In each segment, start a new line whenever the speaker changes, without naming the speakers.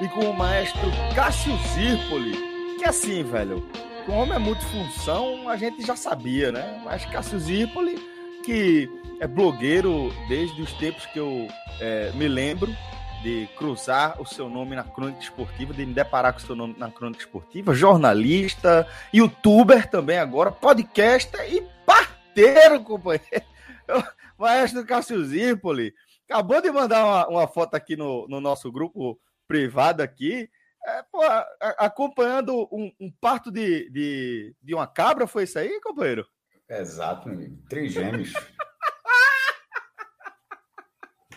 E com o maestro Cássio Zirpoli. Que assim, velho, como é multifunção, a gente já sabia, né? Mas Cássio Zirpoli, que é blogueiro desde os tempos que eu é, me lembro de cruzar o seu nome na crônica esportiva, de me deparar com o seu nome na crônica esportiva, jornalista, youtuber também agora, podcaster e parteiro, companheiro. O maestro Cássio Zirpoli acabou de mandar uma, uma foto aqui no, no, nosso grupo privado aqui, é, pô, a, acompanhando um, um parto de, de, de, uma cabra, foi isso aí, companheiro?
Exato, amigo. Três gêmeos.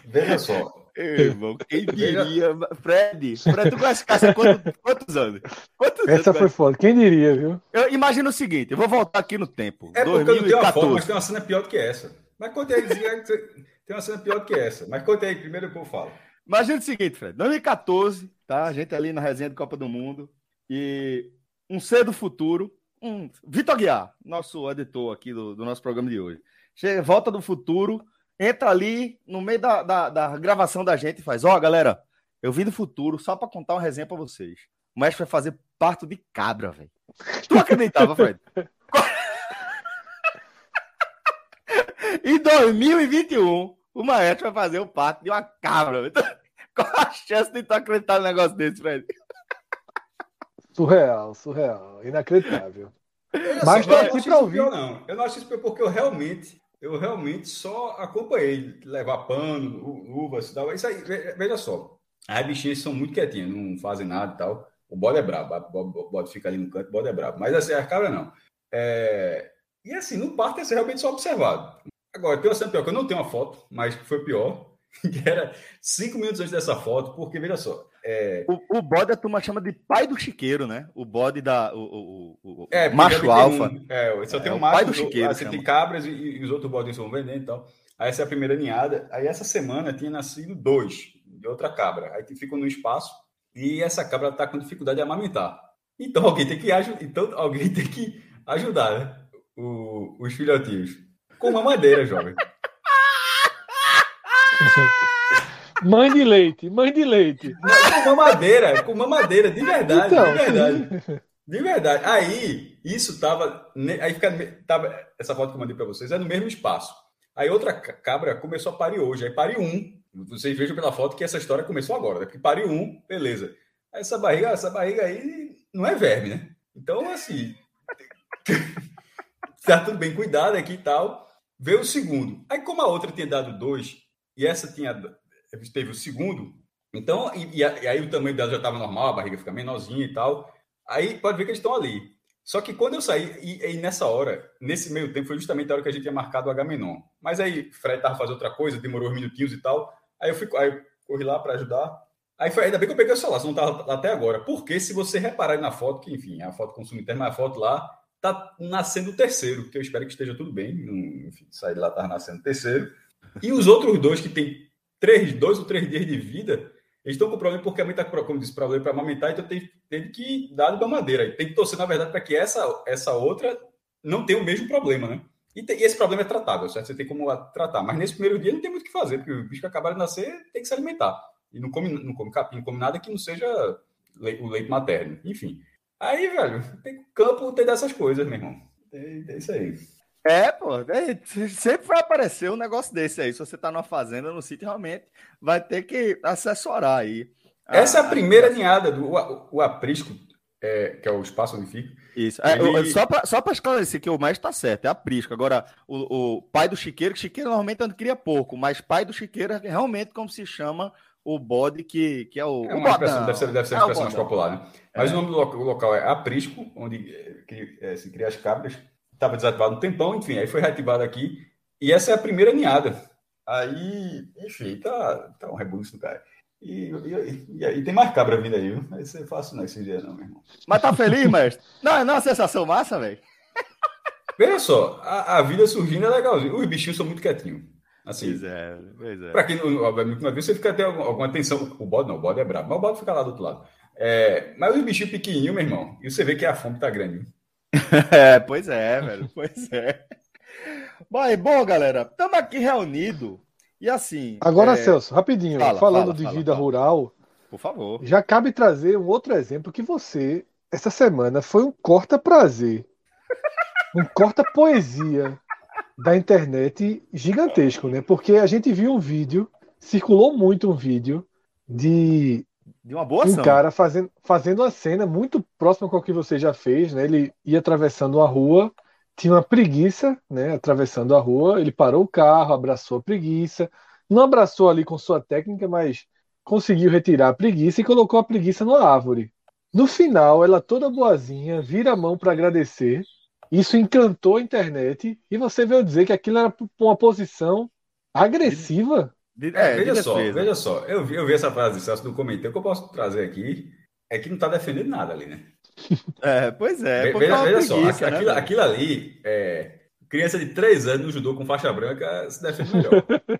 Veja só,
Irmão, quem diria? Fred, Fred, tu conhece Cássio há quantos, quantos anos? Quantos
Essa
anos,
foi foda. Quem diria, viu?
Eu imagino o seguinte, eu vou voltar aqui no tempo.
É porque 2014. eu não tenho uma foto, mas tem uma cena pior do que essa. Mas conta aí, tem uma cena pior do que essa. Mas conta aí primeiro que eu falo.
Imagina o seguinte, Fred. 2014, tá? A gente ali na resenha do Copa do Mundo. E um ser do futuro, um Vitor Guiar, nosso editor aqui do, do nosso programa de hoje. Chega, volta do futuro entra ali no meio da, da, da gravação da gente e faz: Ó, oh, galera, eu vim do futuro só para contar uma resenha para vocês. O mestre vai fazer parto de cabra, velho. Tu acreditava, Fred? em 2021, o maestro vai fazer o parto de uma cabra. Então, qual a chance de tu acreditar no negócio desse, Fred?
Surreal, surreal. Inacreditável. Mas tô aqui para ouvir.
Pior, não. Eu não acho isso porque eu realmente eu realmente só acompanhei levar pano, uvas e tal. Isso aí, veja só. As bichinhas são muito quietinhas, não fazem nada e tal. O bode é brabo, o bode fica ali no canto, o bode é brabo. Mas assim, a cabra não. É... E assim, no parque é realmente só observado. Agora, tem uma cena pior, que eu não tenho uma foto, mas foi pior, que era cinco minutos antes dessa foto, porque, veja só,
é... O, o bode a turma chama de pai do chiqueiro, né? O bode da. O, o, o é, macho alfa.
Um, é, só tem é, um macho. Pai do chiqueiro. Assim, tem cabras e, e, os outros bodes vão vendendo e tal. Aí essa é a primeira ninhada. Aí essa semana tinha nascido dois de outra cabra. Aí ficam no espaço e essa cabra está com dificuldade de amamentar. Então alguém tem que, ajudar, então, alguém tem que ajudar né? o, os filhotinhos. Com uma madeira, jovem.
Mãe de leite, mãe de leite.
Com mamadeira, com mamadeira, de verdade, então, de verdade. De verdade. Aí, isso tava. Aí fica, tava, essa foto que eu mandei para vocês é no mesmo espaço. Aí outra cabra começou a parir hoje. Aí pariu um. Vocês vejam pela foto que essa história começou agora, né? Porque pariu um, beleza. Aí essa barriga, essa barriga aí não é verme, né? Então, assim. tá tudo bem, cuidado aqui e tal. Veio o segundo. Aí, como a outra tinha dado dois, e essa tinha teve o segundo. Então, e, e aí o tamanho dela já estava normal, a barriga fica menorzinha e tal. Aí pode ver que eles estão ali. Só que quando eu saí, e, e, nessa hora, nesse meio tempo, foi justamente a hora que a gente tinha marcado o H-Menon. Mas aí Fred tava fazendo outra coisa, demorou uns minutinhos e tal. Aí eu, fui, aí eu corri lá para ajudar. Aí foi, ainda bem que eu peguei o celular, não tava lá até agora. Porque se você reparar na foto, que enfim, a foto consumo interno, mas a foto lá tá nascendo o terceiro, que eu espero que esteja tudo bem. Enfim, sair lá tá nascendo o terceiro. E os outros dois que tem três, dois ou três dias de vida, eles estão com problema porque a mãe está com disse, problema para amamentar, então tem, tem que dar de madeira. Tem que torcer, na verdade, para que essa, essa outra não tenha o mesmo problema, né? E, tem, e, esse problema é tratável, certo? Você tem como tratar. Mas nesse primeiro dia não tem muito o que fazer, porque o bicho que acabar de nascer tem que se alimentar. E não come, não come capim, não come nada que não seja o leite materno. Enfim. Aí, velho, tem campo, tem dessas coisas, meu irmão. É isso aí.
É, pô, é, sempre vai aparecer um negócio desse aí. Se você tá numa fazenda, no sítio, realmente vai ter que assessorar aí.
Essa é a primeira ninhada do o, o aprisco, é, que é o espaço onde fica.
Isso. É, Ele... Só para só esclarecer que o mais tá certo, é aprisco. Agora, o, o pai do chiqueiro, que chiqueiro normalmente não cria pouco, mas pai do chiqueiro é realmente como se chama o bode, que, que é o.
É uma o expressão, deve ser, deve ser uma expressão mais popular, né? Mas é. o nome do local, local é aprisco, onde que, é, se cria as cabras. Estava desativado um tempão, enfim, aí foi reativado aqui. E essa é a primeira ninhada. Aí, enfim, tá, tá um rebuliço do cara. E, e, e, e, tem mais cabra vindo aí, viu? Vai ser fácil não esse dia, não, meu irmão.
Mas tá feliz, mestre? Não, não é uma sensação massa, velho?
Veja só, a, a, vida surgindo é legalzinho. Os bichinhos são muito quietinhos. Assim,
pois é, pois é.
Pra quem não, obviamente, uma vez você fica até alguma, alguma atenção. O bode não, o bode é brabo, mas o bode fica lá do outro lado. É, mas os bichinhos pequenininhos, meu irmão, e você vê que a fome tá grande.
é, pois é, velho, pois é. Bom, bom galera, estamos aqui reunidos e assim.
Agora, é... Celso, rapidinho, fala, falando fala, de fala, vida rural.
Por favor.
Já cabe trazer um outro exemplo que você, essa semana, foi um corta-prazer. um corta-poesia da internet gigantesco, né? Porque a gente viu um vídeo, circulou muito um vídeo de,
de uma boa
um cara fazendo, fazendo uma cena muito próxima com o que você já fez, né? Ele ia atravessando a rua tinha uma preguiça, né, atravessando a rua. Ele parou o carro, abraçou a preguiça, não abraçou ali com sua técnica, mas conseguiu retirar a preguiça e colocou a preguiça na árvore. No final, ela toda boazinha vira a mão para agradecer. Isso encantou a internet e você veio dizer que aquilo era uma posição agressiva.
É, veja só, veja só. Eu vi, eu vi essa frase de Celso no comentário que eu posso trazer aqui. É que não está defendendo nada ali, né?
É, pois é.
Veja, é veja só, né, aquilo, aquilo, ali, é, criança de 3 anos no judô com faixa branca se defende melhor.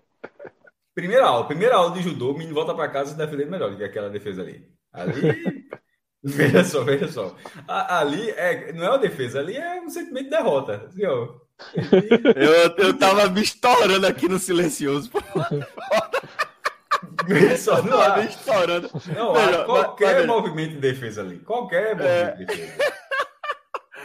primeira aula, primeira aula de judô, o menino volta para casa se defendendo melhor do que aquela defesa ali. Ali. veja só, veja só. ali é, não é uma defesa, ali é um sentimento de derrota. Assim, ó.
Eu, eu tava me estourando aqui no silencioso.
Só não há. estourando. Não qualquer mas, movimento de defesa ali. Qualquer movimento é... de defesa.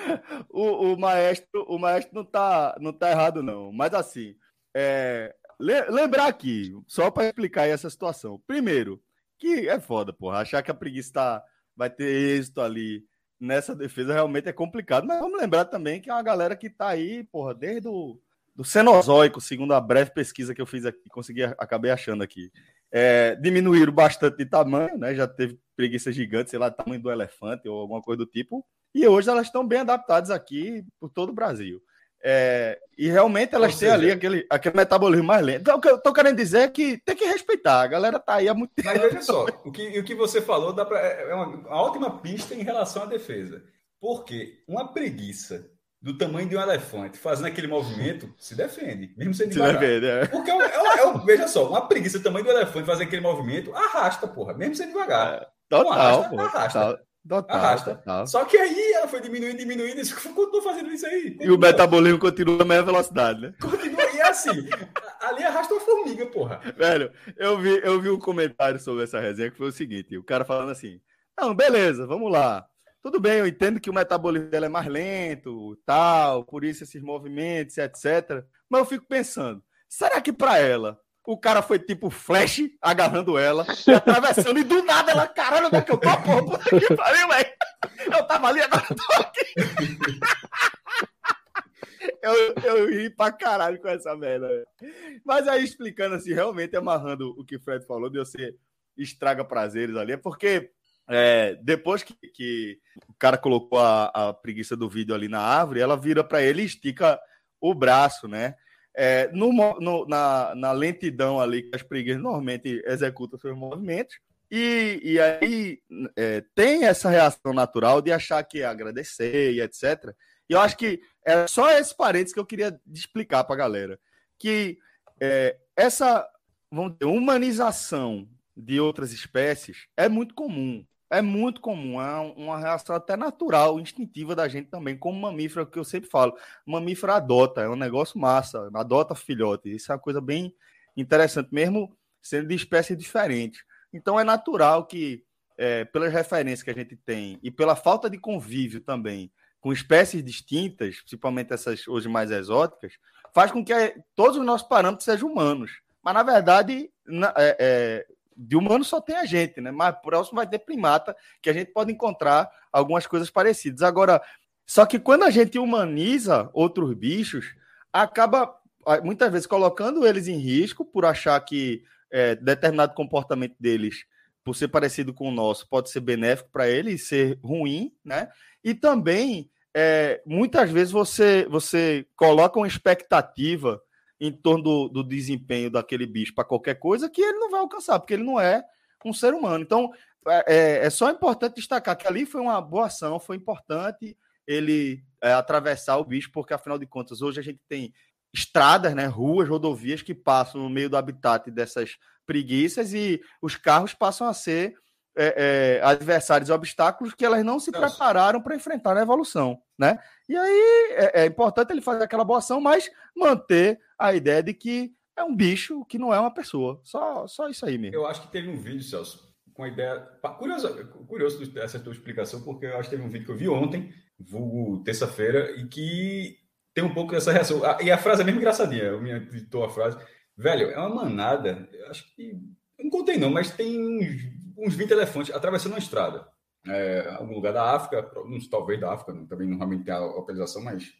o, o, maestro, o maestro não tá, não tá errado, não. Mas assim, é, lembrar aqui, só para explicar essa situação. Primeiro, que é foda, porra. Achar que a preguiça tá, vai ter êxito ali nessa defesa realmente é complicado. Mas vamos lembrar também que é uma galera que tá aí, porra, desde o do Cenozoico, segundo a breve pesquisa que eu fiz aqui, consegui, acabei achando aqui é, diminuíram bastante de tamanho, né? Já teve preguiça gigante, sei lá, tamanho do elefante ou alguma coisa do tipo. E hoje elas estão bem adaptadas aqui por todo o Brasil. É, e realmente elas Ou têm seja, ali aquele, aquele metabolismo mais lento. Então, o que eu tô querendo dizer é que tem que respeitar. A galera tá aí há muito
tempo. Mas veja só, o que, o que você falou dá pra, é uma, uma ótima pista em relação à defesa. Porque uma preguiça do tamanho de um elefante fazendo aquele movimento, se defende, mesmo sendo devagar. Se defende, é. Porque, é, é, é, veja só, uma preguiça do tamanho do elefante fazendo aquele movimento, arrasta, porra, mesmo sendo devagar. É,
total,
arrasta,
porra,
arrasta. Total, arrasta. Total. Só que aí ela foi diminuindo, diminuindo, e continuou fazendo isso aí.
Continua. E o metabolismo continua na mesma velocidade, né?
Continua, e é assim, ali arrasta uma formiga, porra.
Velho, eu vi, eu vi um comentário sobre essa resenha que foi o seguinte, o cara falando assim, não, beleza, vamos lá. Tudo bem, eu entendo que o metabolismo dela é mais lento, tal, por isso esses movimentos, etc. Mas eu fico pensando, será que para ela o cara foi tipo flash agarrando ela, e atravessando, e do nada ela, caralho, onde é que eu tô? Que pariu, velho. Eu tava ali, agora eu tô aqui. Eu, eu ri pra caralho com essa merda. Véio. Mas aí explicando assim, realmente amarrando o que o Fred falou, de você estraga prazeres ali, é porque é, depois que, que, o cara colocou a, a, preguiça do vídeo ali na árvore, ela vira para ele e estica o braço, né? É, no, no, na, na, lentidão ali que as preguiças normalmente executam seus movimentos, e, e aí é, tem essa reação natural de achar que é agradecer e etc. E eu acho que é só esse parênteses que eu queria explicar para a galera. Que é, essa vamos dizer, humanização de outras espécies é muito comum. É muito comum, é uma reação até natural, instintiva da gente também, como mamífero, que eu sempre falo. Mamífero adota, é um negócio massa, adota filhote. Isso é uma coisa bem interessante, mesmo sendo de espécies diferentes. Então é natural que, é, pelas referências que a gente tem e pela falta de convívio também com espécies distintas, principalmente essas hoje mais exóticas, faz com que todos os nossos parâmetros sejam humanos. Mas, na verdade, na, é, é, de humano só tem a gente, né? Mas próximo vai ter primata, que a gente pode encontrar algumas coisas parecidas. Agora, só que quando a gente humaniza outros bichos, acaba muitas vezes colocando eles em risco por achar que é, determinado comportamento deles, por ser parecido com o nosso, pode ser benéfico para ele e ser ruim, né? E também é, muitas vezes você, você coloca uma expectativa em torno do, do desempenho daquele bicho para qualquer coisa que ele não vai alcançar, porque ele não é um ser humano. Então, é, é, é só importante destacar que ali foi uma boa ação, foi importante ele é, atravessar o bicho, porque afinal de contas, hoje a gente tem estradas, né, ruas, rodovias que passam no meio do habitat dessas preguiças e os carros passam a ser é, é, adversários e obstáculos que elas não se Nossa. prepararam para enfrentar na evolução, né? E aí é, é, importante ele fazer aquela boa ação, mas manter a ideia de que é um bicho que não é uma pessoa. Só, só isso aí mesmo.
Eu acho que teve um vídeo, Celso, com a ideia. Curioso, curioso essa tua explicação, porque eu acho que teve um vídeo que eu vi ontem, vulgo terça-feira, e que tem um pouco dessa reação. E a frase é mesmo engraçadinha, eu me editou a frase. Velho, é uma manada, eu acho que. Eu não contei, não, mas tem uns uns 20 elefantes atravessando uma estrada. É, algum lugar da África, talvez da África, também não realmente tem a localização, mas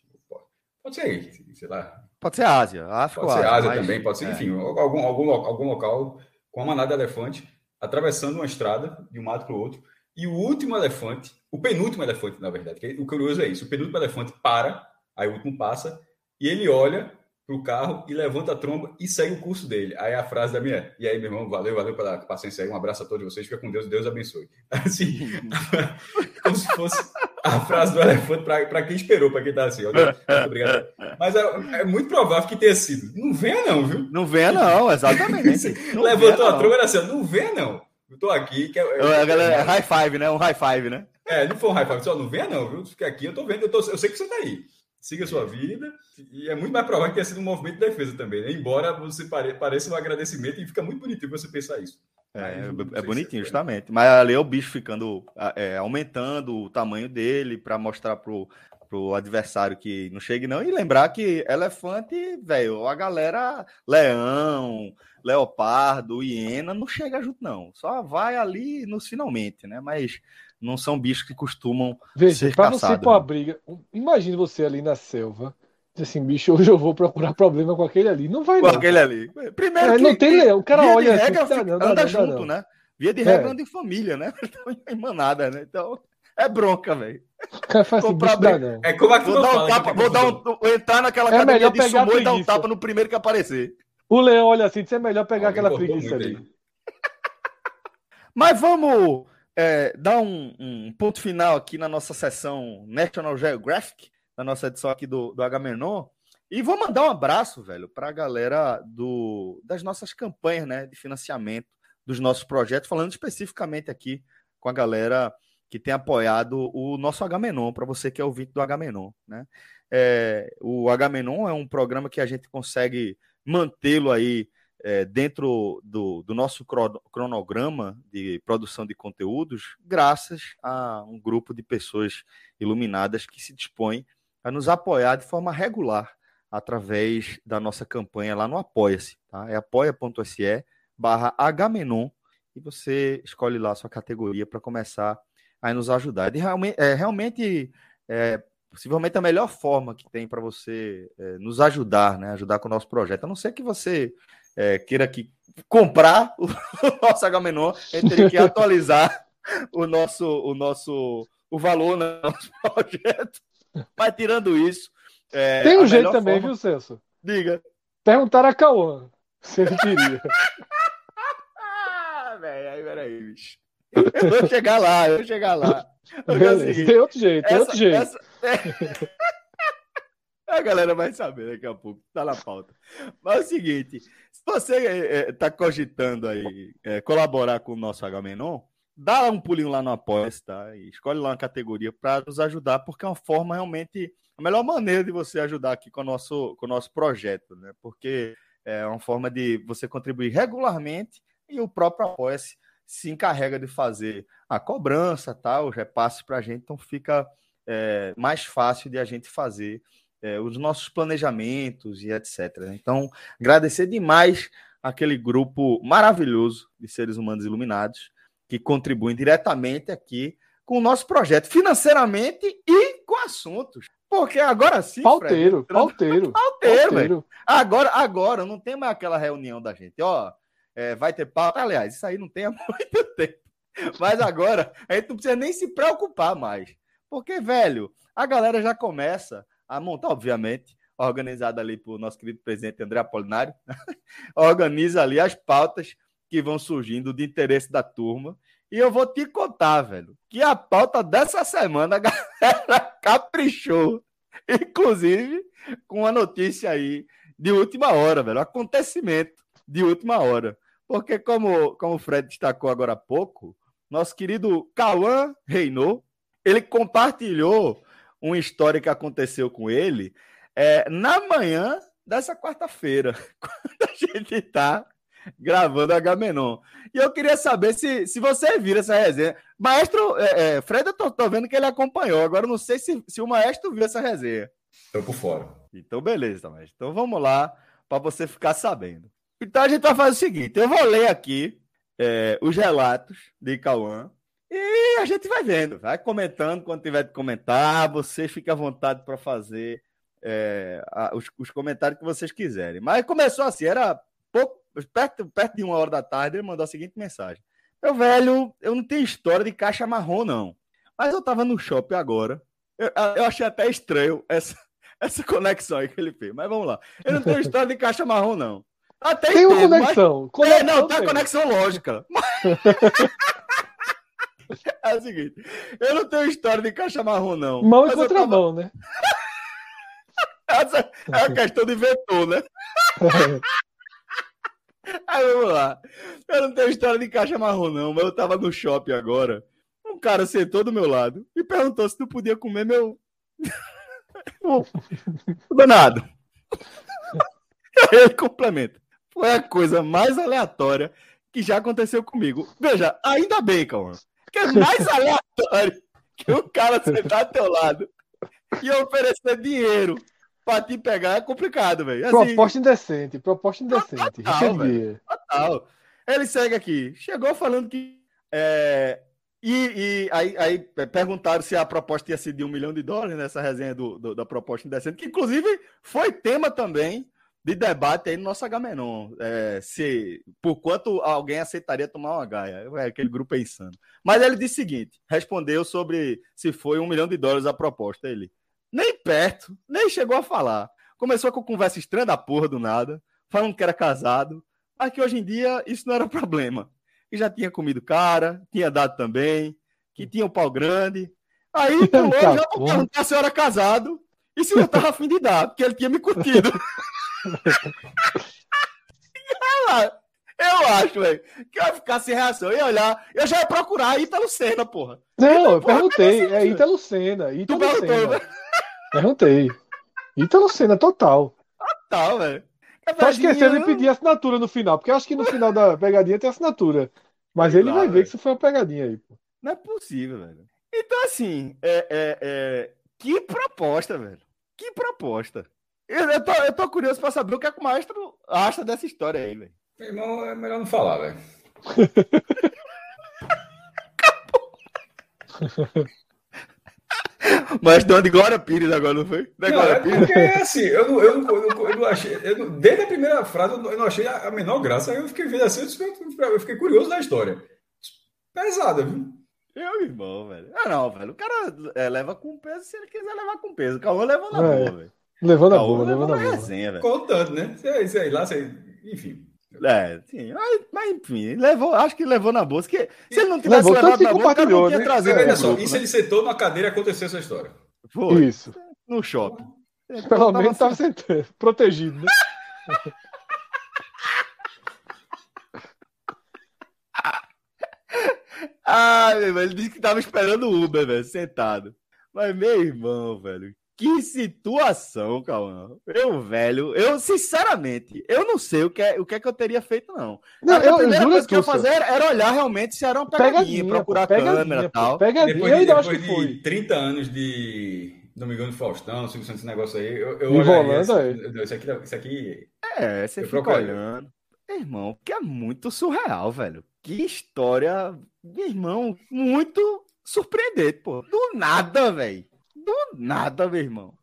pode ser, sei lá.
Pode ser Ásia, África
Pode ser Ásia mas... também, pode ser, é. enfim, algum, algum, algum local com uma manada de elefante atravessando uma estrada de um lado para o outro. E o último elefante, o penúltimo elefante, na verdade, que o curioso é isso: o penúltimo elefante para, aí o último passa, e ele olha pro carro e levanta a tromba e segue o curso dele. Aí a frase da minha, e aí, meu irmão, valeu, valeu pela paciência aí, um abraço a todos vocês, fica com Deus, Deus abençoe. Assim, como se fosse a frase do elefante para quem esperou, para quem tá assim, muito obrigado. Mas é, é, muito provável que tenha sido. Não venha, não, viu?
Não venha, não, exatamente.
Não Levantou venha, a tromba e assim, não venha, não. Eu tô aqui. Que é,
a galera, é high five, né? Um high five, né?
É, não foi um high five, só não venha, não, viu? Fica aqui, eu tô vendo, eu, tô, eu sei que você tá aí siga sua vida. E é muito mais provável que tenha sido um movimento de defesa também, né? Embora você pare, pareça um agradecimento e fica muito bonitinho você pensar isso.
É, é, é bonitinho, justamente. Mas ali é o bicho ficando, é, aumentando o tamanho dele para mostrar pro, pro adversário que não chegue não. E lembrar que elefante, velho, a galera, leão, leopardo, hiena, não chega junto não. Só vai ali nos finalmente, né? Mas não são bichos que costumam
Veja, ser pra caçados. você pôr a né? briga, imagine você ali na selva, diz assim, bicho, hoje eu vou procurar problema com aquele ali. Não vai
com
não.
Com aquele ali. Primeiro é,
que, não tem leão, o cara olha
assim, regra, assim, não, anda não, junto, não. né? Via de regra é. anda em família, né? Então, em manada, né? Então, é bronca, velho.
Assim,
é como a que
vou dar um tapa, vou dar um, entrar naquela é academia de sumô e dar um tapa no primeiro que aparecer.
O leão olha assim, é melhor pegar aquela preguiça ali.
Mas vamos é, dar um, um, ponto final aqui na nossa sessão National Geographic, na nossa edição aqui do, do Agamenon. E vou mandar um abraço, velho, para a galera do, das nossas campanhas né, de financiamento dos nossos projetos, falando especificamente aqui com a galera que tem apoiado o nosso Agamenon, para você que é ouvinte do Agamenon. Né? É, o Agamenon é um programa que a gente consegue mantê-lo aí é, dentro do, do, nosso cronograma de produção de conteúdos, graças a um grupo de pessoas iluminadas que se dispõem a nos apoiar de forma regular através da nossa campanha lá no Apoia-se. Tá? É apoia.se barra Hmenon e você escolhe lá a sua categoria para começar a nos ajudar. E realmente, é, realmente é, possivelmente a melhor forma que tem para você é, nos ajudar, né? Ajudar com o nosso projeto. A não ser que você é, queira que comprar o, nosso Agamenon, a gente teria que atualizar o nosso, o nosso o valor no nosso projeto. Mas tirando isso.
É, Tem um jeito também, forma... viu, Celso?
Diga.
Perguntar a Cauã se ele queria.
ah, velho, aí, peraí, bicho. Eu vou chegar lá, eu vou chegar lá.
Beleza, tem outro jeito, tem outro jeito. Essa,
é... A galera vai saber daqui a pouco, tá na pauta. Mas é o seguinte, se você está é, é cogitando aí é, colaborar com o nosso Agamenon, dá um pulinho lá no apoia tá? E escolhe lá uma categoria para nos ajudar, porque é uma forma realmente, a melhor maneira de você ajudar aqui com o nosso, com o nosso projeto, né? Porque é uma forma de você contribuir regularmente e o próprio apoia se encarrega de fazer a cobrança, tá? Os repasses para a gente, então fica é, mais fácil de a gente fazer é, os nossos planejamentos e etc. Então, agradecer demais aquele grupo maravilhoso de seres humanos iluminados que contribuem diretamente aqui com o nosso projeto, financeiramente e com assuntos. Porque agora sim.
Pauteiro, Fred, pauteiro.
Pauteiro, pauteiro. Agora, agora não tem mais aquela reunião da gente. Ó, é, vai ter pauta. Aliás, isso aí não tem há muito tempo. Mas agora a gente não precisa nem se preocupar mais. Porque, velho, a galera já começa a montar, obviamente, organizada ali por nosso querido presidente André Apolinário, organiza ali as pautas que vão surgindo de interesse da turma. E eu vou te contar, velho, que a pauta dessa semana a galera caprichou. Inclusive, com uma notícia aí de última hora, velho. Acontecimento de última hora. Porque, como, como o Fred destacou agora há pouco, nosso querido Cauã Reinou, ele compartilhou uma história que aconteceu com ele é, na manhã dessa quarta-feira, quando a gente está gravando a Menon. E eu queria saber se, se você vira essa resenha. Maestro, é, é, Fred, eu tô, tô, vendo que ele acompanhou. Agora não sei se, se o maestro viu essa resenha.
Estou por fora.
Então, beleza, maestro. Então vamos lá para você ficar sabendo. Então a gente vai fazer o seguinte: eu vou ler aqui é, os relatos de Cauã e a gente vai vendo, vai comentando quando tiver de comentar. Você fica à vontade para fazer é, a, os, os, comentários que vocês quiserem. Mas começou assim, era pouco, perto, perto de uma hora da tarde, ele mandou a seguinte mensagem. Meu velho, eu não tenho história de caixa marrom, não. Mas eu tava no shopping agora. Eu, eu achei até estranho essa, essa conexão aí que ele fez. Mas vamos lá. Eu não tenho história de caixa marrom, não.
Até tem uma conexão. Mas... conexão.
É, não, tem a conexão lógica. É o seguinte, eu não tenho história de caixa marrom, não.
Mão e contramão, tava... né?
Essa é a questão de vetor, né? Aí vamos lá. Eu não tenho história de caixa marrom, não, mas eu tava no shopping agora. Um cara sentou do meu lado e perguntou se tu podia comer meu. Danado. Aí ele complementa. Foi a coisa mais aleatória que já aconteceu comigo. Veja, ainda bem, Calma que é mais aleatório que o cara sentar do teu lado e oferecer dinheiro pra te pegar é complicado, velho.
Assim, proposta indecente, proposta indecente.
Total, total. Ele segue aqui. Chegou falando que. É, e, e aí, aí, perguntaram se a proposta ia ser de um milhão de dólares nessa resenha do, do, da proposta indecente, que inclusive foi tema também de debate aí no nosso Agamenon. É, se, por quanto alguém aceitaria tomar uma gaia. É, aquele grupo é insano. Mas ele disse o seguinte: respondeu sobre se foi um milhão de dólares a proposta. Ele nem perto, nem chegou a falar. Começou com conversa estranha da porra do nada, falando que era casado, mas que hoje em dia isso não era problema. Que já tinha comido cara, tinha dado também, que tinha um pau grande. Aí tá já pra perguntar se eu era casado e se eu tava afim de dar, porque ele tinha me curtido. eu acho, velho, que eu ia ficar sem reação. Eu ia olhar, eu já ia procurar Ítalo Senna, porra.
Não, eu perguntei. É Ítalo Senna. Ítalo tu Senna. Né? Perguntei. Ítalo Senna, total.
Total, velho.
Tá esquecendo de pedir assinatura no final, porque eu acho que no final da pegadinha tem assinatura. Mas ele vai ver que isso foi uma pegadinha aí, pô.
Não é possível, velho. Então, assim, é, é, é... que proposta, velho. Que proposta. Eu, eu, tô, eu tô curioso pra saber o que, é que o maestro acha dessa história aí, velho.
Meu irmão, é melhor não falar, velho.
Mas estão de Glória Pires agora, não foi?
Da não, Glória é Pires. porque assim, eu não, eu não, eu não, eu não achei. Eu desde a primeira frase, eu não achei a, menor graça. Aí eu fiquei vendo assim, eu fiquei curioso da história. Pesada, viu?
Meu irmão, velho. Ah, não, velho. O cara é, leva com peso se ele quiser levar com peso. O Calma leva na é. boa, velho.
Levando a boa, levando a boa.
Resenha, Contando, né? Sei, sei lá, sei. Enfim.
É, sim. Mas, mas, enfim, levou, acho que levou na bolsa. Que, se ele não tivesse
levou, levado na bolsa, ele não
tinha né? trazido. É, só, e se ele sentou na cadeira e aconteceu essa história?
Foi. Isso.
No shopping.
Pelo menos estava sentado, protegido, né?
Ai, meu, ele disse que tava esperando o Uber, velho, sentado. Mas, meu irmão, velho, Que situação, Cauã. Eu, velho, eu, sinceramente, eu não sei o que é, o que, é que eu teria feito, não.
Não,
a
eu,
primeira
eu
coisa que eu ia fazer era, era olhar realmente se era uma pegadinha,
Pegadinha,
procurar
pô, pegadinha,
câmera e tal.
Pegadinha,
Depois,
eu
de,
ainda acho
depois
que foi.
de 30 anos de Domingão de Faustão, Silvio Santos, esse negócio aí, eu, eu
Enrolando,
olharia
é.
esse- Isso aqui, isso aqui
É, você
Eu
fica
procurei.
olhando. Irmão, que é muito surreal, velho. Que história, irmão, muito surpreendente, pô. Do nada, velho. Do nada, meu irmão.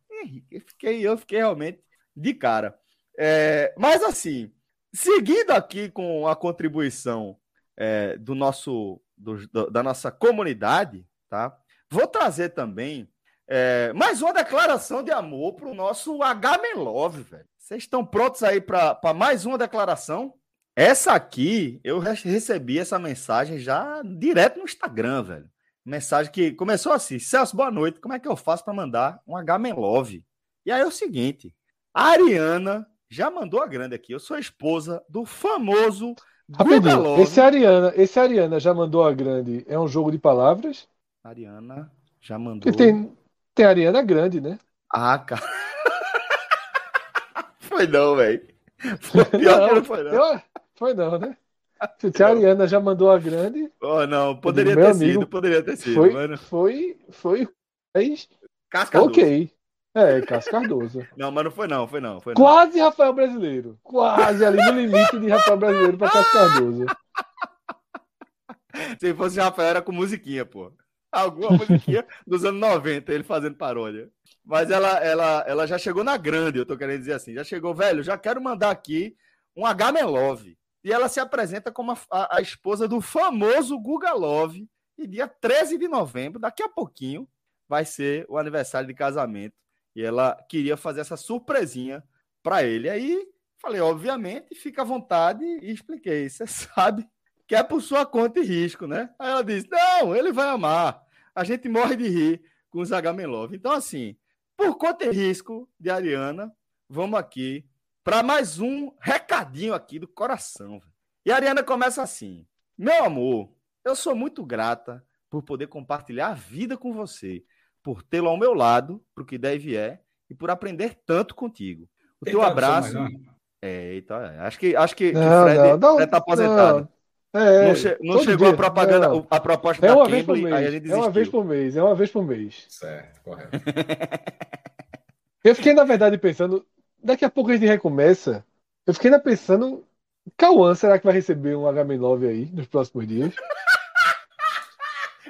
Eu fiquei, eu fiquei realmente de cara. É, mas assim, seguindo aqui com a contribuição é, do nosso, do- da nossa comunidade, tá? Vou trazer também é, mais uma declaração de amor pro nosso H Love, velho. Vocês estão prontos aí para mais uma declaração? Essa aqui, eu re- recebi essa mensagem já direto no Instagram, velho. Mensagem que começou assim: Celso, boa noite. Como é que eu faço para mandar um H Love? E aí é o seguinte: a Ariana já mandou a grande aqui. Eu sou esposa do famoso Guga Love.
esse Ariana, esse Ariana já mandou a grande. É um jogo de palavras?
Ariana já mandou.
Porque tem, tem Ariana grande, né?
Ah, cara. foi não, velho. Foi pior que não foi, não.
eu- foi não, né? Se a Ariana já mandou a grande,
Oh, não, poderia ter
amigo,
sido, poderia ter sido,
foi,
mano.
foi, foi, mas
Casca
ok. É, Cássio Cardoso.
Não, mas não foi não, foi não, foi não.
Quase Rafael Brasileiro. Quase ali no limite de Rafael Brasileiro para Cássio Cardoso.
Se fosse Rafael, era com musiquinha, pô. Alguma musiquinha dos anos 90, ele fazendo paródia. Mas ela, ela, ela já chegou na grande, eu tô querendo dizer assim. Já chegou, velho, já quero mandar aqui um H Love. E ela se apresenta como a, a- a esposa do famoso Guga Love. E dia 13 de novembro, daqui a pouquinho, vai ser o aniversário de casamento. E ela queria fazer essa surpresinha para ele. Aí falei, obviamente, fica à vontade e expliquei. Você sabe que é por sua conta e risco, né? Aí ela disse: Não, ele vai amar. A gente morre de rir com os H-Love. Então, assim, por conta e risco de Ariana, vamos aqui para mais um recadinho aqui do coração. E a Ariana começa assim: Meu amor, eu sou muito grata por poder compartilhar a vida com você, por tê-lo ao meu lado, pro que deve é, e por aprender tanto contigo. O teu abraço. É, então, é, acho que, acho que, que
Não,
Fred,
não,
tá aposentado.
não. É,
não, che- não chegou
dia.
a propaganda,
Não.
a proposta
É
da
uma vez por
Cambly, aí a gente
mês. É uma vez
desistiu.
por mês. É uma vez por mês.
Certo, correto.
Eu fiquei, na verdade, pensando. Daqui a pouco a gente recomeça. Eu fiquei ainda pensando. Cauã, será que vai receber um HM9 aí nos próximos dias?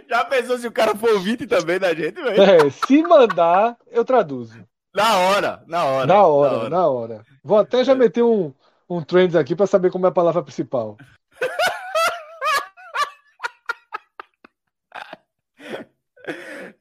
Já pensou se o cara for ouvinte também da gente, velho?
É, se mandar, eu traduzo.
Na hora, na hora.
Na hora, na hora. Vou até já meter um, um trends aqui para saber como é a palavra principal.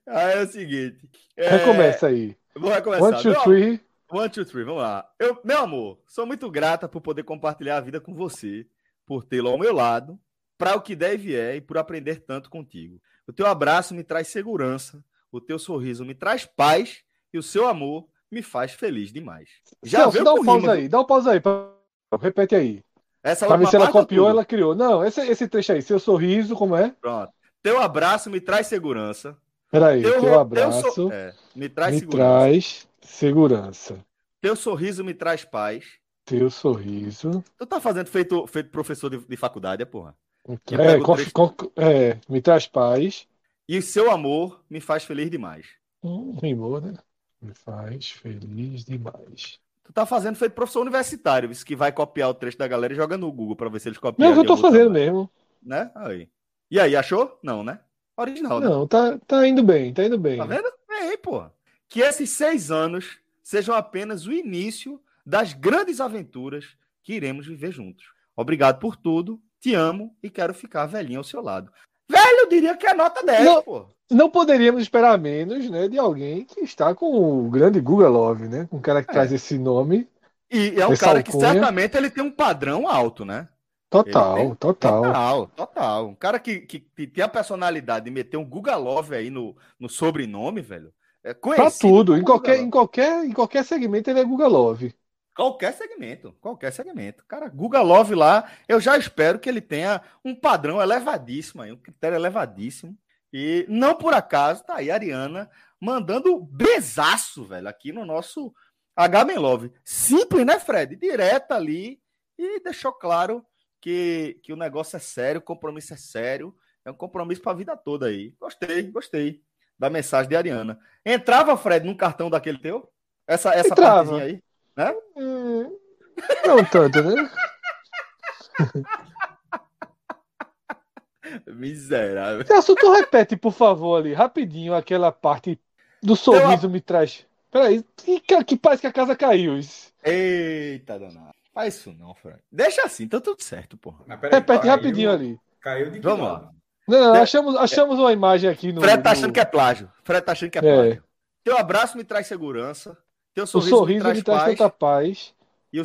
Aí é o seguinte. É...
Recomeça aí.
Vou recomeçar.
One, two, three.
One, two, three, vamos lá. Eu, meu amor, sou muito grata por poder compartilhar a vida com você, por tê-lo ao meu lado, para o que deve é e por aprender tanto contigo. O teu abraço me traz segurança, o teu sorriso me traz paz e o seu amor me faz feliz demais. Já
Celso, dá um pausa aí, dá um pausa aí. pra- Repete aí.
Essa
Pra ver se ela copiou,
tudo?
ela criou. Não, esse, esse trecho aí, seu sorriso, como é?
Pronto. Teu abraço me traz segurança.
Peraí,
Teu,
teu abraço
é, me traz
me
segurança.
traz segurança.
Teu sorriso me traz paz.
Teu sorriso.
Tu tá fazendo feito, feito professor de, de faculdade, é porra.
É,
trecho.
conf- é, me traz paz.
E o seu amor me faz feliz demais.
Hum, rimou, né? Me faz feliz demais.
Tu tá fazendo feito professor universitário, isso que vai copiar o trecho da galera e joga no Google pra ver se eles copiam.
Não, é eu tô fazendo
tamanho,
mesmo.
Né? Aí. E aí, achou? Não, né? Original, né?
Não, tá, tá indo bem, tá indo bem.
Tá vendo? É aí, pô. Que esses seis anos sejam apenas o início das grandes aventuras que iremos viver juntos. Obrigado por tudo, te amo e quero ficar velhinho ao seu lado. Velho, eu diria que é nota 10,
Não.
pô.
Não poderíamos esperar menos, né, de alguém que está com o grande Google Love, né? Um cara que
É.
traz esse nome.
E é um cara que
alcunha.
certamente ele tem um padrão alto, né?
Total,
tem-
total.
Total, total. Um cara que, que, que tem a personalidade de meter um Guga Love aí no, no sobrenome, velho. É
Pra
conhecido
tudo,
como
em qualquer,
Guga
em qualquer, em qualquer segmento ele é Google Love.
Qualquer segmento, qualquer segmento. Cara, Guga Love lá, eu já espero que ele tenha um padrão elevadíssimo aí, um critério elevadíssimo. E não por acaso, tá aí a Ariana mandando besaço, velho, aqui no nosso H Love. Simples, né, Fred? Direta ali e deixou claro que, que o negócio é sério, o compromisso é sério. É um compromisso para a vida toda aí. Gostei, gostei da mensagem de Ariana. Entrava, Fred, num cartão daquele teu? Essa, essa partezinha aí? Né?
Hum, não tanto, né?
Miserável.
Celso, tu repete, por favor, ali, rapidinho, aquela parte do sorriso me traz. Peraí, que, que parece que a casa caiu. Isso.
Eita, danado. Faz isso não, Fred. Deixa assim, tá tudo certo, porra.
Repete caiu, rapidinho ali.
Caiu de
Vamos lá.
Não, não, achamos, achamos uma imagem aqui no.
Fred tá achando que é plágio. Fred tá achando que é, é. plágio. Teu abraço me traz segurança. Teu sorriso, o sorriso me traz, me traz paz. tanta
paz.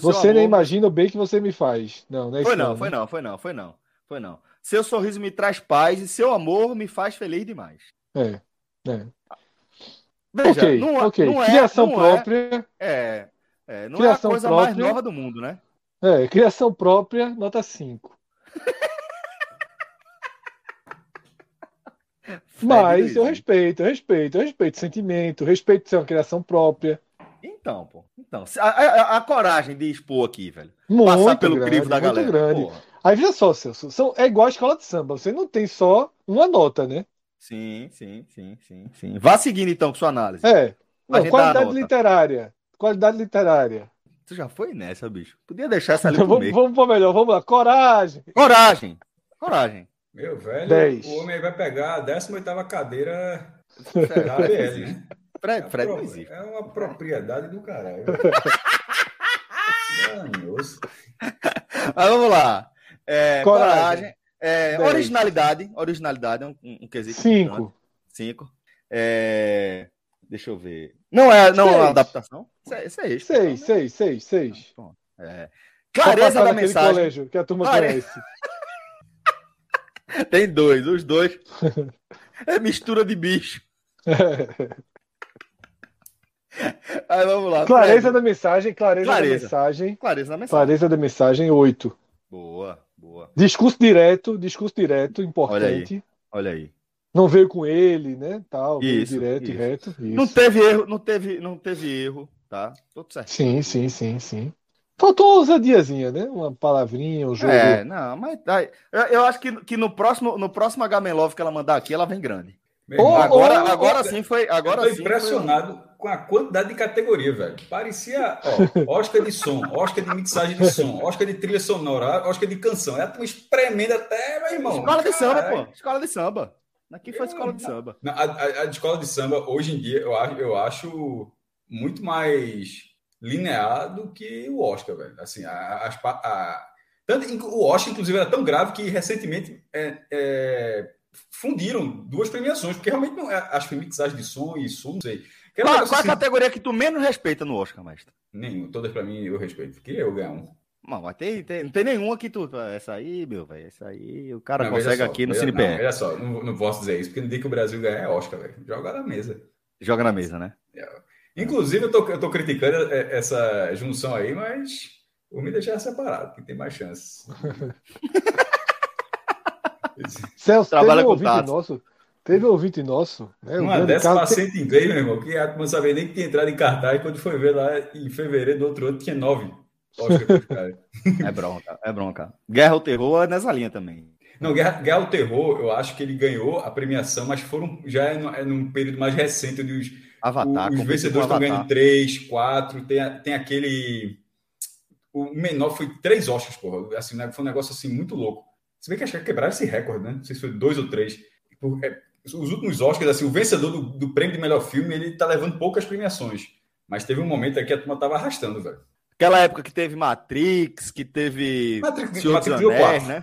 você nem imagina o bem que você me faz. Não, não é
foi
isso.
Não, não, foi não, foi não, foi não, foi não. Seu sorriso me traz paz e seu amor me faz feliz demais.
É, é. Veja, ok, não, é- ok. Não é, criação não própria.
É, é, não criação é a coisa própria, mais nova do mundo, né?
É, criação própria, nota 5. Mas eu respeito, eu respeito, eu respeito sentimento, respeito ser uma criação própria.
Então, pô. Então, a, a, a coragem de expor aqui, velho.
Muito Passar pelo grande, crivo da muito galera. grande. Porra. Aí veja só, Celso, são, é igual a escola de samba. Você não tem só uma nota, né?
Sim, sim, sim, sim, sim. Vá seguindo então com sua análise.
É. Não, qualidade literária. Qualidade literária.
Tu já foi nessa, bicho. Podia deixar essa ali
vamos, vamos para melhor, vamos lá. Coragem.
Coragem. Coragem.
Meu velho, 10. o homem vai pegar a 18 cadeira
da ABL, né? Fred, Fred não existe.
É uma propriedade do caralho.
Mas vamos lá. É, coragem. coragem é, originalidade. Originalidade é um, um quesito.
Cinco.
Cinco. É, deixa eu ver. Não é, não é uma adaptação? Seis,
seis, seis, seis, seis, seis.
É. Clareza da mensagem.
colégio que a turma Clare... conhece.
Tem dois, os dois. É mistura de bicho. Aí vamos lá.
Clareza da mensagem, clareza, clareza, da mensagem.
Clareza da mensagem.
Clareza da mensagem, oito.
Boa, boa.
Discurso direto, discurso direto, importante.
Olha aí. Olha aí.
Não veio com ele, né? Tal,
isso,
direto
isso.
e reto.
Isso. Não teve erro, não teve, não teve erro, tá? Tudo certo.
Sim, sim, sim, sim. Faltou uma ousadiazinha, né? Uma palavrinha, um jogo.
É, não, mas eu acho que, que no próximo no próximo H Love que ela mandar aqui, ela vem grande. Ou, agora, ou, agora sim foi. Agora eu tô
sim impressionado foi... com a quantidade de categoria, velho. Parecia, ó, Oscar de som, Oscar de mixagem de som, Oscar de trilha sonora, Oscar de canção. É uma espremendo até, meu irmão.
Escola de samba, pô. Escola de samba. Aqui foi escola de samba.
A, a, a, escola de samba, hoje em dia, eu acho, eu acho muito mais linear do que o Oscar, velho. Assim, a, a, tanto, o Oscar, inclusive, era tão grave que recentemente é, é, fundiram duas premiações, porque realmente não é, acho que mixagem de som e som, não sei.
Qual, qual assim, a categoria que tu menos respeita no Oscar, mestre?
Nenhum, todas para mim eu respeito. Queria eu ganhar um.
Não, mas tem, tem, não tem nenhuma que tu. Essa aí, meu, velho. Essa aí o cara não, consegue só, aqui no.
Não, olha só, não, não, posso dizer isso, porque no dia que o Brasil ganhar é Oscar, velho. Joga na mesa.
Joga na mesa, né?
É. Inclusive, eu tô, eu tô criticando essa junção aí, mas vou me deixar separado, que tem mais chances.
Celso, Trabalha teve um ouvinte tato. nosso. Teve um ouvinte nosso.
Né, Uma dessa paciente inglês, meu irmão, que não sabia nem que tinha entrado em cartaz. Quando foi ver lá em fevereiro do outro ano, tinha nove.
É bronca, é bronca. Guerra ao Terror é nessa linha também.
Não, Guerra, Guerra ao Terror, eu acho que ele ganhou a premiação, mas foram já é, no, é num período mais recente, onde os,
Avatar,
os vencedores estão ganhando três, quatro, tem, tem aquele. O menor foi três Oscars, porra. Assim, né, foi um negócio assim muito louco. Se bem que acho que quebraram esse recorde, né? Não sei se foi dois ou três. É, os últimos Oscars, assim, o vencedor do, do, prêmio de melhor filme, ele tá levando poucas premiações. Mas teve um momento aqui que a turma tava arrastando, velho.
Aquela época que teve Matrix, que teve
Matrix, Senhor Matrix dos Anéis, né?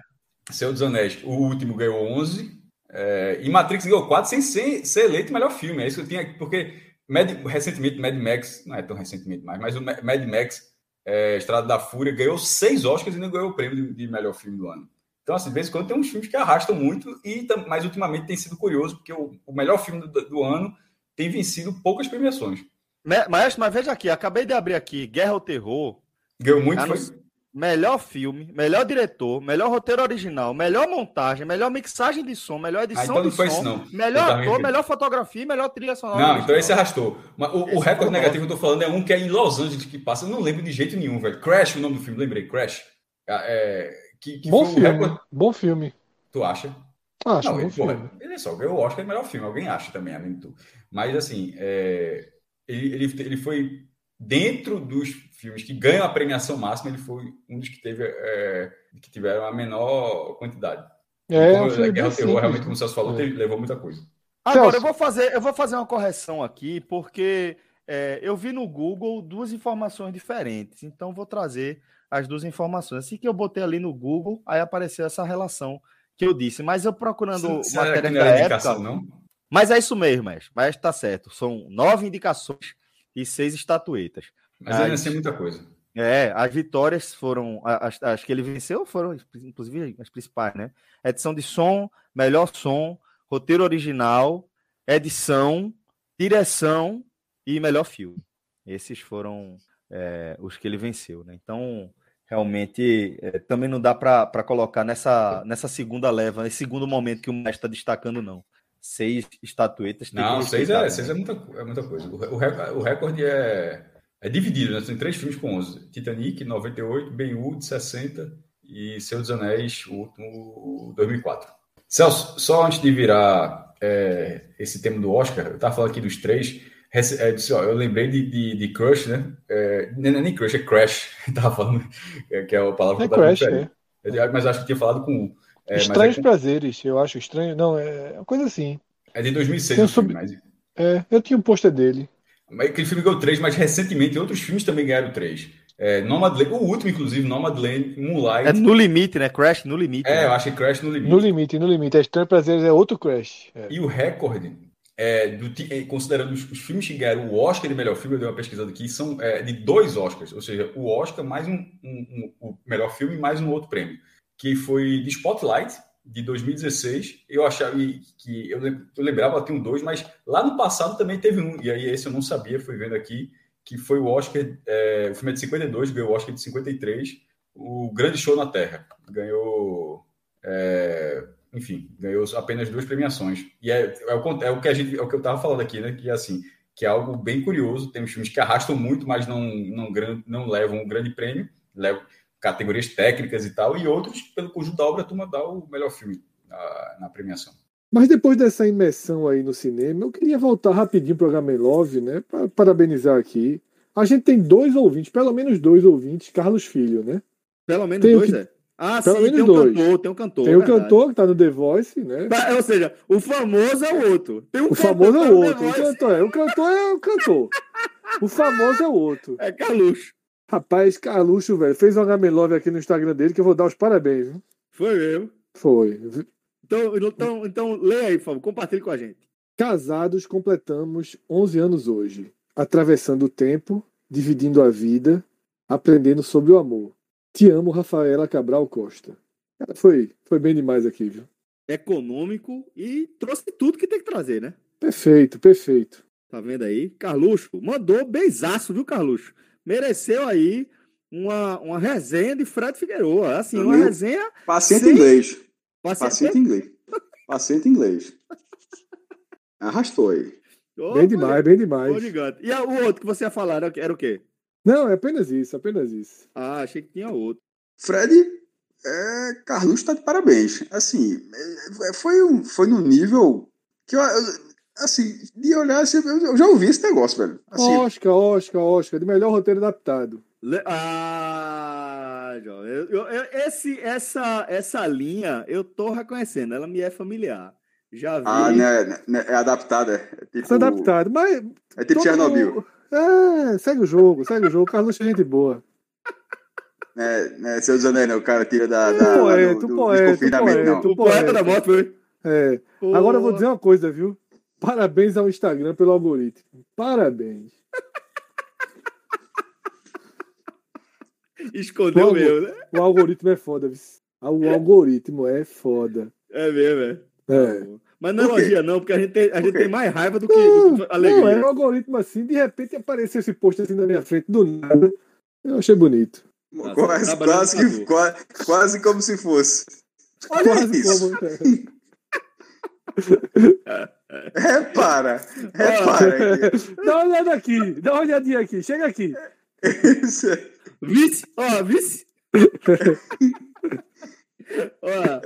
Senhor dos Anéis, o último ganhou 11. É, e Matrix ganhou 4 sem ser, ser eleito melhor filme. É isso que eu tinha. Porque Mad, recentemente, Mad Max, não é tão recentemente mais, mas o Mad Max, é, Estrada da Fúria, ganhou seis Oscars e não ganhou o prêmio de, de melhor filme do ano. Então, assim, de vez em quando tem uns filmes que arrastam muito, e mas ultimamente tem sido curioso, porque o, o melhor filme do, do, ano tem vencido poucas premiações.
Mas, mas veja aqui, acabei de abrir aqui, Guerra ao Terror.
Ganhou muito, tá foi?
melhor filme, melhor diretor, melhor roteiro original, melhor montagem, melhor mixagem de som, melhor edição
ah, então não
de
foi
som,
isso, não.
melhor ator, melhor fotografia, melhor trilha sonora.
Não, então esse arrastou. Mas o, o recorde negativo que eu tô falando é um que é em Los Angeles que passa. Eu não lembro de jeito nenhum, velho. Crash, o nome do filme, lembrei. Crash. É, que, que
bom filme. Recorde... Bom filme.
Tu acha?
Acho,
não,
bom
ele,
filme.
Porra, ele é só, eu acho que é o melhor filme. Alguém acha também, além de tu. Mas assim, é, ele, ele, ele foi dentro dos filmes que ganham a premiação máxima, ele foi um dos que teve é, que tiveram a menor quantidade.
É,
como a Guerra ao Terror, realmente, como o Celso falou, é. teve, levou muita coisa.
Agora, eu vou fazer, eu vou fazer uma correção aqui, porque é, eu vi no Google duas informações diferentes. Então, vou trazer as duas informações. Assim que eu botei ali no Google, aí apareceu essa relação que eu disse. Mas eu procurando
matéria da época... Não?
Mas é isso mesmo, mas, mas tá certo. São nove indicações e seis estatuetas.
Mas ainda assim é muita coisa.
É, as vitórias foram, as, as que ele venceu foram, inclusive, as principais, né? Edição de som, melhor som, roteiro original, edição, direção e melhor filme. Esses foram é, os que ele venceu, né? Então, realmente, é, também não dá para colocar nessa, nessa segunda leva, nesse segundo momento que o mestre está destacando, não seis estatuetas.
Não, seis é, seis é, muita, é muita coisa. O, o, recorde é, é dividido, né? Tem três filmes com 11. Titanic, 98, Ben-Hur, 60 e Seu dos Anéis, o último, 2004. Celso, só antes de virar é, esse tema do Oscar, eu estava falando aqui dos três, é, disse, ó, eu lembrei de, de, de Crush, né? É, não é nem Crush, é Crash. Estava falando, é, que é a palavra
é que eu Crash, é.
Mas acho que tinha falado com
é, Estranhos é Prazeres, eu acho estranho. Não, é uma coisa assim.
É de 2006 o filme, mas...
É, eu tinha um pôster dele.
Mas aquele filme ganhou três, mas recentemente outros filmes também ganharam três. É, Nomadland, o último, inclusive, Nomadland, Moonlight.
É no limite, né? Crash no limite.
É,
né?
eu acho que Crash no limite.
No limite, no limite. É Estranho Prazeres é outro Crash. É.
E o recorde, é, do, é, considerando os, os, filmes que ganharam o Oscar de melhor filme, eu dei uma pesquisada aqui, são é, de dois Oscars. Ou seja, o Oscar mais um, um, um, o melhor filme mais um outro prêmio. Que foi de Spotlight, de 2016, eu achava que eu, lembrava que tinha um dois, mas lá no passado também teve um, e aí esse eu não sabia, fui vendo aqui, que foi o Oscar, é, o filme é de 52, ganhou o Oscar de 53, o Grande Show na Terra, ganhou, é, enfim, ganhou apenas duas premiações, e é, é, o, é o que a gente, é o que eu estava falando aqui, né, que assim, que é algo bem curioso, tem filmes que arrastam muito, mas não, não, não levam um grande prêmio, levam, categorias técnicas e tal, e outros, pelo conjunto da obra, a turma dá o melhor filme na, na premiação.
Mas depois dessa imersão aí no cinema, eu queria voltar rapidinho para o Game Love, né? Para parabenizar aqui. A gente tem dois ouvintes, pelo menos dois ouvintes, Carlos Filho, né?
Pelo menos tem dois, que... é. Ah, pelo sim, menos tem um dois. cantor, tem um cantor.
Tem o um cantor que tá no The Voice, né?
Ou seja, o famoso é o outro. Tem um
o famoso é o outro. O cantor é, o cantor é o cantor. o famoso é o outro.
É Carluxo.
Rapaz, Carluxo, velho, fez um Gamelove aqui no Instagram dele que eu vou dar os parabéns. Viu?
Foi mesmo?
Foi.
Então, então, então leia aí, por favor, compartilhe com a gente.
Casados, completamos 11 anos hoje, atravessando o tempo, dividindo a vida, aprendendo sobre o amor. Te amo, Rafaela Cabral Costa. Cara, foi, foi bem demais aqui, viu?
Econômico e trouxe tudo que tem que trazer, né?
Perfeito, perfeito.
Tá vendo aí? Carluxo mandou beijaço, viu, Carluxo? Mereceu aí uma, uma resenha de Fred Figueroa. Assim, uma resenha.
Paciente sem... inglês. Paciente, Paciente inglês. Paciente inglês. Arrastou aí.
Oh, bem demais, bem demais.
E o outro que você ia falar era o quê?
Não, é apenas isso, apenas isso.
Ah, achei que tinha outro.
Fred, é, Carlos está de parabéns. Assim, é, foi, um, foi no nível que eu, assim, de olhar, assim, eu já ouvi esse negócio, velho. Assim,
Oscar, Oscar, Oscar, de melhor roteiro adaptado.
Ah, João, eu, eu, esse, essa, essa linha eu tô reconhecendo, ela me é familiar. Já vi.
Ah, né, né é adaptada. É,
tipo, é adaptado, mas.
É tipo Chernobyl.
É, segue o jogo, segue o jogo. Carlos é gente boa.
É, né, seu Zanelli, né, o cara tira da. da
poeta, do, do, poeta, poeta,
não. Poeta da moto, foi.
É. Agora eu vou dizer uma coisa, viu? Parabéns ao Instagram pelo algoritmo. Parabéns.
Escondeu o mesmo, né?
O algoritmo é foda. O algoritmo é foda.
É mesmo, é.
É.
Mas não elogia, não, porque a gente, tem, a gente tem mais raiva do que, não, do que alegria. Não,
é um algoritmo assim, de repente apareceu esse post assim na minha frente, do nada. Eu achei bonito.
Tá quase, quase, que, quase, quase como se fosse. Olha quase isso. Como... repara, repara.
Dá uma olhada aqui, dá uma olhadinha aqui, chega aqui.
Vice, ó, vice. ó,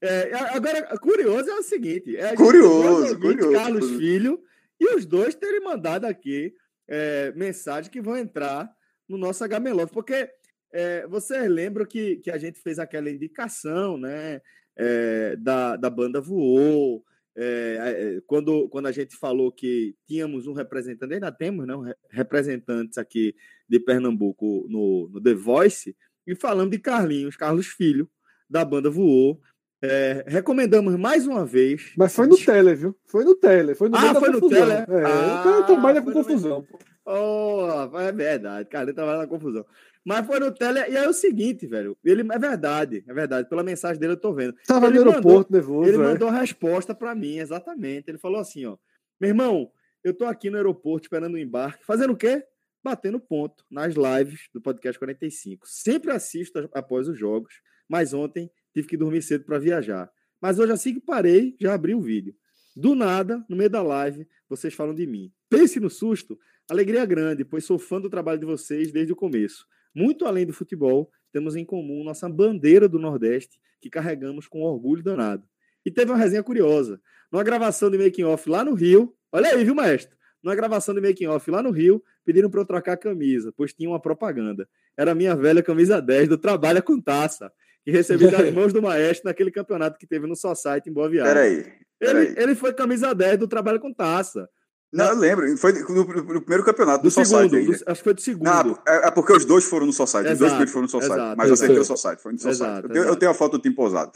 é, agora, curioso é o seguinte: é
curioso, curioso.
Carlos Filho e os dois terem mandado aqui é, mensagens que vão entrar no nosso HMLove, porque é, vocês lembram que, que a gente fez aquela indicação né, é, da, da banda Voou, é, é, quando, quando a gente falou que tínhamos um representante, ainda temos né, um representantes aqui de Pernambuco no, no The Voice, e falando de Carlinhos, Carlos Filho, da banda Voou. É, recomendamos mais uma vez.
Mas foi no tele, viu? Foi no tele. Foi no
ah, foi no tele? É,
ah, o cara trabalha com confusão.
Oh, é verdade, cara, ele trabalha na confusão. Mas foi no tele, e é o seguinte, velho. Ele é verdade, é verdade. Pela mensagem dele eu tô vendo.
Tava
ele
no aeroporto nervoso.
Ele mandou a resposta para mim, exatamente. Ele falou assim, ó: "Meu irmão, eu tô aqui no aeroporto esperando o embarque, fazendo o quê? Batendo ponto nas lives do podcast 45. Sempre assisto após os jogos, mas ontem tive que dormir cedo para viajar. Mas hoje assim que parei, já abri o vídeo. Do nada, no meio da live, vocês falam de mim. Pense no susto, alegria grande, pois sou fã do trabalho de vocês desde o começo. Muito além do futebol, temos em comum nossa bandeira do Nordeste, que carregamos com orgulho danado. E teve uma resenha curiosa. Numa gravação de making off lá no Rio, olha aí, viu, maestro? Numa gravação de making off lá no Rio, pediram para eu trocar a camisa, pois tinha uma propaganda. Era a minha velha camisa 10 do Trabalha com Taça, que recebi das mãos do maestro naquele campeonato que teve no Society em Boa Viagem.
Peraí.
Peraí. Ele, ele foi camisa 10 do Trabalha com Taça.
Não, eu lembro. Foi no, no primeiro campeonato do,
do segundo, do, acho que foi do segundo. Não,
é, é, porque os dois foram no Society. Os dois primeiros foram no Society. Exato, mas eu acertei o Society. Foi no Society. eu, tenho, eu, tenho, a foto do time pousado.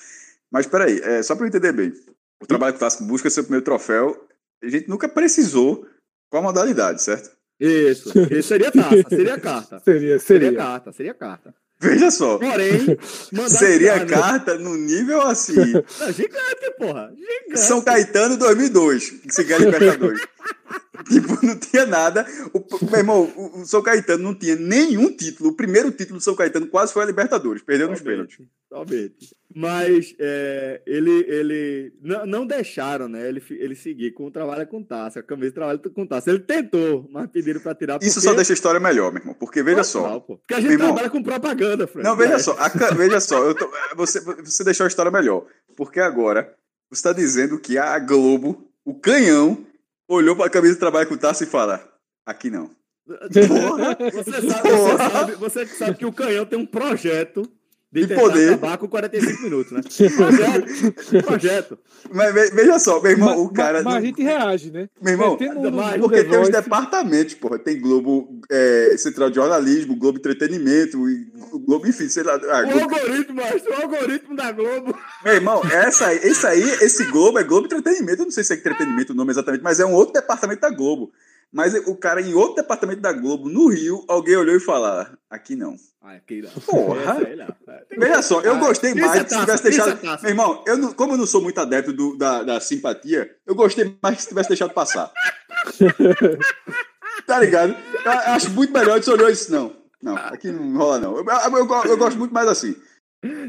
Mas peraí, é, só para eu entender bem. O trabalho que Tasco busca seu primeiro troféu. A gente nunca precisou qual a modalidade, certo?
Isso. Isso seria taça, seria carta.
seria, seria.
Seria carta, seria carta.
Veja só.
Porém,
seria carta no nível assim.
Não, gigante, porra. Gigante.
São Caetano 2002, que se ganha Libertadores. tipo, não tinha nada. O, meu irmão, o, o São Caetano não tinha nenhum título. O primeiro título do São Caetano quase foi a Libertadores, perdeu nos pênaltis.
Talvez. Mas é, ele, ele não, não, deixaram, né? Ele, ele seguir com o trabalho com taça, a camisa de trabalho com taça. Ele tentou, mas pediram para tirar.
Porque... Isso só deixa a história melhor, meu irmão. Porque veja só.
Não, porque a gente irmão, trabalha com propaganda, Fred.
Não, veja só. A, veja só. Tô, você, você deixou a história melhor. Porque agora você está dizendo que a Globo, o canhão, olhou para a camisa de trabalho com taça e fala: aqui não.
Porra. Você, sabe, Porra. Você, sabe, você sabe que o canhão tem um projeto de, de poder. acabar com 45 minutos, né? Projeto. projeto.
Mas veja só, meu irmão, mas, o cara.
Mas, a gente reage, né?
Meu irmão, no, porque tem os departamentos, porra. Tem Globo é, Central de Jornalismo, Globo Entretenimento, e Globo, enfim, sei lá. Ah,
o Globo... algoritmo, mas o algoritmo da Globo.
Meu irmão, essa, esse aí, esse Globo é Globo Entretenimento. Eu não sei se é entretenimento o nome exatamente, mas é um outro departamento da Globo. Mas o cara em outro departamento da Globo, no Rio, alguém olhou e falou: aqui não.
Ah, aqui
não. Porra! Veja só, eu gostei mais se tivesse deixado. Meu irmão, eu não, como eu não sou muito adepto do, da, da simpatia, eu gostei mais se tivesse deixado passar. tá ligado? Eu acho muito melhor que você olhou isso, não. Não, aqui não rola, não. Eu, eu, eu, eu gosto muito mais assim.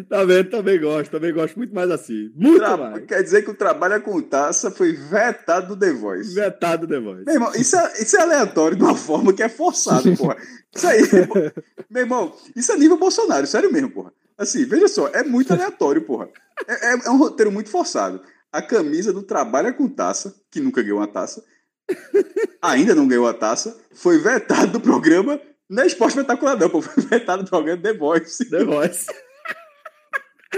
Tá vendo? Também gosto, também gosto muito mais assim. Muito Tra mais.
Quer dizer que o trabalho com taça foi vetado do The Voice.
Vetado do The Voice.
Meu irmão, isso é, isso é aleatório de uma forma que é forçado, porra. Isso aí, meu irmão, isso é nível Bolsonaro, sério mesmo, porra. Assim, veja só, é muito aleatório, porra. É, é, é um roteiro muito forçado. A camisa do Trabalha com Taça, que nunca ganhou uma taça, ainda não ganhou a taça, foi vetado do programa. Não é esporte espetacular, não, pô. Foi vetado do programa The Voice.
The Voice.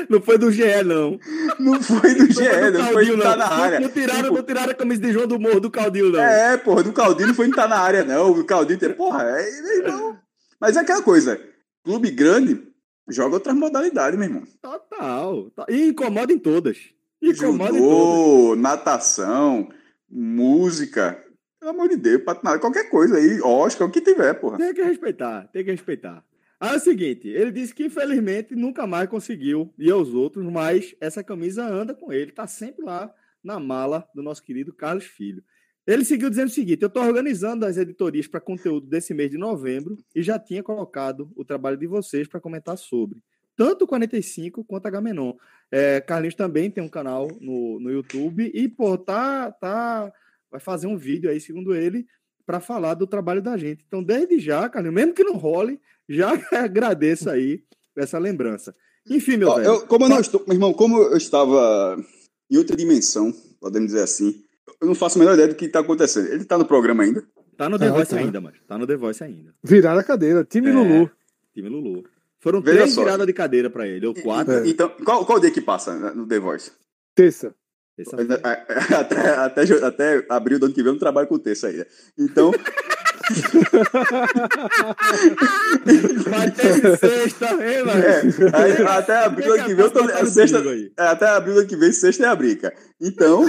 Não foi do GE, não.
Não foi do GE, não, não foi do tá na área.
Não tiraram, tipo... não tiraram a camisa de João do Morro do Caldinho, não.
É, porra, do Caldinho não foi estar tá na área, não. O Caldinho, porra, é, não. Mas é aquela coisa, clube grande joga outras modalidades, meu irmão.
Total. E incomoda em todas.
Incomoda Judô, em todas. natação, música. Pelo amor de Deus, patinada, qualquer coisa aí, Oscar, o que tiver, porra.
Tem que respeitar, tem que respeitar. Aí é o seguinte, ele disse que infelizmente nunca mais conseguiu ir aos outros, mas essa camisa anda com ele, tá sempre lá na mala do nosso querido Carlos Filho. Ele seguiu dizendo o seguinte: eu estou organizando as editorias para conteúdo desse mês de novembro e já tinha colocado o trabalho de vocês para comentar sobre. Tanto o 45 quanto a Gamenon. É, Carlinhos também tem um canal no, no YouTube e, pô, tá, tá. Vai fazer um vídeo aí, segundo ele, para falar do trabalho da gente. Então, desde já, Carlinhos, mesmo que não role, já agradeço aí essa lembrança. Enfim, meu
Ó,
velho.
eu- como eu não estou, meu irmão, como eu estava em outra dimensão, podemos dizer assim, eu não faço a menor ideia do que está acontecendo. Ele está no programa ainda?
Tá no The
Ah,
Voice
tá.
ainda, mas tá no The Voice ainda.
Viraram a cadeira. Time
É.
Lulu.
Time Lulu. Foram
Veja
três
só.
viradas de cadeira para ele, ou quatro.
É.
Então, qual, qual dia que passa né, no The Voice?
Terça.
Essa-
Até, até, jo- até abril do ano que vem eu não trabalho com texto ainda. Então,
Vai ter sexta, hein, mano?
é, aí, até abril do ano que vem eu tô. A
no
Sexta,
aí.
é, até abril do ano que vem, sexta é a brica. Então.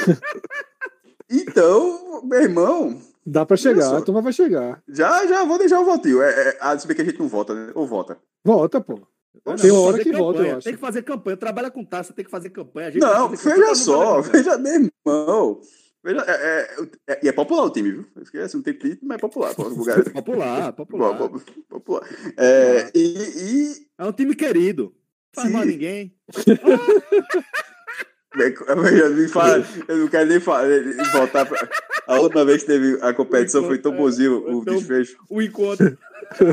Então, meu irmão,
Dá pra chegar,
Isso.
a turma vai chegar.
já, já vou deixar o votinho. É, é, ah, se bem que a gente não vota, né? Ou vota.
Volta, pô.
Não,
Tem uma hora que volta, eu acho.
Tem que fazer campanha. Trabalha com taça, tem que fazer campanha. A gente
Não, veja só, veja, meu irmão. Veja, é, é, é- e é popular o time, viu? Esquece, não tem título, mas é popular. o lugar-
Popular, popular.
Pop- pop- popular. É, e, e
É um time querido. Faz
Sim.
mal a ninguém.
eu, me fala, eu não quero nem falar, voltar pra. A última vez que teve a competição foi tão bonzinho o
Então-
desfecho.
O encontro.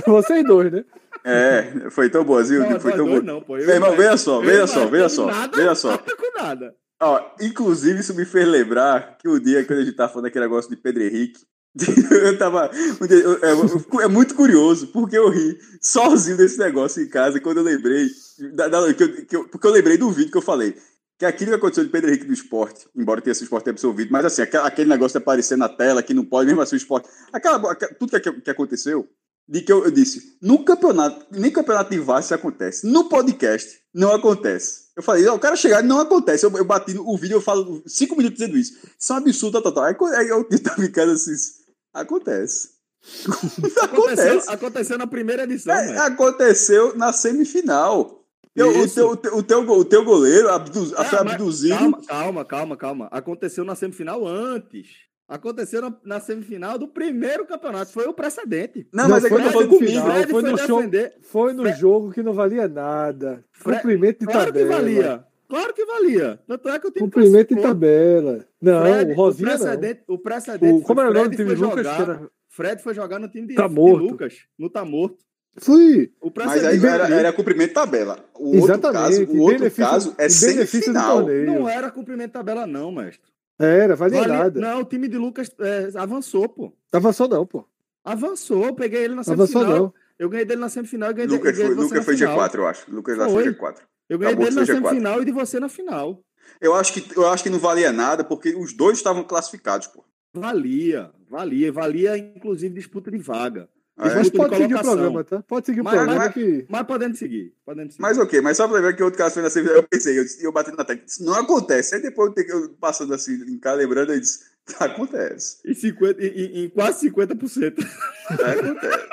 Vocês dois, né?
É, foi tão bonzinho.
Não,
foi tão
dois
bom.
não, pô. Eu
Meu irmão, veja só, veja só, veja
teve
só,
Nada,
veja só.
nada com nada.
Ó, inclusive, isso me fez lembrar que o dia que a gente tava falando daquele negócio de Pedro Henrique, eu tava. eu- é muito curioso, porque eu ri sozinho desse negócio em casa quando eu lembrei. da- da- que eu- que porque eu lembrei do vídeo que eu falei. Que aquilo que aconteceu de Pedro Henrique no esporte, embora tenha sido esporte absolvido, mas assim, aquele negócio de aparecer na tela que não pode, mesmo assim o esporte. Aquela- tudo que, que aconteceu, de que eu, eu disse, no campeonato, nem campeonato de VAR isso acontece. No podcast, não acontece. Eu falei, não, o cara chegar não acontece. Eu, eu bati no o vídeo, eu falo cinco minutos dizendo isso. Isso é um absurdo total. Aí, aí eu tava ficando assim, acontece.
Aconteceu,
acontece.
aconteceu na primeira edição,
É, aconteceu na semifinal. Teu- o, teu, o, teu, o, teu, o teu goleiro abdu,
Ah,
foi abduzido.
Calma, calma, calma, calma. Aconteceu na semifinal antes. Aconteceu na, na semifinal do primeiro campeonato. Foi o precedente.
Não, mas é que eu
foi na
falando
semifinal,
comigo.
Fred
foi
foi
no show. Foi no
Fre-
jogo que não valia nada. Cumprimento de
Claro que
tabela.
valia. Claro que valia. Tanto é que o time
Cumprimento de tabela. Não,
Fred,
o Rosinha
o precedente, o
não.
precedente
O, como
foi
era o nome do time de
foi
Lucas?
jogar-
que era-
Fred foi jogar no time de,
Tá
de
morto.
Lucas. No Tá Morto.
Fui.
O
Mas aí era, era cumprimento de tabela. O outro
Exatamente.
caso, o outro caso é semifinal.
não era cumprimento de tabela, não, mestre.
Era, valia
Valia-
nada.
Não, o time de Lucas é, avançou, pô.
Tava só não, pô.
Avançou, eu peguei ele na
Avançou
semifinal.
não.
Eu ganhei dele na semifinal e ganhei,
Lucas
de, ganhei
foi,
de você
Lucas foi
final.
G4, eu acho. Lucas lá
Foi.
foi G4.
Eu ganhei
Acabou
dele na
de ser G4.
semifinal e de você na final.
Eu acho, que, eu acho que não valia nada, porque os dois estavam classificados, pô.
Valia, valia, valia inclusive disputa de vaga.
É.
Mas
de
pode seguir o programa, tá? Pode seguir o
Mas-
programa
mas-
que.
Mas podendo seguir, podendo seguir.
Mas ok, mas só pra lembrar que outro caso foi na semifinal, eu pensei, eu, eu bati na tecla, isso não acontece. Aí depois eu, tenho- eu passando assim em casa, lembrando, eu disse, acontece.
Em, 50, em, em- quase 50%.
acontece.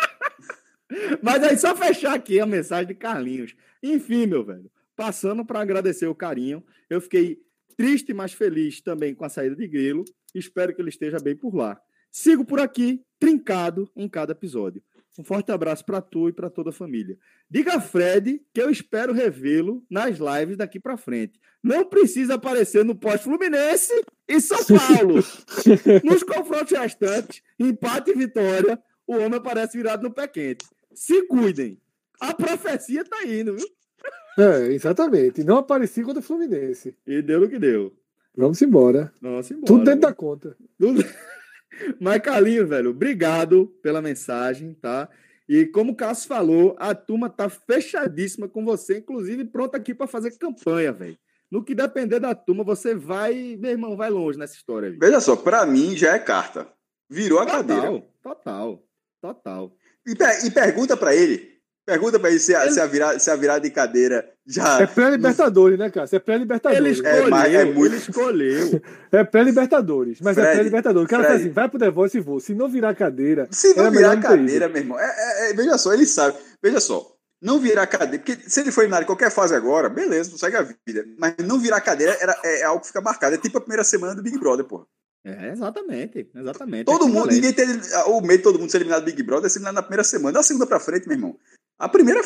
Mas aí, só fechar aqui a mensagem de Carlinhos. Enfim, meu velho, passando para agradecer o carinho, eu fiquei triste, mas feliz também com a saída de Grilo. Espero que ele esteja bem por lá. Sigo por aqui, trincado em cada episódio. Um forte abraço para tu e para toda a família. Diga a Fred que eu espero revê-lo nas lives daqui para frente. Não precisa aparecer no pós-Fluminense e São Paulo. Nos confrontos restantes, empate e vitória, o homem aparece virado no pé quente. Se cuidem. A profecia tá indo, viu?
É, exatamente. Não apareci contra o Fluminense.
E deu no que deu.
Vamos embora.
Nossa, embora.
Tudo dentro da conta.
Tudo- Mas, velho, obrigado pela mensagem, tá? E como o Cássio falou, a turma tá fechadíssima com você, inclusive pronta aqui para fazer campanha, velho. No que depender da turma, você vai, meu irmão, vai longe nessa história. Viu?
Veja só, pra mim já é carta. Virou a cadeira.
Total, total, total.
E, per- e pergunta pra ele. Pergunta pra ele se a,
Ele-
se a, virada, se a virada de cadeira já.
É pré-Libertadores, né, cara? Isso é
Ele
pré-Libertadores.
escolheu,
É, mas é muito-
ele escolheu.
É pré-Libertadores. Mas é
Fred,
pré-Libertadores. O cara
Fred.
assim: vai pro The Voice e vou. Se não virar cadeira.
Se não virar
não
cadeira, meu irmão. É, é- é- veja só, ele sabe. Veja só. Não virar cadeira. Porque se ele for eliminado em qualquer fase agora, beleza, segue a vida. Mas não virar cadeira era, é, é algo que fica marcado. É tipo a primeira semana do Big Brother, porra.
É, exatamente, exatamente.
Todo mundo, ninguém tem o medo de todo mundo ser eliminado do Big Brother, é ser eliminado na primeira semana. Da segunda pra frente, meu irmão. A primeira é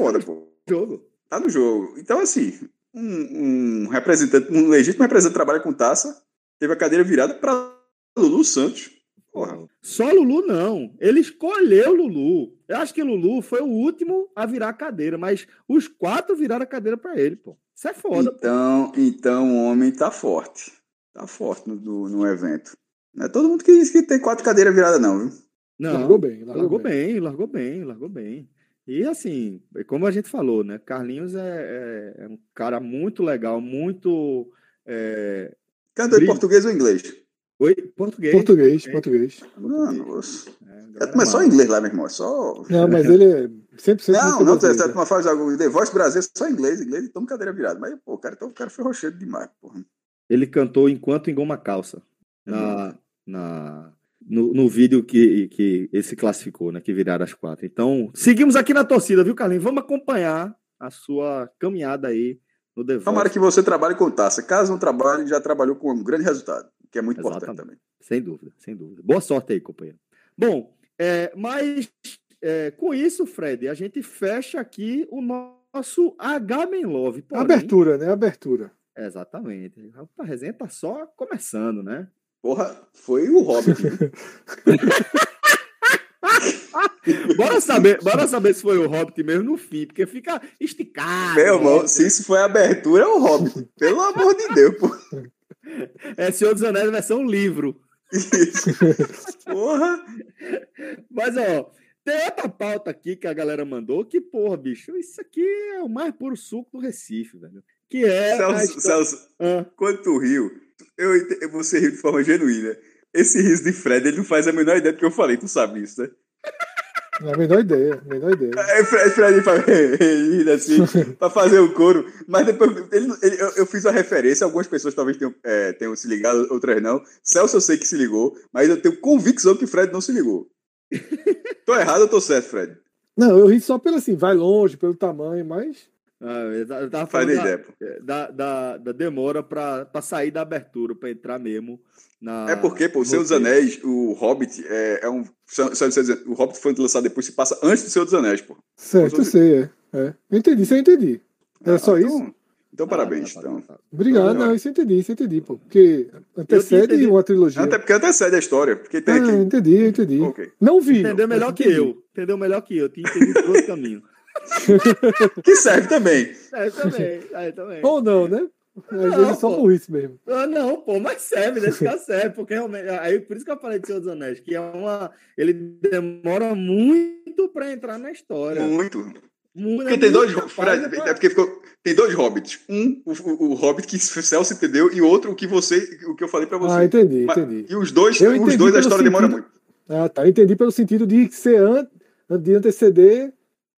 foda, pô.
jogo.
Tá no jogo. Então, assim, um, um representante, um legítimo representante trabalha com taça, teve a cadeira virada pra Lulu Santos. Porra.
Só Lulu não. Ele escolheu Lulu. Eu acho que Lulu foi o último a virar a cadeira, mas os quatro viraram a cadeira pra ele, pô. Isso é foda. pô.
Então, então o homem tá forte. Tá forte no, no, no evento. Não é todo mundo que diz que tem quatro cadeiras viradas, não, viu?
Não,
Largou bem, largou,
largou
bem.
bem, largou bem, largou bem. E assim, como a gente falou, né? Carlinhos é, é- é um cara muito legal, muito. É...
Cantou em português ou inglês?
Oi, português.
Português,
É.
português.
Não, nossa.
É,
É, mas só inglês lá, meu irmão. É só.
Não, mas ele é 100%
Não, não, você
brasileira.
uma faz algo. The Voice Brasil é só inglês, inglês, então cadeira virada. Mas, pô, o cara, então, o cara foi rochedo demais, porra.
Ele cantou enquanto engoma calça. Na, na, no, no vídeo que, que esse classificou, né? Que viraram as quatro. Então, seguimos aqui na torcida, viu, Carlinhos? Vamos acompanhar a sua caminhada aí no The Voice.
Tomara que você trabalhe com taça. Caso não trabalhe, já trabalhou com um grande resultado, que é muito importante
Exatamente.
também.
Sem dúvida, sem dúvida. Boa sorte aí, companheiro. Bom, é, mas é, com isso, Fred, a gente fecha aqui o nosso H Men Love. porém-
Abertura, né? Abertura.
Exatamente. A resenha tá só começando, né?
Porra, foi o Hobbit.
Bora saber, bora saber se foi o Hobbit mesmo no fim, porque fica esticado.
Meu irmão,
né?
se isso foi a abertura, é o Hobbit. Pelo amor de Deus, pô.
É Senhor dos Anéis versão livro.
Isso. Porra.
Mas, ó, tem outra pauta aqui que a galera mandou que, porra, bicho, isso aqui é o mais puro suco do Recife, velho. Que é.
Celso,
história-
Celso,
Ah,
quando tu riu, eu, você riu de forma genuína. Esse riso de Fred, ele não faz a menor ideia do que eu falei, tu sabe isso, né?
Não é a menor ideia, a menor ideia.
Aí Fred, Fred faz rindo assim, pra fazer o coro, mas depois ele, ele- eu, eu fiz uma referência, algumas pessoas talvez tenham, é, tenham se ligado, outras não. Celso eu sei que se ligou, mas eu tenho convicção que Fred não se ligou. tô errado ou tô certo, Fred?
Não, eu ri só pelo assim, vai longe, pelo tamanho, mas.
Ah, eu tava falando da, da, da, da demora pra, pra sair da abertura, pra entrar mesmo na.
É porque, pô, o Senhor dos. Anéis, o Hobbit é, é um. O Hobbit foi lançado depois, se passa antes do Senhor dos Anéis, pô.
Certo, eu sei, é. é. Eu entendi, isso eu entendi. Era só
então,
isso?
Então,
Ah,
parabéns.
tá, tá,
então.
tá, tá.
Obrigado,
Então,
não, isso eu entendi, isso eu entendi, pô. Porque antecede uma trilogia.
Até porque antecede a história. Porque tem
Ah,
aqui.
entendi, eu entendi.
Ok.
Não vi.
Entendeu melhor que
entendi.
eu. Entendeu melhor que eu. Tinha entendido por outro caminho.
Que serve também.
É, também. É, também.
Ou não, né? Às
Não,
vezes é só por isso mesmo.
Ah, não, pô, mas serve, nesse caso serve, porque realmente. Aí, por isso que eu falei de Senhor dos Anéis, que é uma. Ele demora muito pra entrar na história.
Muito.
Muito,
Porque tem dois. Fred,
pra-
é porque ficou, tem dois hobbits. Um, o, o, o hobbit que o Celso entendeu, e outro o que você. O que eu falei pra você.
Ah, entendi,
Mas-
entendi.
E os dois,
Eu
os dois a história demora
sentido-
muito.
Ah, tá. Eu entendi pelo sentido de ser an... de anteceder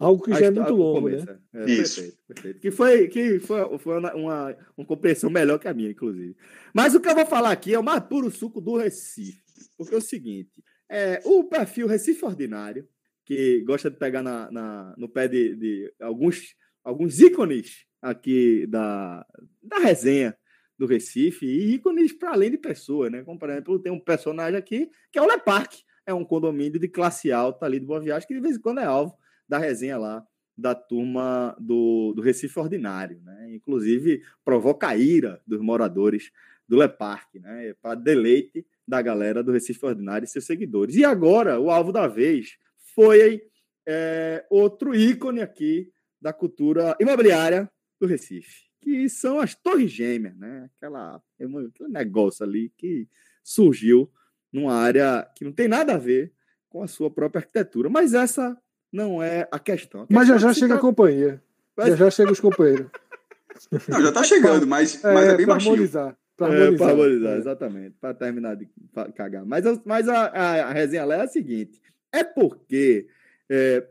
algo que já é muito longo, né?
é.
Isso.
Perfeito, perfeito. Que foi, que foi, foi uma, uma, uma compreensão melhor que a minha, inclusive. Mas o que eu vou falar aqui é o mais puro suco do Recife. Porque é o seguinte: é, o perfil Recife Ordinário, que gosta de pegar na, na- no pé de, de alguns, alguns ícones aqui da, da resenha do Recife, e ícones para além de pessoa, né? Como, por exemplo, tem um personagem aqui que é o Lepark, é um condomínio de classe alta ali de Boa Viagem, que de vez em quando é alvo da resenha lá da turma do, do Recife Ordinário, né? Inclusive provoca a ira dos moradores do Lepark, né? Para deleite da galera do Recife Ordinário e seus seguidores. E agora, o alvo da vez foi é, outro ícone aqui da cultura imobiliária do Recife, que são as Torres Gêmeas, né? Aquela, aquele negócio ali que surgiu numa área que não tem nada a ver com a sua própria arquitetura. Mas essa não é a questão. A
Mas já
questão
já
é se
chega a
tra-
companhia.
Mas-
Já já chega os companheiros.
Não, já tá chegando, mas,
É,
mas é bem
pra
baixinho.
harmonizar. Pra
É,
harmonizar.
pra harmonizar,
É.
exatamente. Para terminar de cagar. Mas, a- mas a, a, a resenha lá é a seguinte: é porque,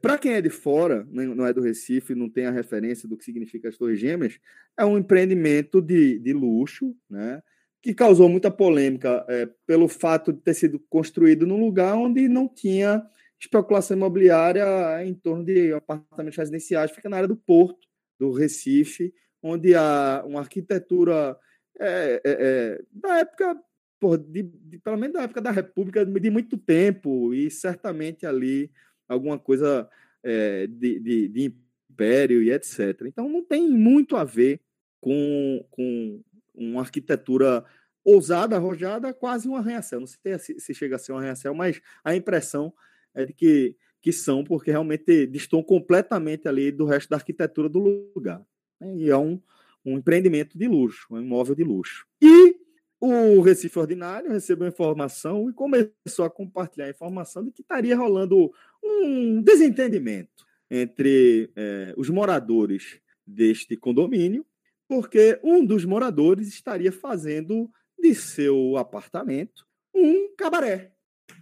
para quem é de fora, né, não é do Recife, não tem a referência do que significa as Torres Gêmeas, é um empreendimento de, de luxo, né? Que causou muita polêmica é, pelo fato de ter sido construído num lugar onde não tinha especulação imobiliária em torno de apartamentos residenciais, fica na área do Porto, do Recife, onde há uma arquitetura é, é, é, da época por, de, de, pelo menos da época da República, de muito tempo, e certamente ali alguma coisa é, de, de, de, império e etc. Então não tem muito a ver com, com uma arquitetura ousada, arrojada, quase um arranha-céu. Não sei se, se chega a ser um arranha-céu, mas a impressão é de que, que são, porque realmente estão completamente ali do resto da arquitetura do lugar. Né? E é um, um empreendimento de luxo, um imóvel de luxo. E o Recife Ordinário recebeu informação e começou a compartilhar a informação de que estaria rolando um desentendimento entre é, os moradores deste condomínio, porque um dos moradores estaria fazendo de seu apartamento um cabaré.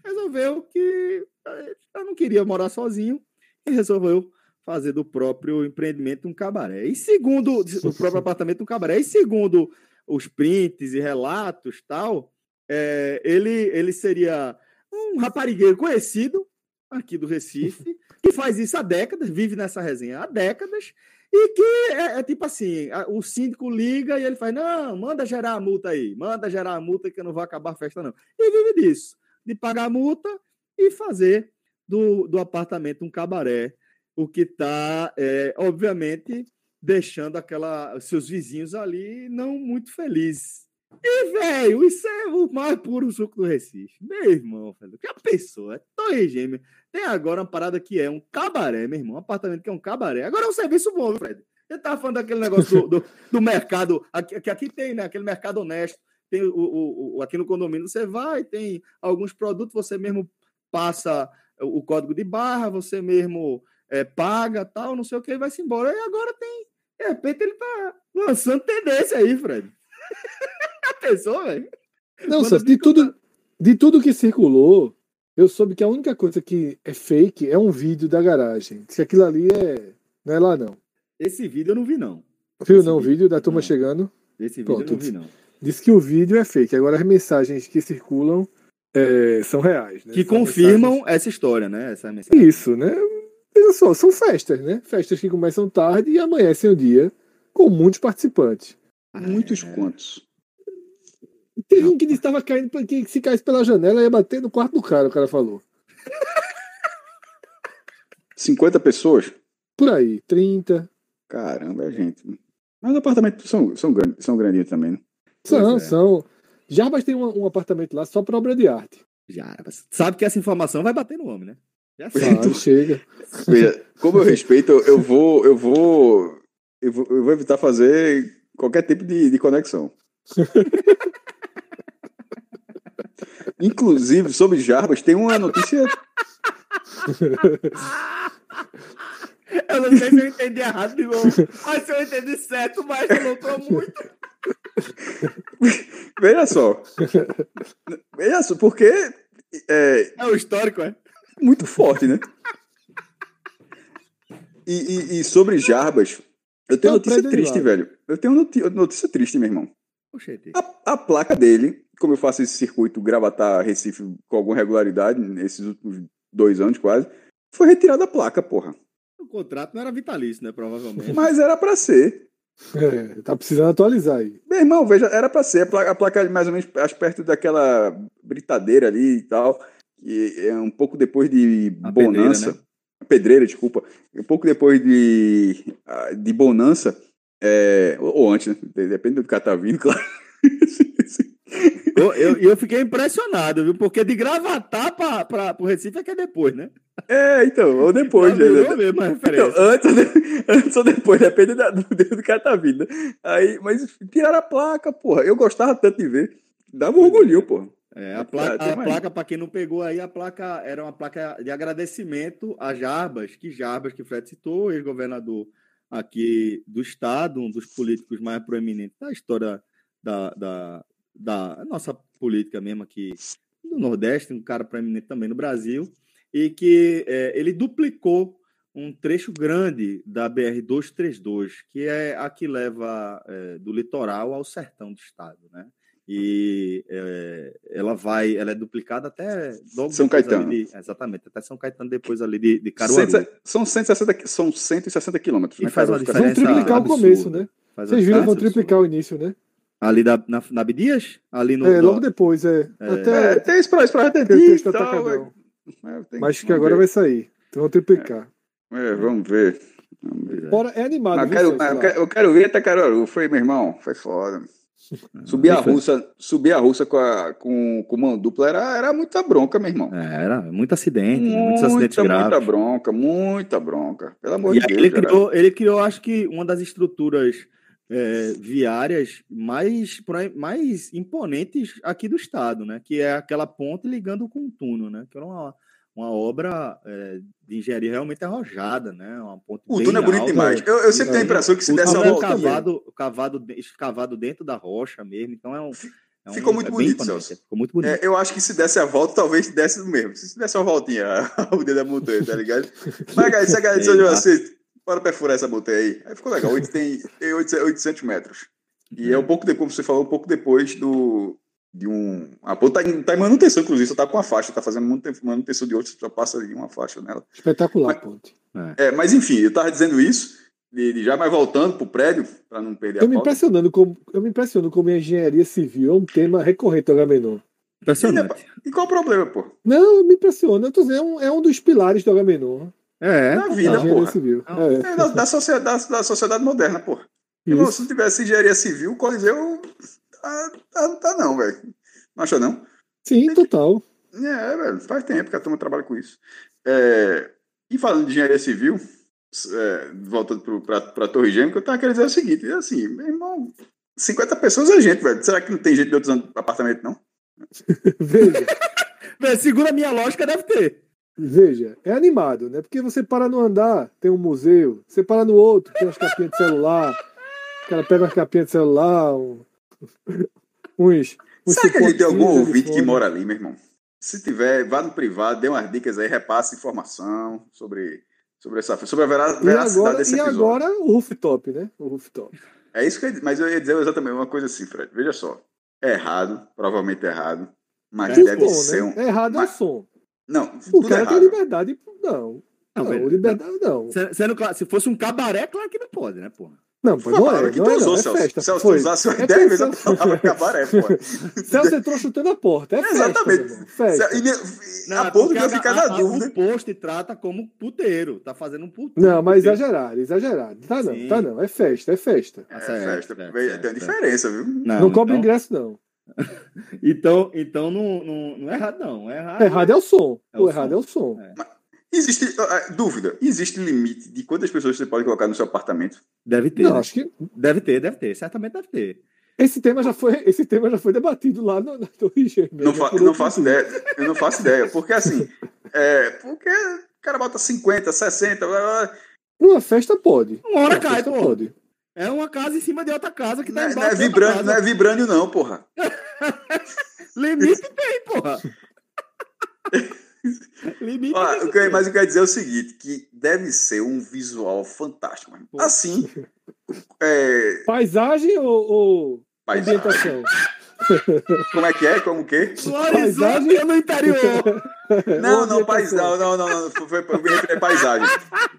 Resolveu que eh, eu não queria morar sozinho e resolveu fazer do próprio empreendimento um cabaré. E segundo o próprio apartamento um cabaré, e segundo os prints e relatos tal, é, ele, ele seria um raparigueiro conhecido aqui do Recife, que faz isso há décadas, vive nessa resenha há décadas, e que é, é, tipo assim: o síndico liga e ele faz: não, manda gerar a multa aí, manda gerar a multa que eu não vou acabar a festa, não. E vive disso, de pagar multa e fazer do, do apartamento um cabaré, o que está, é, obviamente, deixando aquela, seus vizinhos ali não muito felizes. E, velho, isso é o mais puro suco do Recife. Meu irmão, velho, que a pessoa é torre gêmea. Tem agora uma parada que é um cabaré, meu irmão. Um apartamento que é um cabaré. Agora é um serviço bom, Fred? Você tava falando daquele negócio do, do, do mercado, aqui, que aqui tem, né? Aquele mercado honesto. Tem o, o, o, aqui no condomínio você vai, tem alguns produtos, você mesmo passa o código de barra, você mesmo é, paga, tal, não sei o que, e vai-se embora. E agora tem, de repente ele tá lançando tendência aí, Fred. A pessoa, velho?
Não, de tudo, de tudo que circulou, eu soube que a única coisa que é fake é um vídeo da garagem. Se aquilo ali é. Não é lá, não.
Esse vídeo eu não vi, não.
Viu não o vídeo da turma não. chegando?
Esse vídeo Pronto. eu não vi, não.
Diz que o vídeo é fake. Agora as mensagens que circulam é, são reais. Né?
Que
são
confirmam mensagens... essa história, né? Essa
mensagem. Isso, né? Veja só, são festas, né? Festas que começam tarde e amanhecem o dia com muitos participantes.
Muitos é... quantos?
Teve um que disse que estava caindo, que se caísse pela janela ia bater no quarto do cara, o cara falou.
50 pessoas?
Por aí, 30.
Caramba, é gente. Mas os apartamentos são, são, grandes, são grandinhos também, né?
São, é. são. Jarbas tem um, um, apartamento lá só para obra de arte.
Jarbas. Sabe que essa informação vai bater no homem, né?
Já sabe, chega.
Como eu respeito, eu vou, eu vou, eu vou, eu vou evitar fazer qualquer tipo de, de conexão. Inclusive, sobre Jarbas, tem uma notícia.
Eu não sei se eu entendi errado, de novo. Mas se eu entendi certo, mas eu não tô muito.
Veja só. Veja só, porque.
É, é o histórico, é?
Muito forte, né? E, e, e sobre Jarbas, eu tenho notícia triste, velho. Eu tenho notícia triste, meu irmão. A, a, placa dele, como eu faço esse circuito Gravatar Recife com alguma regularidade, nesses últimos dois anos quase, foi retirada a placa, porra.
O contrato não era vitalício, né? Provavelmente.
Mas era para ser.
É, tá precisando atualizar aí.
Meu irmão, veja, era para ser. A placa, a placa mais ou menos perto daquela britadeira ali e tal. Que é um pouco depois de a Bonança. Pedreira, né? Pedreira, desculpa. Um pouco depois de, de Bonança é, ou antes, né? Depende do que tá vindo, claro.
Eu, eu, eu, fiquei impressionado, viu? Porque de gravatar para o Recife é que é depois, né?
É, então, ou depois. Né? Mesmo então, antes, antes ou depois, depende da, do dedo do cara tá vindo. Aí, mas tiraram a placa, porra. Eu gostava tanto de ver. Dava um orgulho, porra.
É, a placa, a placa para quem não pegou aí, a placa era uma placa de agradecimento a Jarbas, que Jarbas, que Fred citou, ex-governador aqui do Estado, um dos políticos mais proeminentes da história da, da, da nossa política mesmo aqui do Nordeste, um cara proeminente também no Brasil, e que é, ele duplicou um trecho grande da BR-232, que é a que leva é, do litoral ao sertão do estado, né? e é, ela vai, ela é duplicada até
São Caetano.
De, exatamente, até São Caetano depois ali de, de Caruaru.
são 160, são 160 quilômetros.
E né, faz uma diferença Vão triplicar o começo, né? Vocês viram, vão triplicar o início, né?
Ali da, na, na Abdias? Ali no.
É, logo depois, é.
É.
Até
É, tem esse pra,
tem- Mas que agora
ver.
vai sair. Então vou triplicar.
É, vamos ver. Vamos ver.
Fora, é animado.
Mas
viu,
quero, eu quero, eu quero ver até Caruaru. Foi, meu irmão, foi foda. Subir a russa, subir a russa com, a, com, com mão dupla era, era muita bronca, meu irmão.
É, era muito acidente, muitos acidentes
Muita, muita
graves.
bronca, muita bronca. Pelo amor
E
de Deus.
ele
cara.
criou, ele criou, acho que, uma das estruturas é, viárias mais, mais imponentes aqui do estado, né? Que é aquela ponte ligando com o túnel, né? Que era uma, uma obra é, de engenharia realmente arrojada, né? Uma ponte
O túnel é bonito
alta.
demais. Eu, eu sempre tenho a impressão que se
O
desse uma
túnel é cavado, cavado, escavado dentro da rocha mesmo, então é um. é um-
Ficou muito
é
bonito, Celso.
Ficou muito bonito.
É, eu acho que se desse a volta, talvez desse mesmo. Se desse uma voltinha ao dedo da montanha, tá ligado? Mas, cara, se a galera de São João bora perfurar essa montanha aí. Aí ficou legal. Oito- Tem, tem 800 800 metros. E é um pouco depois, como você falou, um pouco depois do. De um. A ponte tá em, tá em manutenção, inclusive, só tá com a faixa, tá fazendo manuten- manutenção de outros, só passa ali uma faixa nela.
Espetacular,
Mas-
ponte.
É, mas enfim, eu tava dizendo isso, de, de já mais voltando pro prédio, para não perder
Eu
a
me,
pauta.
impressionando como, eu me impressiono como a engenharia civil é um tema recorrente do Agamenon.
Impressionante.
E qual o problema, pô?
Não, me impressiona. Eu tô dizendo, é um, é um dos pilares do Agamenon.
É,
Na vida,
engenharia
porra.
civil. É,
É, da, da, sociedade, da sociedade moderna, pô. Irmão, se não tivesse engenharia civil, o Coliseu tá, tá, tá não, velho. Não acha não?
Sim, total.
É, velho, faz tempo que a turma trabalha com isso. É, e falando de engenharia civil, é, voltando para a Torre Gêmea, o que eu tava querendo dizer é o seguinte, é assim, meu irmão, 50 pessoas é gente, velho. Será que não tem gente de outros apartamentos, não?
Veja,
Segura a minha lógica, deve ter.
Veja, é animado, né? Porque você para no andar, tem um museu, você para no outro, tem umas capinhas de celular, o cara pega umas capinhas de celular, um- uns. uns
Será que a gente tem algum ouvinte que mora ali, meu irmão? Se tiver, vá no privado, dê umas dicas aí, repasse informação sobre, sobre essa sobre a vera-
E
veracidade
agora,
desse
e
episódio.
agora o rooftop, né? O rooftop.
É isso que eu, mas eu ia dizer exatamente uma coisa assim, Fred. Veja só. É errado, provavelmente é errado, mas
É
deve
o som,
ser
né?
um.
É errado é o
mas-
som.
Não,
O cara tem
errado.
liberdade. Não.
Não,
Não,
velho,
liberdade não.
Se- Sendo claro, se fosse um cabaré, claro que não pode, né, porra?
Não, pô,
Foi a
não é.
que
Não
tu
é,
usou,
não, é
Celso.
festa.
Celso, tu
Foi.
usasse umas
É
10 vezes a palavra cabaré, pô.
Celso entrou chutando a porta. É festa,
Exatamente.
Festa.
E, e,
Não,
a ponto
porque
de eu ficar na
a-
dúvida.
O post trata como puteiro. Tá fazendo um puteiro.
Não, mas
puteiro.
exagerado, exagerado. Tá não,
Sim.
tá não. É festa, é festa.
É,
certo,
festa.
certo,
Tem
certo,
uma diferença, viu?
Não,
Não, cobra
então,
ingresso, não.
Então, então não, não, não é errado, não. É errado.
Errado é o som.
É o
o errado
som.
é o som.
É.
Existe. ah, Dúvida. Existe limite de quantas pessoas você pode colocar no seu apartamento?
Deve ter.
Não,
né?
acho que
Deve ter, deve ter. Certamente deve ter.
esse tema já foi, esse tema já foi debatido lá no- na Torre Gêmea.
Não,
já
fa não faço
motivo.
ideia. Eu não faço ideia. Porque assim. É, porque o cara bota 50, 60. blá, blá.
Numa festa pode.
Uma hora
Numa
cai,
pode.
É uma casa em cima de outra casa que
Não,
tá
é- não
embaixo
é
de outra
vibrando, não é vibrando, não, porra.
Limite tem, porra. Limite tem.
o que eu, mas eu ia dizer é o seguinte: que deve ser um visual fantástico. Assim. É,
Paisagem ou, ou
paisagem.
ambientação?
Como é que é? Como que?
É no interior.
Não, não, paisagem. Não, não, não. Foi, eu me referi a paisagem.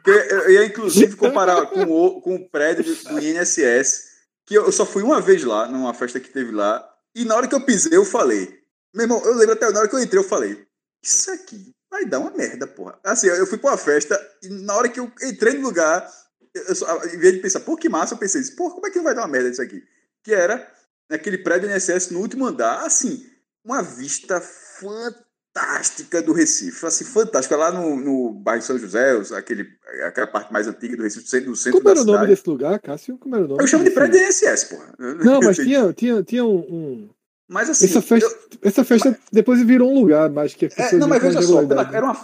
Eu ia, inclusive, comparar com o, com o prédio do, INSS, que eu só fui uma vez lá, numa festa que teve lá, e na hora que eu pisei, eu falei. Meu irmão, eu lembro até na hora que eu entrei, eu falei. Isso aqui vai dar uma merda, porra. Assim, eu fui pra uma festa, e na hora que eu entrei no lugar, eu, só, em vez de pensar, pô, que massa, eu pensei pô, como é que não vai dar uma merda isso aqui? Que era naquele prédio do INSS no último andar, assim, uma vista fantástica do Recife, assim, fantástica, lá no, no bairro São José, os- aquele, aquela parte mais antiga do Recife, do centro,
Como
da
era o nome
cidade.
desse lugar, Cássio? Como era o nome?
Eu chamo de prédio do INSS, porra.
Não, mas tinha, tinha, tinha um. um-
Mas assim,
Essa festa,
eu-
essa festa depois virou um lugar mais que
É, não, mas veja só, era uma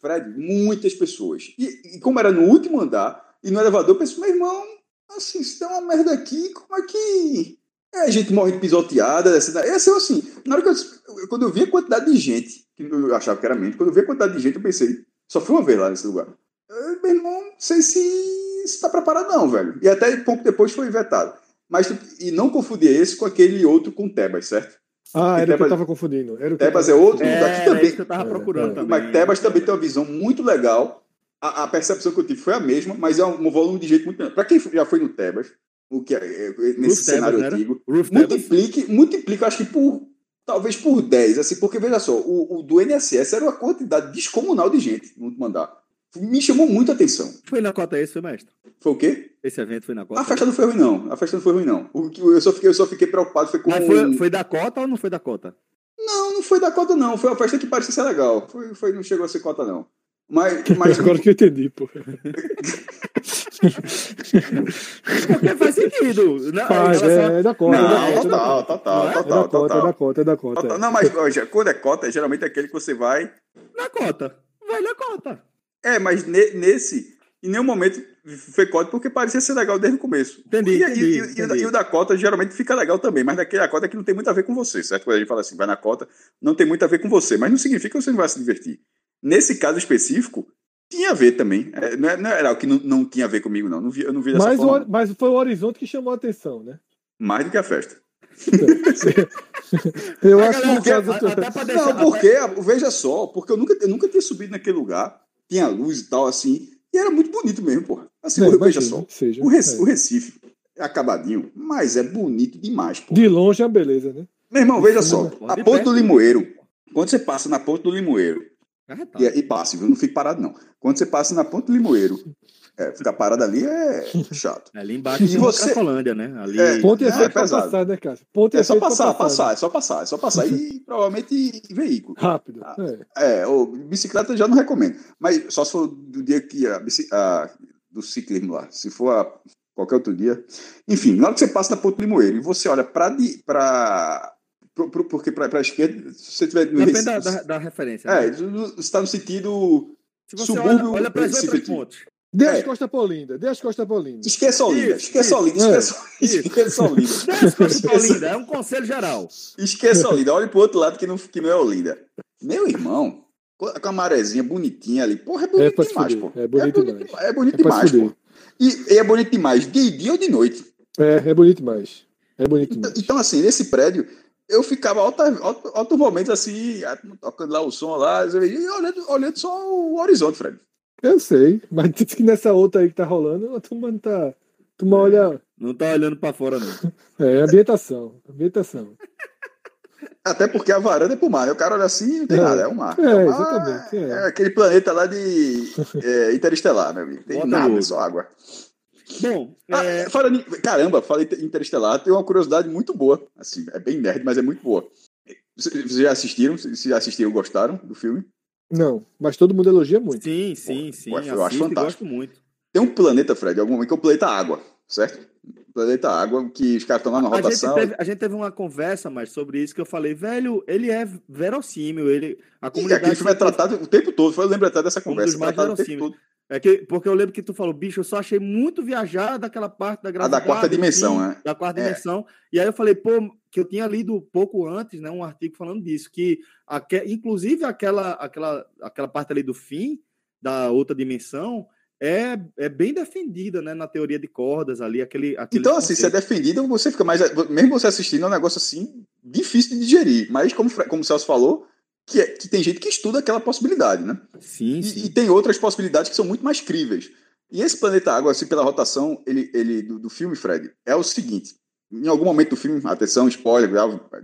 prédio, muitas pessoas. E, e como era no último andar, e no elevador, eu pensei, meu irmão, assim, se der uma merda aqui, como é que. É, a gente morre pisoteada. Assim, né? Esse, assim, na hora que eu, quando eu vi a quantidade de gente, que eu achava que era menos, quando eu vi a quantidade de gente, eu pensei, só fui uma vez lá nesse lugar. Eu, meu irmão, não sei se está preparado, não, velho. E até pouco depois foi vetado. Mas, tipo, e não confundir esse com aquele outro com Tebas, certo?
Ah, era o que eu
Tebas-
tava confundindo. Era que
Tebas é outro,
É,
também.
era isso que eu tava
É,
procurando
é.
também.
Mas Tebas também tem uma visão muito legal. A, a percepção que eu tive foi a mesma, mas é um, um volume de gente muito grande. Para quem já foi no Tebas, o que é, é,
Ruth
nesse cenário
era?
antigo, multiplique, multiplique, eu acho que por talvez por 10, assim, porque veja só, o, o do NSS era uma quantidade descomunal de gente no último andar. Me chamou muito a atenção.
Foi na cota esse, foi, mestre?
Foi o quê?
Esse evento foi na cota?
A festa não foi ruim, não. A festa não foi ruim, não. O que eu só fiquei, eu só fiquei preocupado foi com.
Mas foi, foi da cota ou não foi da cota?
Não, não foi da cota, não. Foi uma festa que parecia ser legal. Foi, foi, não chegou a ser cota, não. Mas, mas
Agora que eu entendi, pô.
Porque faz sentido. Não,
Faz,
relação
é, é da cota. é
Não,
é
total,
cota.
total,
é?
É da
total,
cota, é da
total.
cota, é da cota.
Total. Não, mas quando é cota, geralmente é aquele que você vai.
Na cota. Vai na cota.
É, mas ne- nesse, em nenhum momento foi cota porque parecia ser legal desde o começo.
Entendi,
E, e-
entendi,
e- o da-
entendi.
e o da cota geralmente fica legal também, mas daquele da cota é que não tem muito a ver com você, certo? Quando a gente fala assim, vai na cota, não tem muito a ver com você, mas não significa que você não vai se divertir. Nesse caso específico, tinha a ver também. É, não, é- não era algo que não, não tinha a ver comigo, não. não vi, eu não vi dessa
Mas, o,
forma.
hor- mas foi o horizonte que chamou a atenção, né?
Mais do que a festa.
Eu
A
acho que
galera,
no caso.
até pra deixar,
Não, porque, veja só, porque eu nunca, eu nunca tinha subido naquele lugar, tinha luz e tal, assim, e era muito bonito mesmo, porra. Assim,
É,
veja só,
que seja.
o, Rec-
É.
o Recife é acabadinho, mas é bonito demais, pô.
De longe é uma beleza, né?
Meu irmão, veja só, a ponte do Limoeiro, quando você passa na ponte do Limoeiro. E, e passe, viu? Não fique parado, não. Quando você passa na ponte do Limoeiro, é, ficar parado ali é chato.
Ali embaixo tem
você-.
Cracolândia, né? Ali...
É,
Ponte é
é
passar, né, Cássio? Ponte é,
É só passar,
né?
passar, é só passar, é só passar. E provavelmente veículo.
Rápido.
Ah.
É.
É, ou bicicleta eu já não recomendo. Mas só se for do dia que a, a- do ciclismo lá. Se for a- qualquer outro dia. Enfim, na hora que você passa na Ponte Limoeiro e você olha para pro, pro, porque para a esquerda, se você tiver no
Depende da,
Recife-
da, da referência.
É,
né?
você está no sentido.
Se você
subúrbio
olha, olha para as outras pontes.
Dê
É.
as costas pra Olinda, dê as costas pra Olinda.
Esqueça Olinda,
Isso,
esqueça
isso.
Olinda,
É.
esqueça, Olinda.
Desce com essa Olinda, é um conselho geral.
Esqueça Olinda, olha pro outro lado que não, que não é Olinda. Meu irmão, com a marezinha bonitinha ali, porra, é bonito
É
demais,
fuder,
pô.
é bonito demais.
dema- É bonito
É
demais,
fuder.
pô. E, e é bonito demais de dia ou de noite.
É, é bonito demais. É bonito
Então,
demais.
então, assim, nesse prédio, eu ficava alta, alto, altos momentos assim, tocando lá o som lá, e olhando, olhando só o horizonte, Fred.
Eu sei, mas diz que nessa outra aí que tá rolando, a turma não tá. A turma olha.
Não tá olhando para fora, não.
É, ambientação. Ambientação.
Até porque a varanda é pro mar, né? O cara olha assim e não tem
É.
nada, é um mar.
É,
o mar
exatamente, é.
É aquele planeta lá de é, interestelar, meu amigo. Tem
Bota
nada, só água.
Bom,
Ah,
é,
em- caramba, falei Interestelar, tem uma curiosidade muito boa. Assim, é bem nerd, mas é muito boa. Vocês já assistiram? Se já assistiram, gostaram do filme?
Não, mas todo mundo elogia muito.
sim, sim, sim.
eu acho
assisto e
fantástico.
gosto muito.
Tem um planeta, Fred, algum momento que é o planeta Água, certo? Planeta Água, que os caras estão lá na
A gente,
rotação.
teve, a gente teve uma conversa, mas sobre isso que eu falei, velho, ele é verossímil, ele, a
E
comunidade
aquele filme é tratado o tempo todo, foi eu lembro até dessa
Um
conversa.
dos mais
tratado
É que, porque eu lembro que tu falou, bicho, eu só achei muito viajada daquela parte da
A
gravidade.
da quarta dimensão, né?
Da quarta
É.
dimensão. E aí eu falei, pô, que eu tinha lido pouco antes, né, um artigo falando disso, que aque, inclusive aquela, aquela, aquela parte ali do fim da outra dimensão é, é bem defendida, né, na teoria de cordas ali, aquele, aquele
Então, assim, se é defendido, você fica mais. Mesmo você assistindo, é um negócio assim, difícil de digerir. Mas, como, como o Celso falou, que, é- que tem gente que estuda aquela possibilidade, né?
Sim,
E,
sim.
e tem outras possibilidades que são muito mais críveis. E esse planeta Água, assim, pela rotação ele, ele, do, do filme, Fred, é o seguinte. Em algum momento do filme, atenção, spoiler,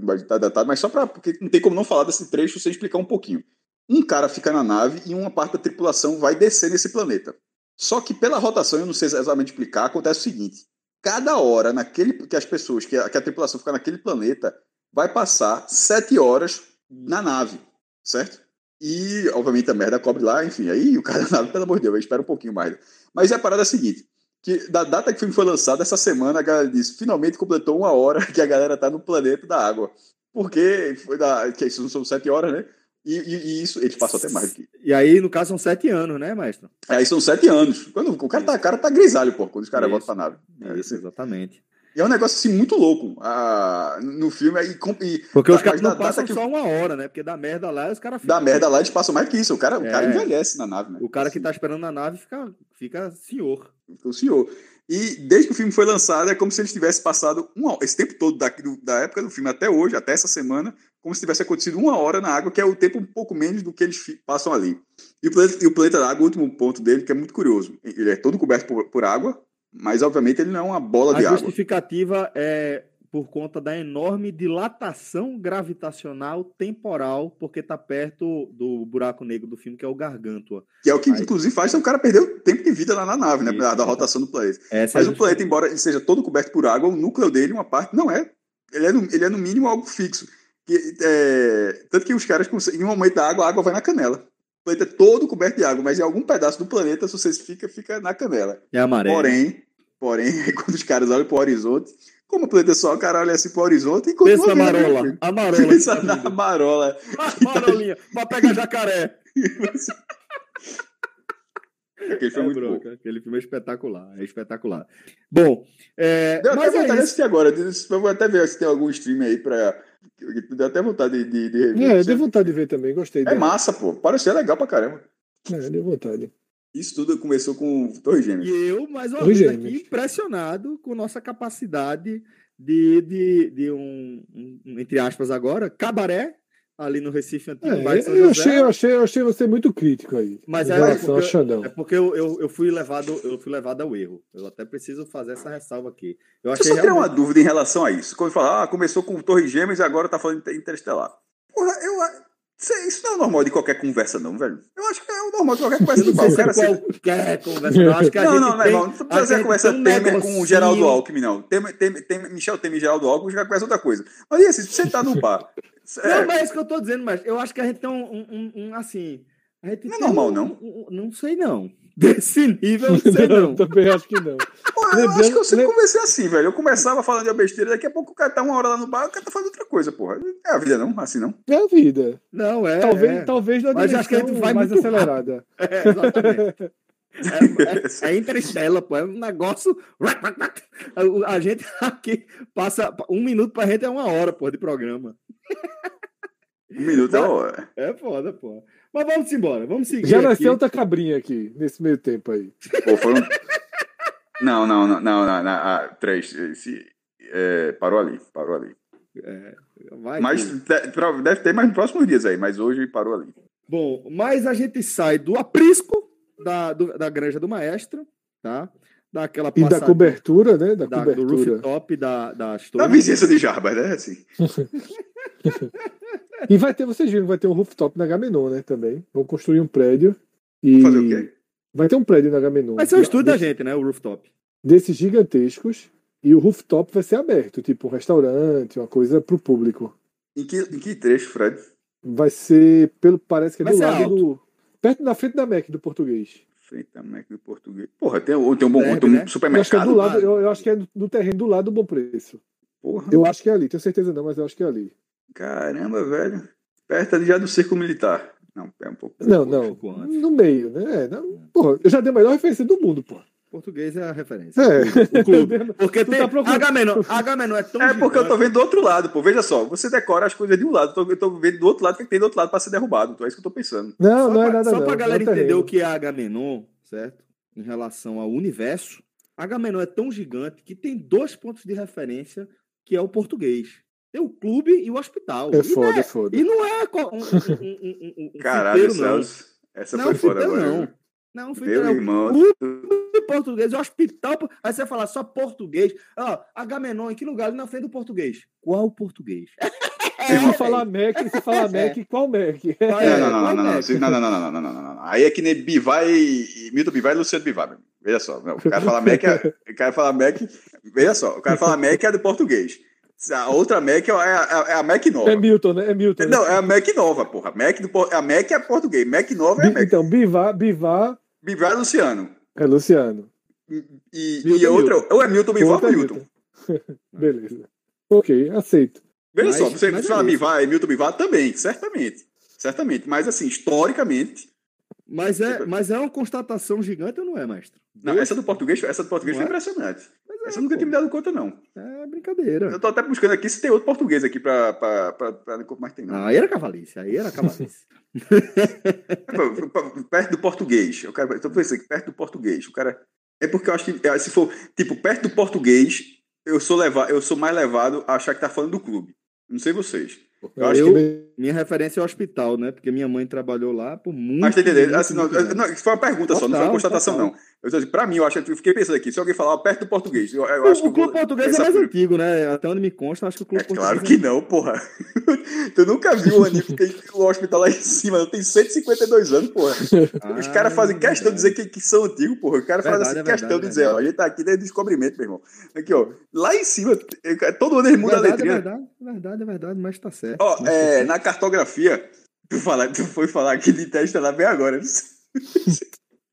vai estar datado, mas só para porque não tem como não falar desse trecho sem explicar um pouquinho. Um cara fica na nave e uma parte da tripulação vai descer nesse planeta. Só que pela rotação, eu não sei exatamente explicar, acontece o seguinte: cada hora naquele que as pessoas, que a, que a tripulação fica naquele planeta, vai passar sete horas na nave, certo? E, obviamente, a merda cobre lá, enfim. Aí o cara na nave, pelo amor de Deus, eu espero um pouquinho mais. Mas a parada é a seguinte: que da data que o filme foi lançado, essa semana, a galera disse, finalmente completou uma hora que a galera tá no planeta da água. Porque foi da. Que isso são sete horas, né? E, e- e isso, eles passam até mais que.
E aí, no caso, são sete anos, né, maestro?
Aí são sete anos. Quando o cara tá, o cara tá grisalho, pô, quando os caras voltam pra nave. É,
Isso,
assim.
exatamente.
E é um negócio assim muito louco ah, no filme. Com- e,
Porque os caras não passam
que-
só uma hora, né? Porque da merda lá, os caras ficam.
Da merda lá, eles passam mais que isso. O cara, o cara
É.
envelhece na nave, né?
O cara que
Assim.
tá esperando na nave fica, fica senhor.
o senhor. E desde que o filme foi lançado, é como se eles tivessem passado uma, esse tempo todo da, da época do filme até hoje, até essa semana, como se tivesse acontecido uma hora na água, que é o tempo um pouco menos do que eles passam ali. E o planeta, e o planeta da água, o último ponto dele, que é muito curioso. Ele é todo coberto por, por água, Mas, obviamente, ele não é uma bola
A
de água.
justificativa é por conta da enorme dilatação gravitacional temporal, porque está perto do buraco negro do filme, que é o Gargantua.
Que é o que,
Aí-
inclusive, faz o cara perder o tempo de vida lá na nave, né?
Isso,
Da, rotação do planeta.
Essa
Mas
é a
o planeta, embora ele seja todo coberto por água, o núcleo dele, uma parte, não é. Ele é no, ele é no mínimo algo fixo. Que, é, tanto que os caras, conseguem- em um momento da água, a água vai na canela. O planeta é todo coberto de água, mas em algum pedaço do planeta, se você fica, fica na canela.
É amarelo.
Porém, porém, quando os caras olham para o horizonte, como o planeta é só, o cara olha assim para o horizonte e continua
Pensa
vendo,
a
meu
marola. A marola.
Pensa
tá
na marola.
A marolinha, pra pegar jacaré.
Aquele foi
É
muito
bronca,
bom.
Aquele filme é espetacular, é espetacular. Bom, é,
Deu
mas
até
é
de assistir agora. Vou até ver se tem algum stream aí pra. Deu até vontade de, de, de rever.
É, deu vontade de ver também, gostei.
É
dela.
massa, pô. Pareceu legal pra caramba.
É, deu vontade.
Isso tudo começou com Torre Gêmeas.
E eu, mais uma
Oi,
vez,
gêmeos.
aqui, impressionado com nossa capacidade de, de, de um, um, entre aspas agora, cabaré, ali no Recife Antigo,
É, eu,
José.
achei, eu, achei, eu achei você muito crítico aí.
Mas
em
é porque-
a Xandão.
É porque eu, eu, eu fui levado, eu fui levado ao erro. Eu até preciso fazer essa ressalva aqui. Eu
Eu
achei
só tenho uma
realmente-
dúvida em relação a isso. Quando fala, ah, começou com Torre Gêmeas e agora tá falando Interestelar. Porra, eu. a- Isso não é normal de qualquer conversa, não, velho. Eu acho que é o normal de qualquer conversa
Eu
do
não sei
pau. O
se
cara sempre-
qualquer conversa. Eu acho que a
Não,
gente
não, não,
tem.
Não
a
precisa ser
gente
conversa
tem um
Temer com o Geraldo Alckmin, não. Temer, Temer, Temer, Michel Temer e Geraldo Alckmin já conversa outra coisa. Mas e assim, se você tá no bar.
Não,
é,
mas é isso que eu tô dizendo, mas eu acho que a gente tem um, um- um- assim. A gente
Não é normal,
um-
não?
um- um- não sei, não. Desse nível, não sei, não.
Também acho que não.
Pô, eu
Lembrando-
acho que eu sempre comecei assim, velho. Eu começava falando de besteira, daqui a pouco o cara tá uma hora lá no bar, o cara tá fazendo outra coisa, porra. É a vida, não? Assim, não?
É a vida.
Não, é.
talvez,
é.
talvez na
Mas acho que a gente vai
mais acelerada.
É, exatamente. É, é, é Interestela, pô. É um negócio. A, a gente aqui passa. Um minuto pra gente é uma hora, pô, de programa.
Um minuto é uma hora.
É foda, pô. Mas vamos embora, vamos seguir.
Já
aqui.
nasceu outra cabrinha aqui, nesse meio tempo aí.
Pô, foram. Não, não, não, não, não, não, ah, três. Esse, é, parou ali, parou ali.
É, vai
Mas
que-
deve ter mais nos próximos dias aí, mas hoje parou ali.
Bom, mas a gente sai do aprisco da, do- da granja do maestro, tá? Daquela
E da
passada-
cobertura, né? Da,
da- do
cobertura.
rooftop da,
Na
torres.
vizinhança de Jarbas, né? Assim.
E vai ter, vocês viram, vai ter um rooftop na Gamenon, né? Também. Vão construir um prédio. E
Fazer o quê?
vai ter um prédio na Gamenon.
Vai ser o estúdio da gente, né? O rooftop.
Desses gigantescos. E o rooftop vai ser aberto, tipo um restaurante, uma coisa pro público.
Em que, em que trecho, Fred?
Vai ser, pelo parece que é
Vai
do lado
alto.
do. Perto da frente da Mac do português.
Frente à Mac do português. Porra, tem, tem um bom
Deve,
tem um
né?
Eu acho que é
supermercado.
do lado, eu, eu acho que é no terreno do lado do bom preço.
Porra,
Eu acho que é ali, tenho certeza não, mas eu acho que é ali.
Caramba, velho. Perto ali já do círculo militar. Não, é um pouco.
Não,
um
não.
pouco antes.
No meio, né? É, não, porra, eu já dei a melhor referência do mundo, pô.
Português é a referência.
É.
O clube. Porque
Tu
tem.
tá procurando-
Agamenon, Agamenon é tão.
É porque eu tô
gigante.
vendo do outro lado, pô. Veja só, você decora as coisas de um lado, eu tô, eu tô vendo do outro lado que tem do outro lado pra ser derrubado. Então é isso que eu tô pensando.
Não,
Só
não é
pra,
nada
só
não.
pra
é
galera
um terreno.
entender o que é Agamenon, certo? Em relação ao universo, Agamenon é tão gigante que tem dois pontos de referência, que é o português. Tem o clube e o hospital.
É foda,
é,
é foda.
E não é um, um, um, um
Caralho, Celso. Essa
não,
foi foda agora.
Não. Não, fui
Meu
não.
irmão.
Clube português, hospital. Aí você vai falar só português. Ó, Agamenon, em que lugar? Ali na frente do português. Qual português?
Se for falar é. Mac, se falar
é.
Mac, qual Mac?
Não, não, não, não, não, não, não, não, Aí é que nem Bivai, e Milton Bivai e Luciano Bivai. Veja só, o cara fala Mac, é, o cara fala Mac, veja só, o cara fala Mac é do português. A outra Mac é a, é a Mac nova.
É Milton, né? É Milton. né?
Não, é a Mac nova, porra. Mac do, a Mac é português, Mac nova é a Mac.
Então, Bivar, Bivar
Bivai e Luciano.
é Luciano.
E, e,
Milton
e outra,
Milton.
ou é Milton Bivai ou
é
Milton.
Beleza. Ok, aceito.
Veja
Mas-
só, você
mas é
fala
isso.
Bivai, Milton Bivai também, certamente. Certamente. Mas assim, historicamente,
Mas é, mas é uma constatação gigante ou não é, mestre?
não, essa do português, essa do português
Não
foi
é?
impressionante.
Mas é,
Essa eu nunca
pô.
tinha me dado conta, não.
É brincadeira.
Eu tô até buscando aqui se tem outro português aqui pra, pra, pra, pra mas tem não.
Não, aí era cavalice, aí era cavalice.
perto do português. Eu quero, tô pensando que perto do português. O cara. É porque eu acho que é, se for, tipo, perto do português, eu sou levado, eu sou mais levado a achar que tá falando do clube. Não sei vocês. Eu acho
Eu-
que
minha referência é o hospital, né? Porque minha mãe trabalhou lá por muito
Mas tá entendendo? Assim, não,
tempo.
não, foi uma pergunta só, não foi uma
Total,
constatação,
total.
não. Eu, dizendo, pra mim, eu acho eu fiquei pensando aqui, se alguém falar perto do português, eu, eu acho
o,
que.
o clube português é mais antigo, né? Até onde me consta, acho que o clube
É
português
claro que não, porra. tu nunca viu o Aníbal que o hospital lá em cima, tem 152 anos, porra. Os
Ah,
caras fazem
é
questão de dizer que, que são antigos, porra. Os caras fazem
Verdade,
assim,
é
questão
verdade,
de
é
dizer, ó, a gente tá aqui desde o descobrimento, meu irmão. Aqui, ó. Lá em cima, é, todo ano eles mudam a
verdade, é
letrinha.
verdade, é verdade, é verdade, mas tá certo.
Ó,
Mas tá
é,
certo.
na cartografia, tu, fala, tu foi falar aqui de teste lá bem agora.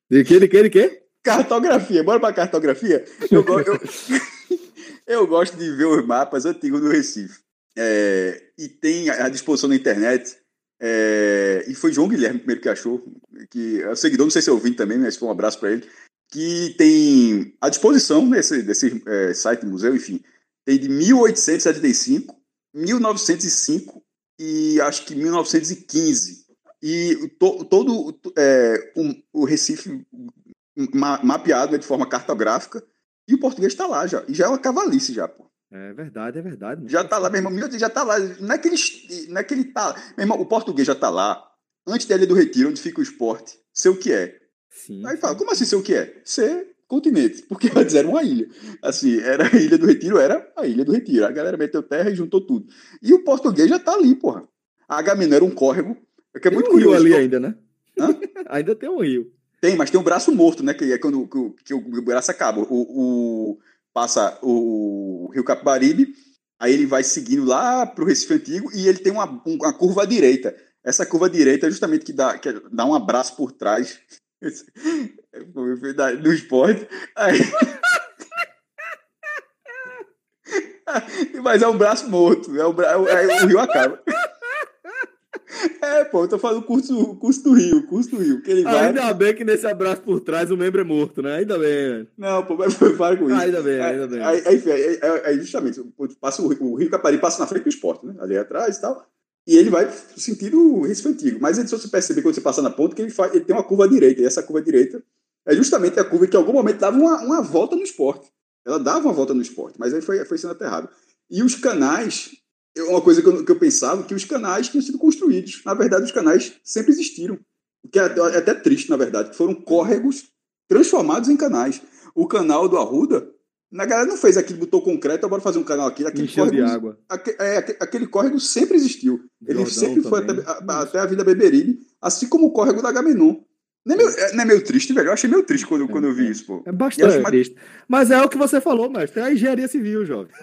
De que, de que, de que?
Cartografia, bora pra cartografia? Eu, eu, eu gosto de ver os mapas antigos do Recife. É, e tem à disposição na internet. é, e foi João Guilherme primeiro que achou, que é o seguidor, não sei se é ouvinte também, mas foi um abraço para ele. Que tem à disposição nesse desse, é, site, museu, enfim, tem de 1875, 1905 e acho que 1915. E to- todo é, um- o Recife ma- mapeado né, de forma cartográfica, e o português está lá já. E já é uma cavalice já, pô.
É verdade, é verdade.
Já tá lá, meu irmão. Já tá lá. Não é que ele, não é que ele tá. Meu irmão, o português já tá lá. Antes da Ilha do Retiro, onde fica o esporte. Ser o que é.
Sim.
Aí fala, como assim ser o que é? Ser continente. Porque antes era uma ilha. Assim, era a Ilha do Retiro, era a Ilha do Retiro. A galera meteu terra e juntou tudo. E o português já tá ali, porra. A Agamenon era um córrego. Que é
Tem
muito
um rio
curioso.
ali ainda, né?
Hã?
ainda tem um rio.
Tem, mas tem um braço morto, né? Que é quando que, o- que o braço acaba. O, o- passa o Rio Capibaribe, aí ele vai seguindo lá pro Recife Antigo e ele tem uma, um- uma curva à direita. Essa curva à direita é justamente que dá, que dá um abraço por trás da- do esporte. Aí... Mas é um braço morto. É o, bra... aí o rio acaba. É, pô, eu tô falando o curso, curso do Rio, o curso do Rio. Que ele vai.
Ainda bem que nesse abraço por trás o membro é morto, né? Ainda bem. velho.
Não, pô, mas para com isso.
Ainda bem, ainda bem.
Aí, enfim, aí- aí- justamente, passa o, o Rio Capari passa na frente do esporte, né? Ali atrás e tal. E ele vai sentido Recife Antigo. Mas ele, se você perceber quando você passa na ponta, que ele, faz, ele tem uma curva direita. E essa curva direita é justamente a curva que em algum momento dava uma, uma volta no esporte. Ela dava uma volta no esporte, mas aí foi, foi sendo aterrado. E os canais, é uma coisa que eu, que eu pensava, que os canais tinham sido construídos. Na verdade, os canais sempre existiram. O que é, até- é até triste, na verdade, que foram córregos transformados em canais. O canal do Arruda, na galera não fez aquilo, botou concreto, bora fazer um canal aqui. Aquele
Encheu de
córrego,
água.
aque- é, aque- aquele córrego sempre existiu. Ele
Jordão
sempre foi até, a- até a Vida Beberibe, assim como o córrego da Gamenon. Não é, meio, é- não é meio triste, velho? Eu achei meio triste quando, quando eu vi isso, pô.
É bastante
mais-
triste. Mas é o que você falou, mestre. É a engenharia civil, jovem.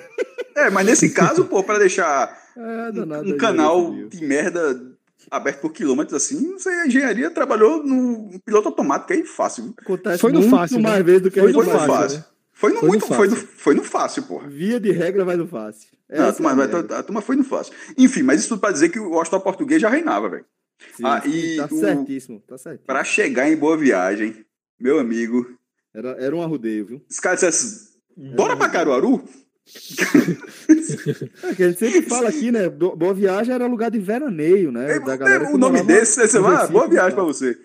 É, mas nesse caso, pô, para deixar
É,
um,
danado.
um
a
canal de merda aberto por quilômetros assim, não sei, a engenharia trabalhou no piloto automático aí fácil. viu?
Acontece
Foi no
muito
fácil, né?
mais vezes do que
Foi
a
no
gente
Foi no
imagina,
fácil.
né?
Foi no
Foi no
muito, foi no,
fácil.
foi no fácil, porra.
né? Via de regra vai no fácil.
Não, a, turma,
é a
turma foi no fácil. Enfim, mas isso tudo para dizer que o hospital português já reinava, velho. Ah, e
tá
o-
certíssimo, tá certíssimo.
Para chegar em Boa Viagem, meu amigo,
Era, era um arrudeio, viu?
os caras dissessem, bora pra Caruaru?
É que a gente sempre fala aqui, né? Bo- Boa Viagem era lugar de veraneio, né? Da galera
o nome desse, você vai, ah,
Recife
boa viagem
tal.
pra você.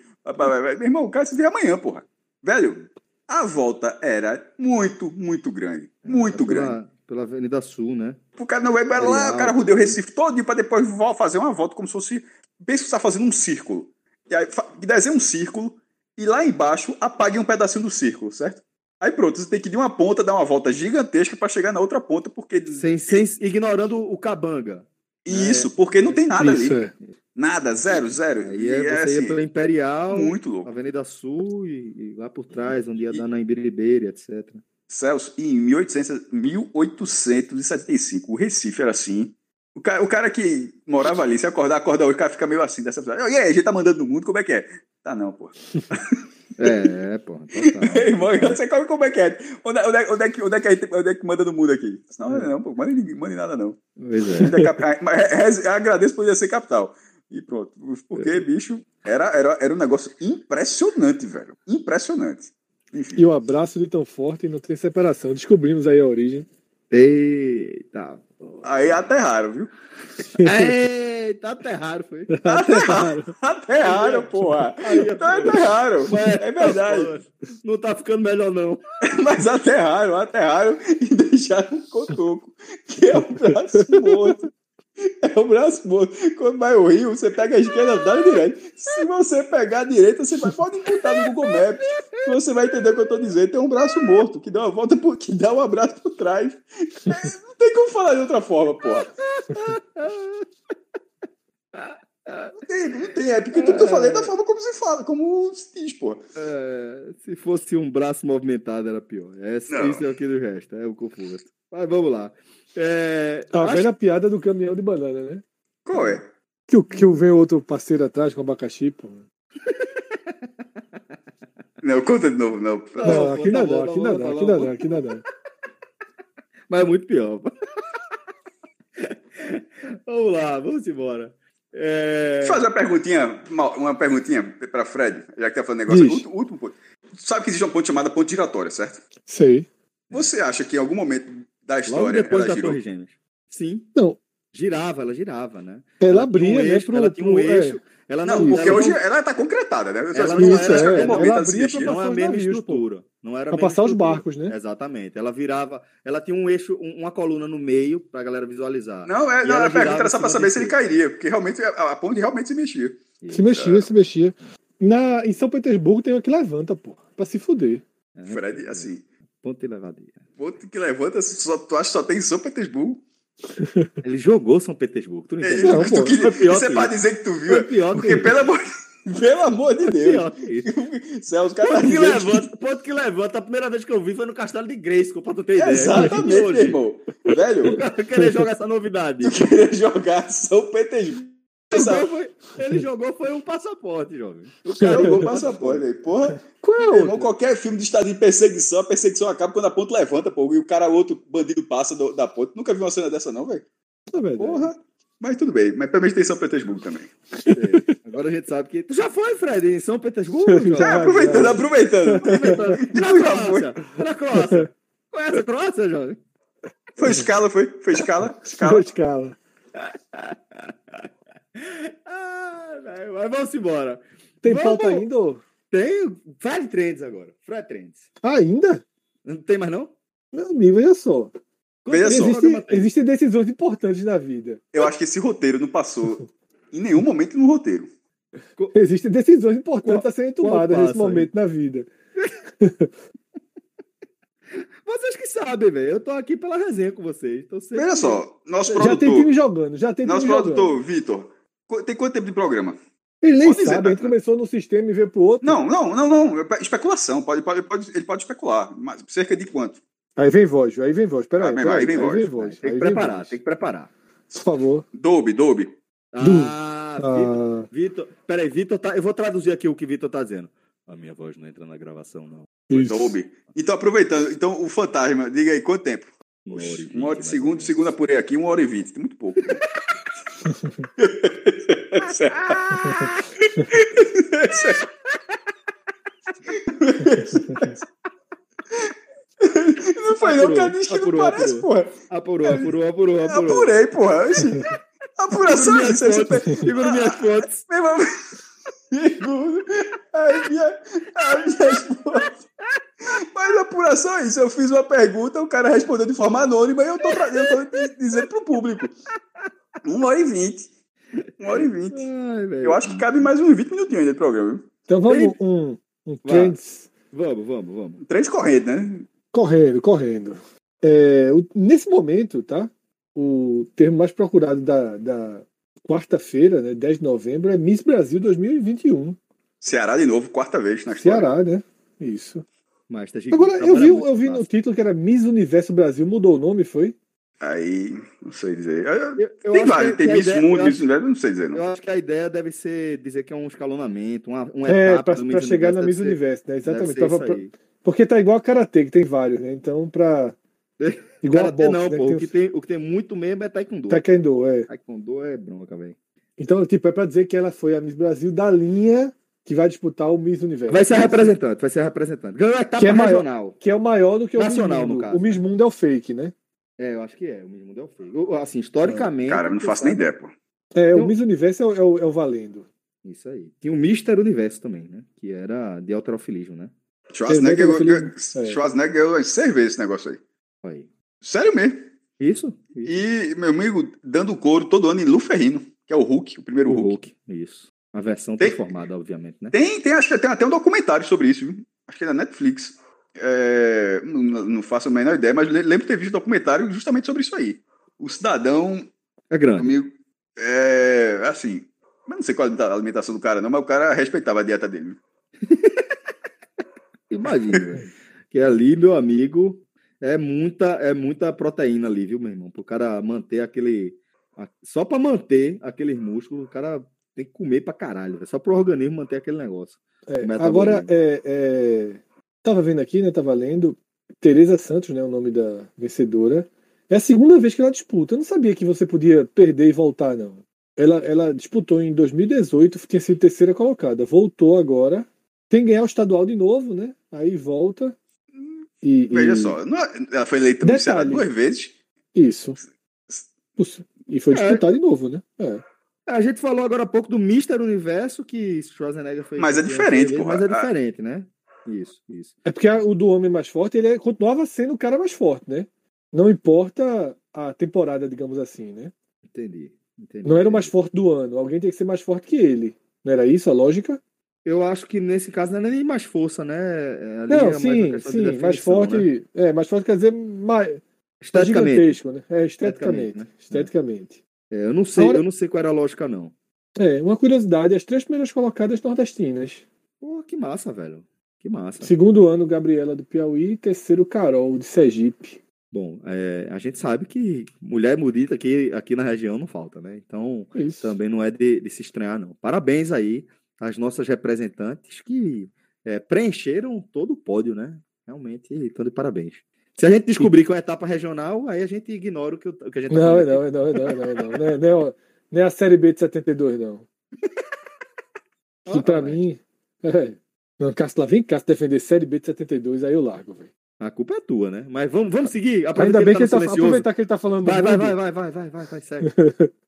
Meu irmão, o cara se vê amanhã, porra. Velho, a volta era muito, muito grande. Muito grande.
Pela, pela Avenida Sul, né?
O cara não vai vai lá, o cara rodeou o Recife todo pra depois fazer uma volta como se fosse. Pensa que você tá fazendo um círculo. E aí desenha um círculo e lá embaixo apague um pedacinho do círculo, certo? Aí pronto, você tem que ir de uma ponta, dar uma volta gigantesca pra chegar na outra ponta, porque.
Sem, sem, ignorando o Cabanga.
Isso, porque não tem nada
Isso,
ali.
é.
Nada, zero, zero.
Aí é,
é
você ia
assim,
pela Imperial,
muito louco.
Avenida Sul e, e lá por trás, onde ia
E-
dar na Imbiribeira, etc.
Celso, em 1800, 1875, o Recife era assim. O cara, o cara que morava ali, se acordar, acorda hoje, o cara fica meio assim, dessa E aí, a gente tá mandando no mundo, como é que é? Tá não, pô.
É, é, porra, total.
Não sei como, é que é. Onde, é- onde, é- onde, é que, onde, é que a gente- onde é que manda no mundo aqui? Não, não, pô, manda, ninguém- manda em nada não.
Pois é.
É ah, mas agradeço por ser capital. E pronto. Porque, bicho, era, era, era um negócio impressionante, velho. Impressionante. Enfim.
E o abraço de tão forte não tem separação. Descobrimos aí a origem.
Eita.
Aí aterraram, viu?
Eita, aterraram, foi.
Aterraram.
Aterraram, porra.
Aí,
Aterraram. É verdade.
Não tá ficando melhor, não.
Mas aterraram, aterraram e deixaram um cotoco, que é um braço morto. É o braço morto. Quando vai o rio, você pega a esquerda, dá a direita. Se você pegar a direita, você vai, pode imputar no Google Maps. que Você vai entender o que eu tô dizendo. Tem um braço morto que dá uma volta, por, que dá um abraço por trás. É, Não tem como falar de outra forma, porra. Não tem, não tem. É porque tudo que eu falei é da forma como se fala, como se diz, porra.
É, se fosse um braço movimentado, era pior.
Não.
isso é o que do resto, é o confuso. Mas vamos lá. É,
Tá
acho-
vendo a piada do caminhão de banana, né?
Qual é?
Que, o- que vem outro parceiro atrás com abacaxi, pô.
Não, conta de novo, não.
Não,
Não,
pô,
aqui não dá,
tá
aqui não
tá
dá, aqui não dá, aqui não dá.
Mas é muito pior. vamos lá, vamos embora. É,
Deixa eu fazer uma perguntinha, uma, uma perguntinha para Fred, já que tá falando negócio.
Diz.
Último, último ponto. Sabe que existe uma ponte chamada ponte giratória, certo?
Sei.
Você acha que em algum momento da
Logo
história
depois
ela
da
girou?
Torre Gêmeas. Sim.
Não.
Girava, ela girava, né?
Ela
tinha
abria,
um
né?
eixo,
Pro,
ela tinha um
pro- é.
eixo. Ela
Não,
não,
porque
ela
hoje
não-
ela tá concretada, né?
Ela não
Isso,
em
é,
algum
ela
momento ela se
abria
não é a mesma estrutura. Não era a
Pra
mesma
passar os barcos, né?
Exatamente. Ela virava. Ela tinha um eixo, um- uma coluna no meio pra galera visualizar.
Não, é, não
ela
a pergunta era só para saber
de
se ele cairia, porque realmente a, a ponte realmente se mexia.
Se mexia, se mexia. Na, em São Petersburgo tem uma que levanta, pô. Pra se fuder.
É,
Fred, assim,
Ponte levadia.
ponte que levanta, só, tu acha que só tem em São Petersburgo?
Ele jogou São Petersburgo. Tu não
É,
entendeu?
Não, pô,
foi pior
isso é
que
pra
isso.
dizer que tu
Foi
viu.
pior que
Porque,
isso.
pelo amor, pelo amor de Deus. Celso, o cara tá
Ponto que levanta, ponto que levanta. A primeira vez que eu vi foi no Castelo de Grayskull, pra tu ter ideia.
Exatamente,
Hoje.
irmão. Velho,
O querer jogar essa novidade.
tu queria jogar São Petersburgo.
Jogou foi- ele jogou foi um passaporte, jovem.
O cara jogou passaporte aí. Porra,
Qual é
meu irmão, qualquer filme de estado de perseguição, a perseguição acaba quando a ponte levanta, pô, e o cara, outro bandido passa do- da ponte. Nunca vi uma cena dessa, não, velho. Porra. Mas tudo bem. Mas pelo menos tem São Petersburgo também.
É, Agora a gente sabe que. Tu já foi, Fred, em São Petersburgo?
Já.
jovem?
É, aproveitando, aproveitando.
Aproveitando. E na
já foi?
Croácia? Na Croácia? Conhece a Croácia, jovem?
Foi escala, foi? Foi escala? Escala.
escala.
Ah, mas vamos embora.
Tem
Vamos.
pauta ainda?
Tem Fred Trends agora. Fred Trends.
Ainda?
Não tem mais, não?
Meu amigo, veja só.
Veja só.
Existe, existem decisões importantes na vida.
Eu acho que esse roteiro não passou em nenhum momento no roteiro.
Existem decisões importantes
Qual-
a serem tomadas nesse
passa aí?
momento na vida.
Vocês que sabem, velho. Eu tô aqui pela resenha com vocês. Então sempre-
Veja só, nosso
Já tem time
produtor,
jogando, já tem
nosso
time jogando.
produtor, Vitor, tem quanto tempo de programa?
Ele nem
Pode dizer,
sabe, a gente
Beto.
começou num sistema e veio pro outro.
Não, não, não, não. é Especulação. Pode, pode, pode, ele pode especular. Mas cerca de quanto?
Aí vem voz, aí vem voz. Peraí,
Ah, vem-
peraí,
aí vem
aí
voz.
vem voz.
Tem
aí
que preparar,
voz.
tem que preparar.
Por favor.
Dobe, Dobe.
Ah,
Ah,
Vitor. Peraí, Vitor tá. Eu vou traduzir aqui o que Vitor tá dizendo. A minha voz não entra na gravação, não.
isso.
Dobe. Então, aproveitando, então o fantasma, diga aí quanto tempo?
Uma hora e vinte,
Uma hora de
mais ou
segundo,
menos.
segundo apurei aqui, uma hora e vinte. Tem muito pouco. Não foi não,
Apurou,
cara, diz que não
apurou,
parece,
apurou.
porra.
Apurou, apurou, apurou, apurou.
Apurei, porra. Apuração é isso.
minhas segura minhas fontes.
Meu irmão, Segundo, a minha, a minha esposa. Mas apuração é isso. Eu fiz uma pergunta, o cara respondeu de forma anônima e eu tô, eu tô di- dizendo pro público. Uma hora e vinte. Uma hora e vinte.
Ai, velho.
Eu acho que cabe mais uns 20 minutinhos ainda de programa.
Então vamos um, um trends
Vamos, vamos, vamos.
Três correntes, né?
Correndo, correndo. É, o- nesse momento, tá? O termo mais procurado da, da quarta-feira, né, 10 de novembro, é Miss Brasil 2021.
Ceará de novo, quarta vez na história.
Ceará, né? Isso.
Mas tá
Agora, eu
trabalha
vi, eu vi no título que era Miss Universo Brasil, mudou o nome, foi?
Aí, não sei dizer. Eu-
Eu- eu
tem vários, tem Miss
ideia-
Mundo,
eu
Miss Universo, não sei dizer.
Eu
Não.
acho que a ideia deve ser dizer que é um escalonamento, uma, uma
É,
etapa
pra,
do
pra
Miss
chegar na
Universo
Miss Universo, né?
deve
Exatamente.
ser
Porque tá igual a Karate, que tem vários, né? Então, pra. Igual a
Karatê
boxe,
não,
né?
pô.
que
O que,
tem
o que tem muito mesmo é Taekwondo.
Taekwondo, é.
Taekwondo é bronca, velho.
Então, tipo, é pra dizer que ela foi a Miss Brasil da linha que vai disputar o Miss Universo.
Vai ser a representante, vai ser a representante. Ganhou a etapa
Que é maior.
regional.
Que é o maior do que o
Nacional,
Miss
no
Mundo.
caso,
o Miss
né?
Mundo é o fake, né?
É, eu acho que é. O mesmo é o feio. Assim, historicamente.
Cara, não
você
faço nem ideia, pô.
É,
Então-
o Miss Universo é o, é o- é o valendo.
Isso aí. Tinha o Mister Universo também, né? Que era de alterofilismo, né?
Schwarzenegger,
é.
Schwarzenegger ganhou seis vezes esse negócio aí.
Aí.
Sério mesmo.
Isso.
E, meu amigo, dando couro todo ano em Luferrino, que é o Hulk, o primeiro
O
Hulk.
Hulk. Isso. A versão
Tem-
transformada, obviamente, né?
Tem, tem, acho que tem até um documentário sobre isso, viu? Acho que é da Netflix. É, não, não faço a menor ideia, mas le- lembro de ter visto documentário justamente sobre isso aí. O cidadão,
É grande.
amigo, é assim, eu não sei qual a alimentação do cara, não, mas o cara respeitava a dieta dele.
Imagina, velho. Que ali, meu amigo, é muita, é muita proteína ali, viu, meu irmão? Pro cara manter aquele. Só pra manter aqueles músculos, o cara tem que comer pra caralho. velho. Só pro organismo manter aquele negócio.
É, agora, é, é, tava vendo aqui, né? Tava lendo. Tereza Santos, né? O nome da vencedora. É a segunda vez que ela disputa. Eu não sabia que você podia perder e voltar, não. Ela, ela disputou em 2018, tinha sido terceira colocada. Voltou agora. Tem que ganhar o estadual de novo, né? Aí volta. E,
Veja
e-
só, não é- ela foi eleita no
Detalhe.
Ceará duas vezes.
Isso. E foi
É.
disputar de novo, né? É.
A gente falou agora há pouco do Mister Universo, que Schwarzenegger foi.
Mas é diferente.
Mas é
Ah.
diferente, né? Isso, isso.
É porque o do homem mais forte, ele é- continuava sendo o cara mais forte, né? Não importa a temporada, digamos assim, né?
Entendi. entendi
Não era o mais forte do ano. Alguém tem que ser mais forte que ele. Não era isso a lógica?
Eu acho que nesse caso não é nem mais força, né? É, ali
Não,
é mais uma
sim,
de
sim. Mais forte.
né?
É, mais forte quer dizer mais, mais
Esteticamente.
gigantesco, né? É,
Esteticamente,
esteticamente.
né?
Esteticamente.
É, eu não sei,
Agora-
eu não sei qual era a lógica, não.
É, uma curiosidade: as três primeiras colocadas nordestinas.
Pô, que massa, velho. Que massa.
Segundo ano, Gabriela do Piauí. Terceiro, Carol de Sergipe.
Bom, é, a gente sabe que mulher mudita aqui, aqui na região não falta, né? Então,
Isso.
também não é de, de se estranhar, não. Parabéns aí às nossas representantes que é, preencheram todo o pódio, né? Realmente, estão de parabéns. Se a gente descobrir que é uma etapa regional, aí a gente ignora o que, o que a gente tá
Não,
falando
não, é não, não, não, não. Não é, não é- não é a Série B de 72, não. Que
Ah,
pra mim. É. Não, Cássio, lá vem Cássio defender Série B de 72, aí eu largo, velho.
A culpa é tua, né? Mas vamos, vamos seguir.
Ainda bem que ele tá,
tava silencioso.
aproveitar que ele tá falando do
Vai, vai, vai, vai, vai, vai, vai, vai, segue.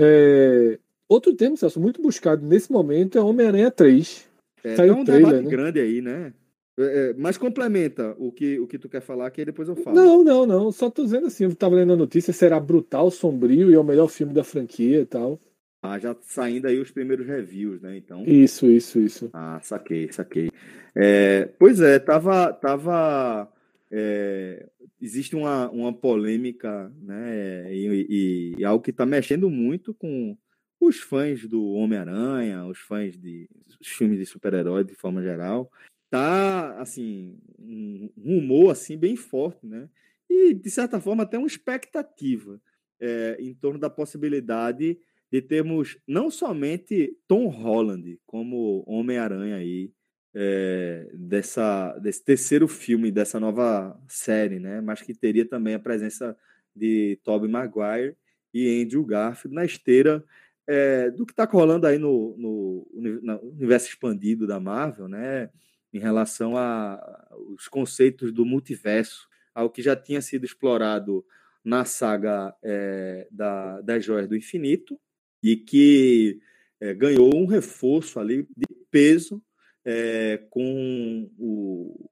É, Outro termo, Celso, muito buscado nesse momento é Homem-Aranha 3.
É,
Saiu
tá um
trailer,
debate
né?
grande aí, né? É, é, mas complementa o que, o que tu quer falar, que aí depois eu falo.
Não, não, não. Só tô dizendo assim, eu tava lendo a notícia, será brutal, sombrio e é o melhor filme da franquia e tal.
Ah, já saindo aí os primeiros reviews, né? Então.
Isso, isso, isso.
Ah, saquei, saquei. É, pois é, tava. tava é, existe uma, uma polêmica, né? E, e- e algo que está mexendo muito com os fãs do Homem-Aranha, os fãs de filmes de super-herói de forma geral. Tá, assim, um rumor assim bem forte, né? E, de certa forma, até uma expectativa é, em torno da possibilidade de termos não somente Tom Holland como Homem-Aranha aí, é, dessa, desse terceiro filme dessa nova série, né? Mas que teria também a presença de Tobey Maguire e Andrew Garfield na esteira é, do que está rolando aí no, no, no universo expandido da Marvel, né? Em relação aos conceitos do multiverso, ao que já tinha sido explorado na saga é, da, das Joias do Infinito e que é, ganhou um reforço ali de peso é, com o,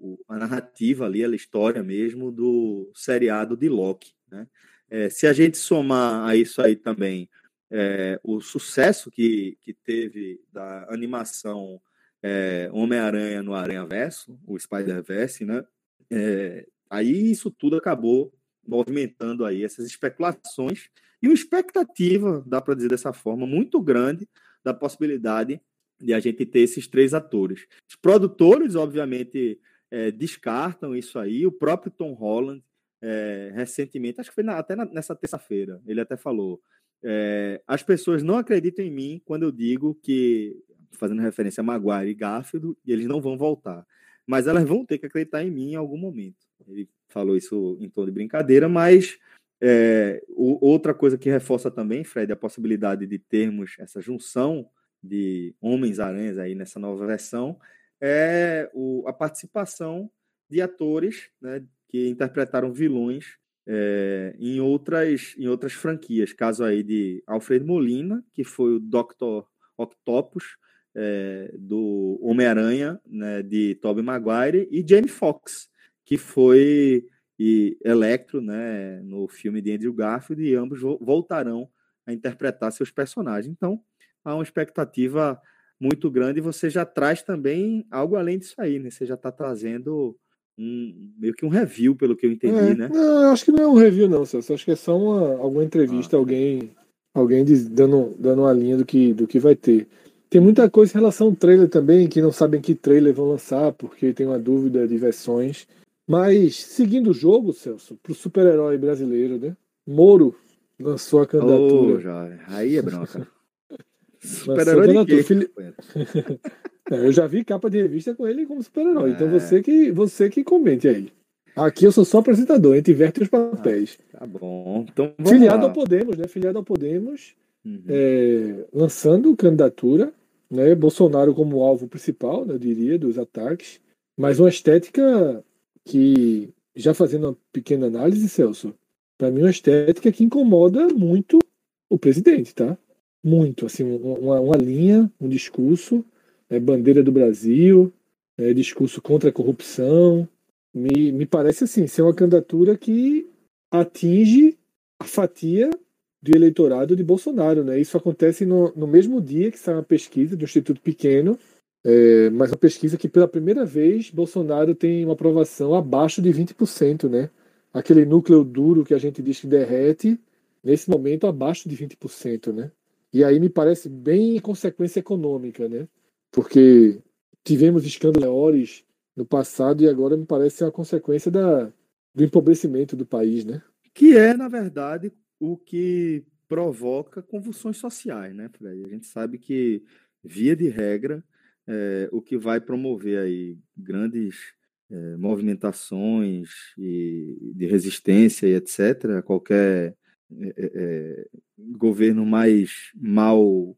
o- a narrativa ali, a história mesmo do seriado de Loki. Né? É, se a gente somar a isso aí também é, o sucesso que, que teve da animação é, Homem-Aranha no Aranha Verso, o Spider-Verse, né? É, aí isso tudo acabou movimentando aí essas especulações e uma expectativa, dá para dizer dessa forma, muito grande da possibilidade de a gente ter esses três atores. Os produtores, obviamente, é, descartam isso aí. O próprio Tom Holland, é, recentemente, acho que foi na- até na- nessa terça-feira, ele até falou: é, as pessoas não acreditam em mim quando eu digo que, fazendo referência a Maguire e Garfield, e eles não vão voltar. Mas elas vão ter que acreditar em mim em algum momento. Ele falou isso em tom de brincadeira, mas é, outra coisa que reforça também, Fred, a possibilidade de termos essa junção de Homens-Aranhas aí nessa nova versão é o- a participação de atores né, que interpretaram vilões é, em, outras, em outras franquias. Caso aí de Alfred Molina, que foi o Dr. Octopus é, do Homem-Aranha, né, de Tobey Maguire, e Jamie Foxx, que foi e Electro, né, no filme de Andrew Garfield, e ambos voltarão a interpretar seus personagens. Então, há uma expectativa muito grande e você já traz também algo além disso aí, né? Você já está trazendo um, meio que um review, pelo que eu entendi,
é,
né?
Não, acho que não é um review, não, Celso. Acho que é só uma, alguma entrevista, ah. alguém, alguém diz, dando, dando uma linha do que, do que vai ter. Tem muita coisa em relação ao trailer também, que não sabem que trailer vão lançar, porque tem uma dúvida de versões. Mas, seguindo o jogo, Celso, pro super-herói brasileiro, né? Moro lançou a candidatura.
Oh, já. Aí é bronca. super-herói de quê?
É, eu já vi capa de revista com ele como super-herói. Então, é. Você que, você que comente aí. Aqui eu sou só apresentador, a gente inverte os papéis.
Ah, tá bom. Então,
Filiado lá. ao Podemos, né? Filiado ao Podemos, uhum. é, lançando candidatura, né? Bolsonaro como alvo principal, né, eu diria, dos ataques, mas uma estética que, já fazendo uma pequena análise, Celso, para mim é uma estética que incomoda muito o presidente, tá? Muito, assim, uma, uma linha, um discurso, é, bandeira do Brasil, é, discurso contra a corrupção, me, me parece assim, ser uma candidatura que atinge a fatia do eleitorado de Bolsonaro, né? Isso acontece no, no mesmo dia que sai uma pesquisa do Instituto Pequeno, é, mas uma pesquisa que pela primeira vez Bolsonaro tem uma aprovação abaixo de 20%, né? Aquele núcleo duro que a gente diz que derrete, nesse momento abaixo de 20%, né? E aí me parece bem consequência econômica, né? Porque tivemos escândalos maiores no passado e agora me parece uma consequência da, do empobrecimento do país, né?
Que é, na verdade, o que provoca convulsões sociais, né, Fred? A gente sabe que, via de regra, é, o que vai promover aí grandes é, movimentações e, de resistência e etc., a qualquer é, governo mais mal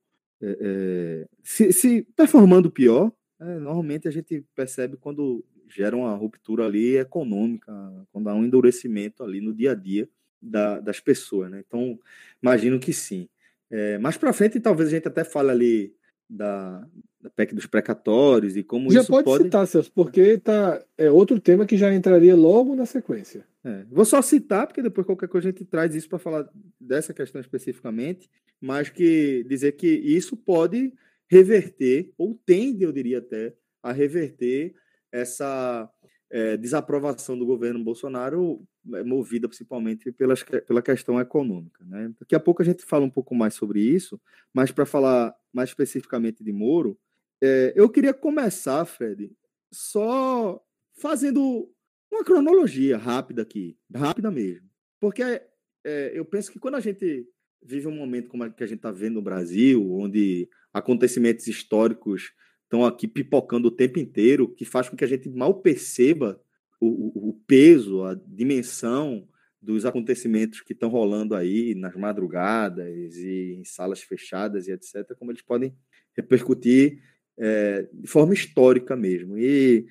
se, se, performando pior, normalmente a gente percebe quando gera uma ruptura ali econômica, quando há um endurecimento ali no dia a dia da, das pessoas, né? Então, imagino que sim. É, mais para frente, talvez a gente até fale ali da, da PEC dos precatórios e como
já
isso
pode,
pode
citar, Celso, porque tá, é outro tema que já entraria logo na sequência.
É, vou só citar, porque depois qualquer coisa a gente traz isso para falar dessa questão especificamente, mas que dizer que isso pode reverter, ou tende, eu diria até, a reverter essa é, desaprovação do governo Bolsonaro, é, movida principalmente pelas, pela questão econômica. Né? Daqui a pouco a gente fala um pouco mais sobre isso, mas para falar mais especificamente de Moro, é, eu queria começar, Fred, só fazendo uma cronologia rápida aqui, rápida mesmo. Porque é, eu penso que quando a gente vive um momento como que a gente está vendo no Brasil, onde acontecimentos históricos estão aqui pipocando o tempo inteiro, que faz com que a gente mal perceba o, o, peso, a dimensão dos acontecimentos que estão rolando aí nas madrugadas e em salas fechadas e etc., como eles podem repercutir é, de forma histórica mesmo. E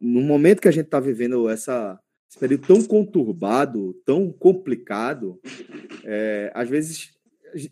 no momento que a gente está vivendo essa, esse período tão conturbado, tão complicado, é, às vezes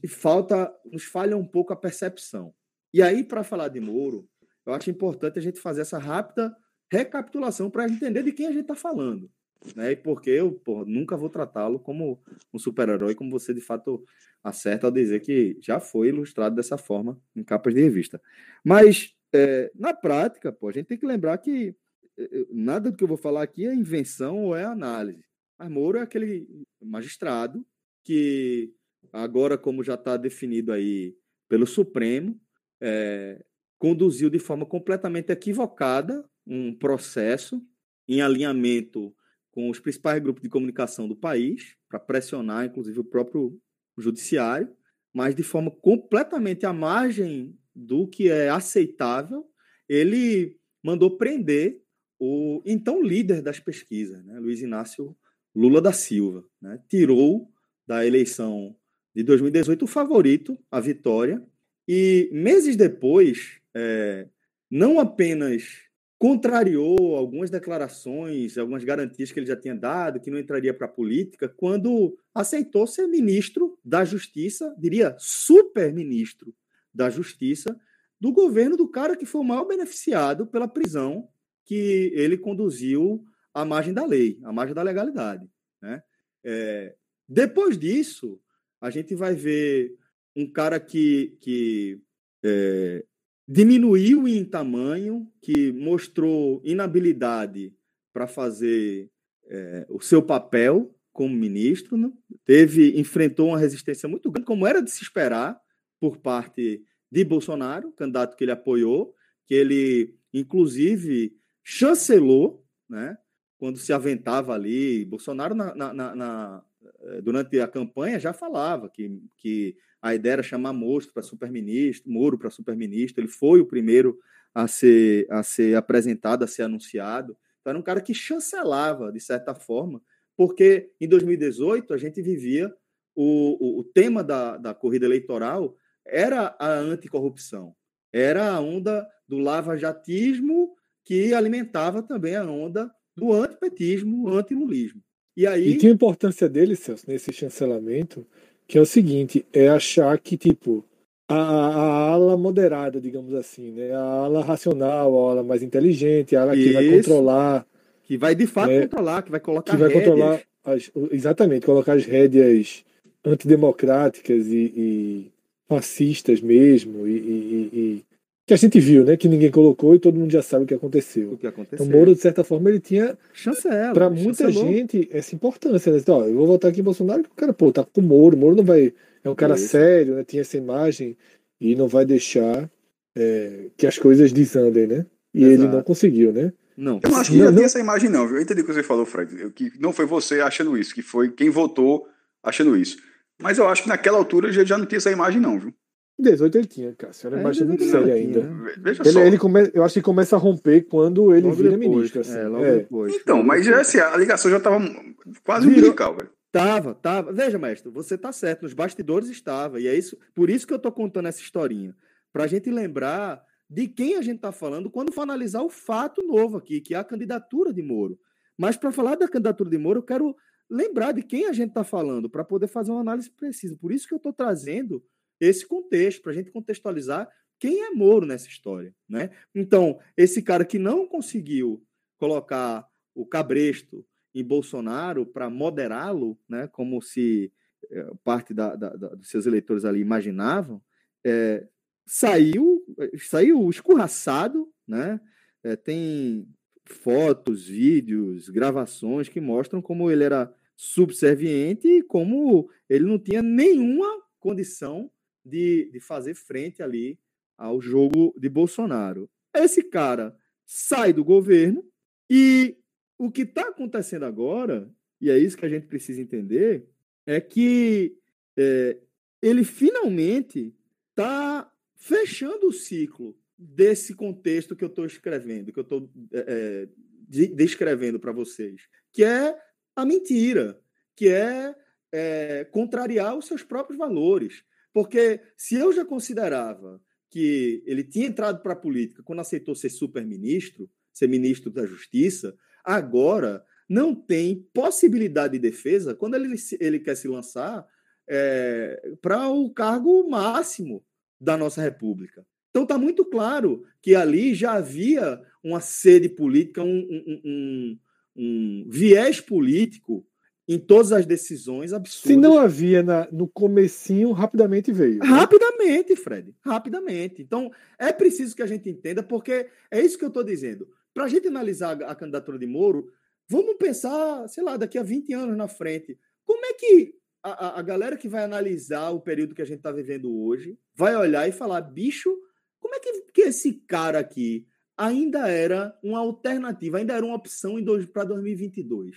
falta, nos falha um pouco a percepção. E aí, para falar de Moro, eu acho importante a gente fazer essa rápida recapitulação para entender de quem a gente está falando. Né? E porque eu porra, nunca vou tratá-lo como um super-herói, como você de fato acerta ao dizer que já foi ilustrado dessa forma em capas de revista. Mas, é, na prática, pô, a gente tem que lembrar que é, é, nada do que eu vou falar aqui é invenção ou é análise. Mas Moro é aquele magistrado que, agora, como já está definido aí pelo Supremo, é, conduziu de forma completamente equivocada um processo em alinhamento com os principais grupos de comunicação do país, para pressionar, inclusive, o próprio judiciário, mas de forma completamente à margem do que é aceitável, ele mandou prender o então líder das pesquisas, né, Luiz Inácio Lula da Silva. Né, tirou da eleição de 2018 o favorito, a vitória, e meses depois, é, não apenas contrariou algumas declarações, algumas garantias que ele já tinha dado, que não entraria para a política, quando aceitou ser ministro da Justiça, diria super-ministro da Justiça, do governo do cara que foi o maior beneficiado pela prisão que ele conduziu à margem da lei, à margem da legalidade. Né? É, depois disso, a gente vai ver um cara que, que é, diminuiu em tamanho, que mostrou inabilidade para fazer é, o seu papel como ministro, né? teve enfrentou uma resistência muito grande, como era de se esperar por parte de Bolsonaro, candidato que ele apoiou, que ele inclusive chancelou, né? Quando se aventava ali, Bolsonaro na, na, na, eh, durante a campanha já falava que, que a ideia era chamar Moro para superministro, Moro para superministro. Ele foi o primeiro a ser, a ser apresentado, a ser anunciado. Então, era um cara que chancelava, de certa forma, porque em 2018 a gente vivia o, o, o tema da, da corrida eleitoral era a anticorrupção, era a onda do lava-jatismo que alimentava também a onda do antipetismo, antilulismo.
E aí. E tinha a importância dele, Celso, nesse chancelamento, que é o seguinte: é achar que, tipo, a, a, ala moderada, digamos assim, né? A ala racional, a ala mais inteligente, a ala Isso. que vai controlar.
Que vai de fato né? controlar, que vai colocar
Que vai rédeas. controlar. As, exatamente, colocar as rédeas antidemocráticas e, e fascistas mesmo, e, e, e, que a gente viu, né? Que ninguém colocou e todo mundo já sabe o que aconteceu.
O que aconteceu.
Então, Moro, de certa forma, ele tinha.
Chancela.
Para muita gente, essa importância. Né? Então, ó, eu vou votar aqui em Bolsonaro porque o cara, pô, tá com o Moro. O Moro não vai. É um cara Isso. sério, né? Tinha essa imagem e não vai deixar é, que as coisas desandem, né? E Exato. ele não conseguiu, né?
Não. Eu não acho que não, já não... essa imagem, não, viu? Eu entendi o que você falou, Fred. Eu, que não foi você achando isso, que foi quem votou achando isso. Mas eu acho que naquela altura já, já não tinha essa imagem, não, viu?
18 ele tinha, Cássio. Era é, muito séria ainda. Veja ele, só. Ele come... Eu acho que começa a romper quando ele logo vira depois, ministro. Assim. É, logo
é. depois. Então, mas já, assim, a ligação já estava quase Virou... umbilical, velho.
Tava, tava. Veja, mestre, você tá certo. Nos bastidores estava. E é isso, por isso que eu tô contando essa historinha. Pra gente lembrar de quem a gente tá falando quando for analisar o fato novo aqui, que é a candidatura de Moro. Mas para falar da candidatura de Moro, eu quero lembrar de quem a gente está falando, para poder fazer uma análise precisa. Por isso que eu estou trazendo esse contexto, para a gente contextualizar quem é Moro nessa história. Né? Então, esse cara que não conseguiu colocar o cabresto em Bolsonaro para moderá-lo, né, como se é, parte da, da, da, dos seus eleitores ali imaginavam, é, saiu, saiu escorraçado, né? É, tem fotos, vídeos, gravações que mostram como ele era subserviente e como ele não tinha nenhuma condição de, de fazer frente ali ao jogo de Bolsonaro. Esse cara sai do governo e o que está acontecendo agora, e é isso que a gente precisa entender, é que é, ele finalmente está fechando o ciclo desse contexto que eu estou escrevendo, que eu estou é, é descrevendo para vocês, que é a mentira, que é, é contrariar os seus próprios valores. Porque se eu já considerava que ele tinha entrado para a política quando aceitou ser super-ministro, ser ministro da Justiça, agora não tem possibilidade de defesa quando ele, ele quer se lançar é, para o cargo máximo da nossa República. Então está muito claro que ali já havia uma sede política, um, um, um, um viés político em todas as decisões absurdas.
Se não havia na, no comecinho, rapidamente veio.
Né? Rapidamente, Fred. Rapidamente. Então, é preciso que a gente entenda, porque é isso que eu estou dizendo. Para a gente analisar a candidatura de Moro, vamos pensar, sei lá, daqui a 20 anos na frente. Como é que a, a galera que vai analisar o período que a gente está vivendo hoje vai olhar e falar, bicho, como é que, que esse cara aqui ainda era uma alternativa, ainda era uma opção para 2022?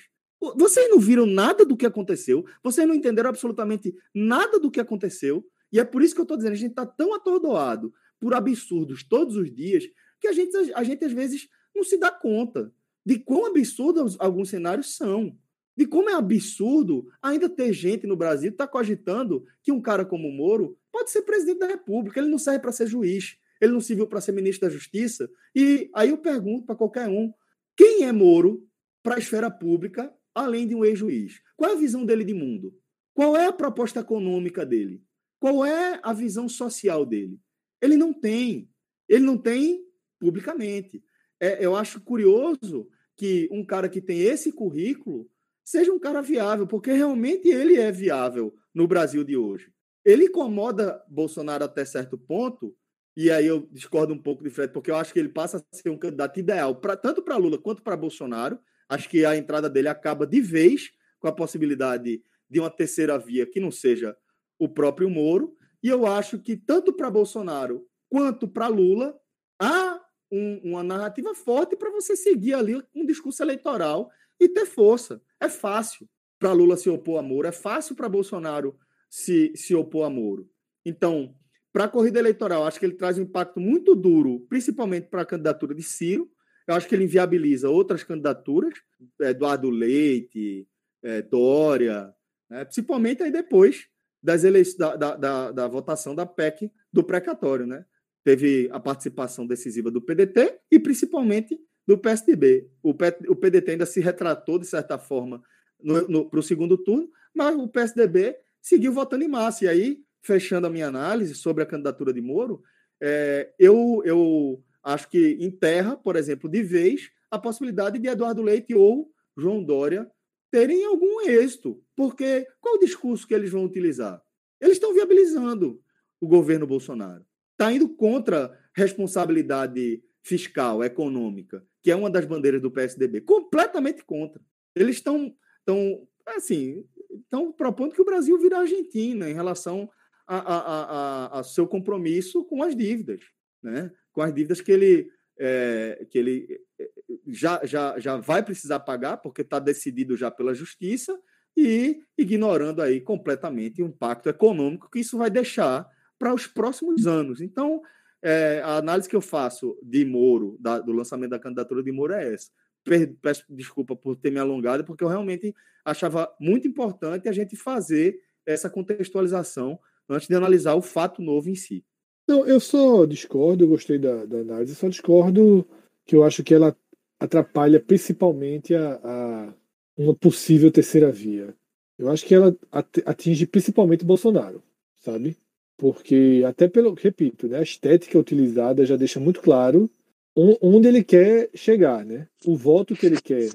Vocês não viram nada do que aconteceu, vocês não entenderam absolutamente nada do que aconteceu, e é por isso que eu estou dizendo, a gente está tão atordoado por absurdos todos os dias, que a gente, a gente às vezes não se dá conta de quão absurdos alguns cenários são. De como é absurdo ainda ter gente no Brasil que está cogitando que um cara como o Moro pode ser presidente da República, ele não serve para ser juiz ele não serviu para ser ministro da Justiça. E aí eu pergunto para qualquer um: quem é Moro para a esfera pública, além de um ex-juiz? Qual é a visão dele de mundo? Qual é a proposta econômica dele? Qual é a visão social dele? Ele não tem. Ele não tem publicamente. É, eu acho curioso que um cara que tem esse currículo seja um cara viável, porque realmente ele é viável no Brasil de hoje. Ele incomoda Bolsonaro até certo ponto, e aí eu discordo um pouco de Fred, porque eu acho que ele passa a ser um candidato ideal pra, tanto para Lula quanto para Bolsonaro. Acho que a entrada dele acaba de vez com a possibilidade de uma terceira via que não seja o próprio Moro. E eu acho que tanto para Bolsonaro quanto para Lula há um, uma narrativa forte para você seguir ali um discurso eleitoral e ter força. É fácil para Lula se opor a Moro, é fácil para Bolsonaro se, se opor a Moro. Então, para a corrida eleitoral, acho que ele traz um impacto muito duro, principalmente para a candidatura de Ciro. Eu acho que ele inviabiliza outras candidaturas, Eduardo Leite, é, Dória, né? principalmente aí depois das eleições, da, da, da, da votação da PEC do precatório. Né? Teve a participação decisiva do PDT e principalmente do PSDB. O, o PDT ainda se retratou, de certa forma, para o segundo turno, mas o PSDB seguiu votando em massa. E aí, fechando a minha análise sobre a candidatura de Moro, é, eu, eu acho que enterra, por exemplo, de vez, a possibilidade de Eduardo Leite ou João Dória terem algum êxito. Porque qual o discurso que eles vão utilizar? Eles estão viabilizando o governo Bolsonaro. Está indo contra responsabilidade fiscal, econômica, que é uma das bandeiras do PSDB. Completamente contra. Eles estão, estão assim, estão propondo que o Brasil vire a Argentina em relação a, a, a, a, seu compromisso com as dívidas, né? Com as dívidas que ele, é, que ele é, já, já, já vai precisar pagar, porque está decidido já pela justiça, e ignorando aí completamente o impacto econômico que isso vai deixar para os próximos anos. Então, é, a análise que eu faço de Moro, da, do lançamento da candidatura de Moro, é essa. Peço desculpa por ter me alongado, porque eu realmente achava muito importante a gente fazer essa contextualização antes de analisar o fato novo em si.
Não, eu só discordo, eu gostei da, da análise, só discordo que eu acho que ela atrapalha principalmente a, a uma possível terceira via. Eu acho que ela atinge principalmente Bolsonaro, sabe? Porque até pelo, repito, né, a estética utilizada já deixa muito claro onde ele quer chegar, né? O voto que ele quer.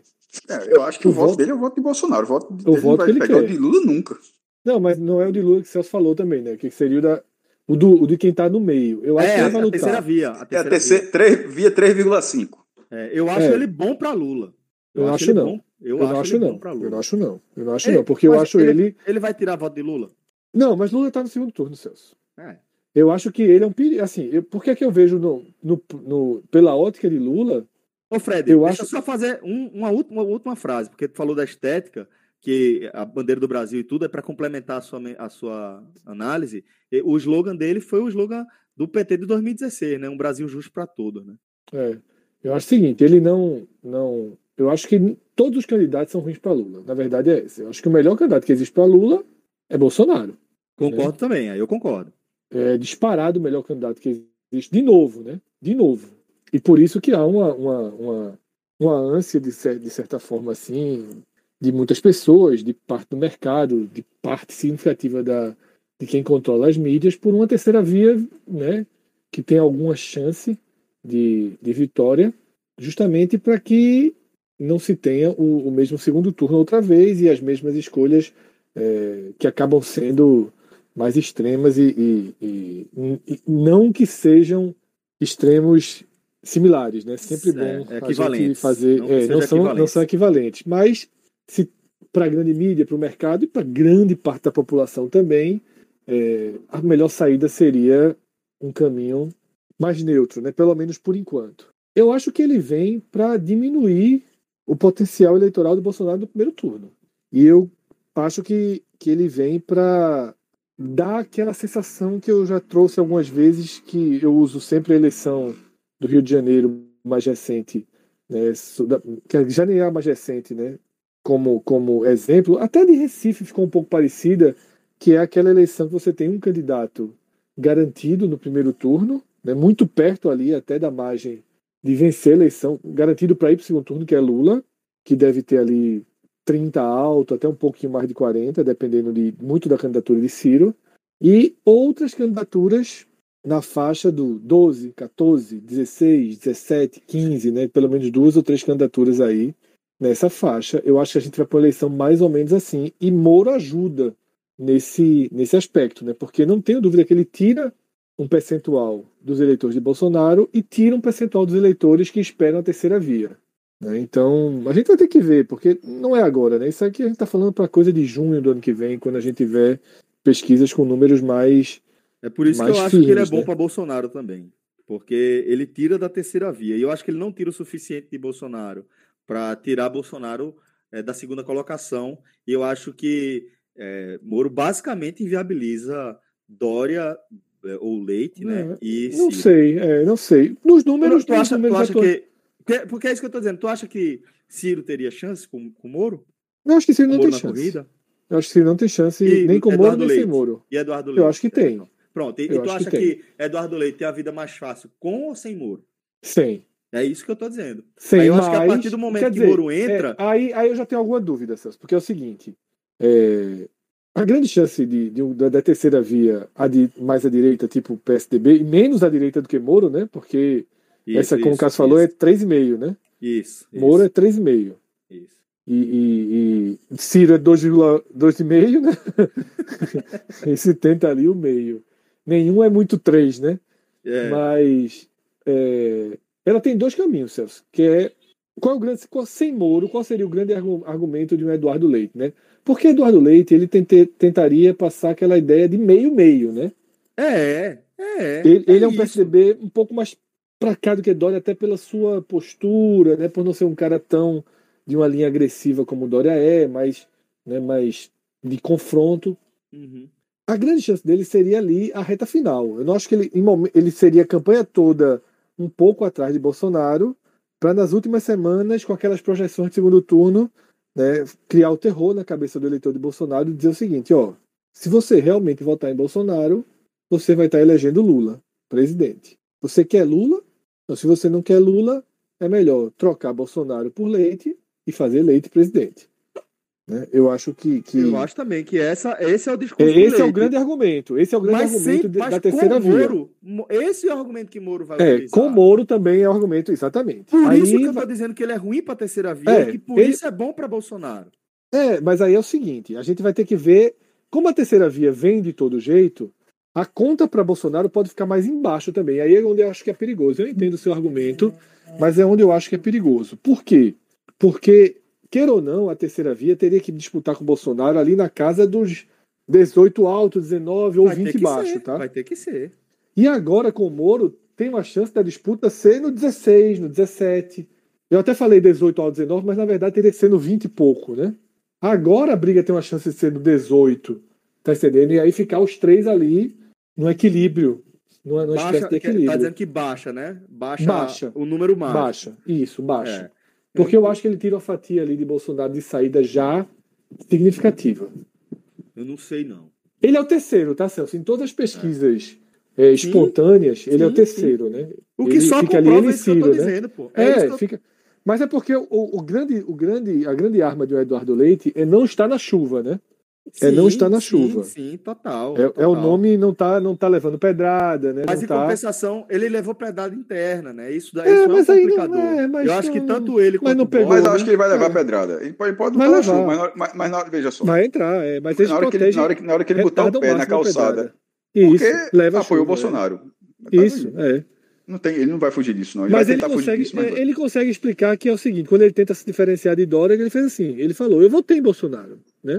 É, eu acho que o, o voto, voto dele é o voto de Bolsonaro. O voto o voto que ele pegar quer. o de Lula nunca.
Não, mas não é o de Lula que o Celso falou também, né? Que seria o, da, o, do, o de quem está no meio. Eu acho
é,
que ele
vai a lutar. terceira via. A
terceira é a terceira, via, via 3,5.
É, eu acho é. ele bom para Lula.
Eu, eu acho, acho não. Bom, eu, eu, acho, acho não. Eu não acho não. Eu não acho ele, não, porque eu acho ele, ele.
Ele vai tirar voto de Lula?
Não, mas Lula está no segundo turno, Celso. É. Eu acho que ele é um perigo. Assim, eu, por que, é que eu vejo no, no, no, pela ótica de Lula?
Ô, Fred, eu deixa acho... só fazer um, uma, última, uma última frase, porque tu falou da estética que a bandeira do Brasil e tudo é para complementar a sua, a sua análise. O slogan dele foi o slogan do PT de 2016, né? Um Brasil justo para todos, né?
É. Eu acho o seguinte, ele não, não. Eu acho que todos os candidatos são ruins para Lula. Na verdade é esse. Eu acho que o melhor candidato que existe para Lula é Bolsonaro.
Concordo né? também, aí eu concordo.
É disparado o melhor candidato que existe. De novo, né? De novo. E por isso que há uma, uma, uma, uma ânsia, de, de certa forma, assim, de muitas pessoas, de parte do mercado, de parte significativa da, de quem controla as mídias, por uma terceira via, né, que tem alguma chance de, de vitória, justamente para que não se tenha o, o, mesmo segundo turno outra vez e as mesmas escolhas é, que acabam sendo mais extremas e, e, e, não que sejam extremos similares, né? Sempre é, bom
é a gente
fazer. Não, é, não são, não são equivalentes, mas se para a grande mídia, para o mercado e para grande parte da população também, é, a melhor saída seria um caminho mais neutro, né? pelo menos por enquanto. Eu acho que ele vem para diminuir o potencial eleitoral do Bolsonaro no primeiro turno. E eu acho que, que ele vem para dar aquela sensação que eu já trouxe algumas vezes, que eu uso sempre a eleição do Rio de Janeiro mais recente, né, que já nem é a mais recente, né, como, como exemplo, até de Recife ficou um pouco parecida, que é aquela eleição que você tem um candidato garantido no primeiro turno, né, muito perto ali até da margem de vencer a eleição, garantido para ir para o segundo turno, que é Lula, que deve ter ali 30 alto, até um pouquinho mais de 40, dependendo de muito da candidatura de Ciro, e outras candidaturas na faixa do 12, 14, 16, 17, 15, né? Pelo menos duas ou três candidaturas aí nessa faixa. Eu acho que a gente vai para uma eleição mais ou menos assim. E Moro ajuda nesse, nesse aspecto, né? Porque não tenho dúvida que ele tira um percentual dos eleitores de Bolsonaro e tira um percentual dos eleitores que esperam a terceira via. Né? Então, a gente vai ter que ver, porque não é agora, né? Isso aqui a gente está falando para coisa de junho do ano que vem, quando a gente tiver pesquisas com números mais.
É por isso que eu acho que ele é bom
né?
para Bolsonaro também. Porque ele tira da terceira via. E eu acho que ele não tira o suficiente de Bolsonaro para tirar Bolsonaro eh, da segunda colocação. E eu acho que eh, Moro basicamente inviabiliza Dória eh, ou Leite, né?
É,
E
Não
Ciro.
sei, é, não sei. Nos números,
Tu, tu acha, tu
números
acha
atuais-
que, porque- Porque é isso que eu tô dizendo. Tu acha que Ciro teria chance com, com o Moro?
Eu acho que Ciro não
Moro
tem chance.
corrida?
Eu acho que Ciro não tem chance
E
nem com Moro
Eduardo
nem sem? Moro.
E Eduardo
Eu
Leite?
acho que tem.
Pronto. E,
Eu
e tu acha
que
que, Eduardo Leite tem a vida mais fácil com ou sem Moro?
Sem.
É isso que eu tô dizendo.
Sem
Aí eu acho que a partir do momento que
dizer,
Moro entra-
é, aí, aí eu já tenho alguma dúvida, Celso, porque é o seguinte: é, a grande chance de, de um- da, terceira via a de, mais à direita, tipo PSDB, e menos à direita do que Moro, né? Porque
Isso,
essa, como
isso,
o Cássio falou, é
isso,
3,5, né?
Isso.
Moro é
isso,
3,5.
isso.
E, e, e Ciro é 2,5, né? Esse tenta ali o meio. Nenhum é muito 3, né?
É,
Mas é, ela tem dois caminhos, Celso, que é qual é o grande, qual, sem Moro, qual seria o grande argu- argumento de um Eduardo Leite, né? Porque Eduardo Leite ele tente- tentaria passar aquela ideia de meio-meio, né?
é, é.
Ele, ele é um. PSDB um pouco mais pra cá do que Dória, até pela sua postura, né? Por não ser um cara tão de uma linha agressiva como Dória é, mas, né, mais de confronto.
Uhum.
A grande chance dele seria ali a reta final. Eu não acho que ele, ele seria a campanha toda um pouco atrás de Bolsonaro, para nas últimas semanas, com aquelas projeções de segundo turno, né, criar o terror na cabeça do eleitor de Bolsonaro e dizer o seguinte: ó, se você realmente votar em Bolsonaro, você vai estar elegendo Lula presidente. Você quer Lula? Então, se você não quer Lula, é melhor trocar Bolsonaro por Leite e fazer Leite presidente. Né? Eu acho que, que
Eu acho também que essa, esse é o discurso
é, esse é o grande argumento. Esse é o grande
mas
argumento
sem,
da terceira
com
via.
Moro, Mo- esse é o argumento que Moro vai
É,
utilizar.
com Moro também é o argumento, exatamente.
Por
Aí
isso que eu tô dizendo que ele é ruim pra terceira via
É,
e que por
ele-
isso é bom pra Bolsonaro.
É, mas aí é o seguinte: a gente vai ter que ver como a terceira via vem de todo jeito. A conta para Bolsonaro pode ficar mais embaixo também. Aí é onde eu acho que é perigoso. Eu entendo o seu argumento, mas é onde eu acho que é perigoso. Por quê? Porque, queira ou não, a terceira via teria que disputar com o Bolsonaro ali na casa dos 18 alto, 19 ou
Vai ter
20
que
baixo,
ser,
tá?
Vai ter que ser.
E agora com o Moro, tem uma chance da disputa ser no 16, no 17. Eu até falei 18 ao 19, mas na verdade teria que ser no 20 e pouco, né? Agora a briga tem uma chance de ser no 18, tá entendendo? E aí ficar os três ali no equilíbrio, numa, numa espécie
Baixa,
de
que-
equilíbrio.
tá dizendo que baixa, né? Baixa,
Baixa.
o número mágico.
Baixa, isso, baixa.
É.
Porque eu acho que ele tira uma fatia ali de Bolsonaro de saída já significativa.
Eu não sei, não.
Ele é o terceiro, tá, Celso? Em todas as pesquisas é, espontâneas, ele é o
sim,
terceiro, né?
O que
Ele
só
fica ali, ele Ciro, né?
dizendo. É,
É,
eu-
fica. Mas é porque o, o grande, o grande, a grande arma de Eduardo Leite é não estar na chuva, né? É não estar na
sim,
chuva.
Sim, total.
É, é o
total.
nome não tá, não tá levando pedrada, né?
Mas
não
em
tá...
compensação, ele levou pedrada interna, né? Isso daí
É,
isso
mas
é um complicador.
é, mas
eu acho que tanto ele
mas
quanto
não
o
pegou,
Mas eu acho que ele vai levar
É.
pedrada. Ele pode, ele pode botar na chuva, mas, na- mas, mas na hora, veja só.
Vai entrar, é, mas
na, hora que ele, na, hora que, na hora que ele botar o pé na calçada.
Isso,
porque
leva
apoiou o
chuva, é.
Bolsonaro.
Isso, é.
Não tem, ele não vai fugir disso, não. Ele
Mas ele
fugir
consegue,
disso, mas
ele consegue explicar que é o seguinte: quando ele tenta se diferenciar de Dória, ele fez assim: ele falou, eu votei em Bolsonaro, né?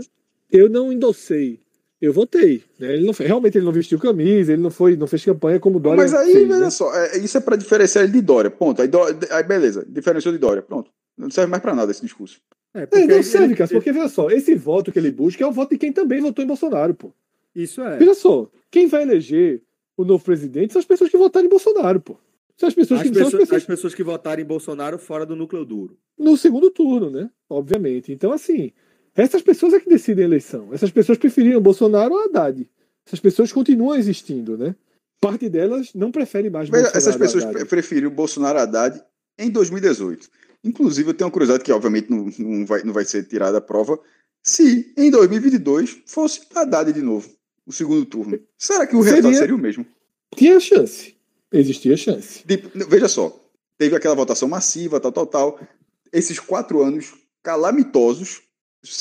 Eu não endossei, eu votei. Né? Ele não, realmente ele não vestiu camisa, ele não foi, não fez campanha como Dória.
Mas aí,
fez,
veja
né?
só, é- isso é pra diferenciar ele de Dória. Ponto. Aí, Dória- aí beleza, diferenciou de Dória. Pronto. Não serve mais pra nada esse discurso.
É,
É,
porque
não
ele-
serve,
ele-
Cássio, porque veja só, esse voto que ele busca é o voto de quem também votou em Bolsonaro, pô.
Isso é.
Veja só, quem vai eleger o novo presidente são as pessoas que votaram em Bolsonaro, pô. São as pessoas
As
que são as
pessoas,
pessoas
as pessoas que votaram em Bolsonaro fora do núcleo duro.
no segundo turno, né? Obviamente. Então, assim, essas pessoas é que decidem a eleição. Essas pessoas preferiram Bolsonaro ou Haddad. Essas pessoas continuam existindo, né? Parte delas não prefere mais
Veja,
Bolsonaro
essas pessoas
Haddad.
pre- preferiram Bolsonaro Haddad em 2018. Inclusive, eu tenho uma curiosidade que, obviamente, não, não, vai, não vai ser tirada a prova. Se em 2022 fosse Haddad de novo, o segundo turno, será que o
Seria-
resultado seria o mesmo?
Tinha chance. Existia chance.
Tipo, veja só, teve aquela votação massiva, tal, tal, tal. Esses quatro anos calamitosos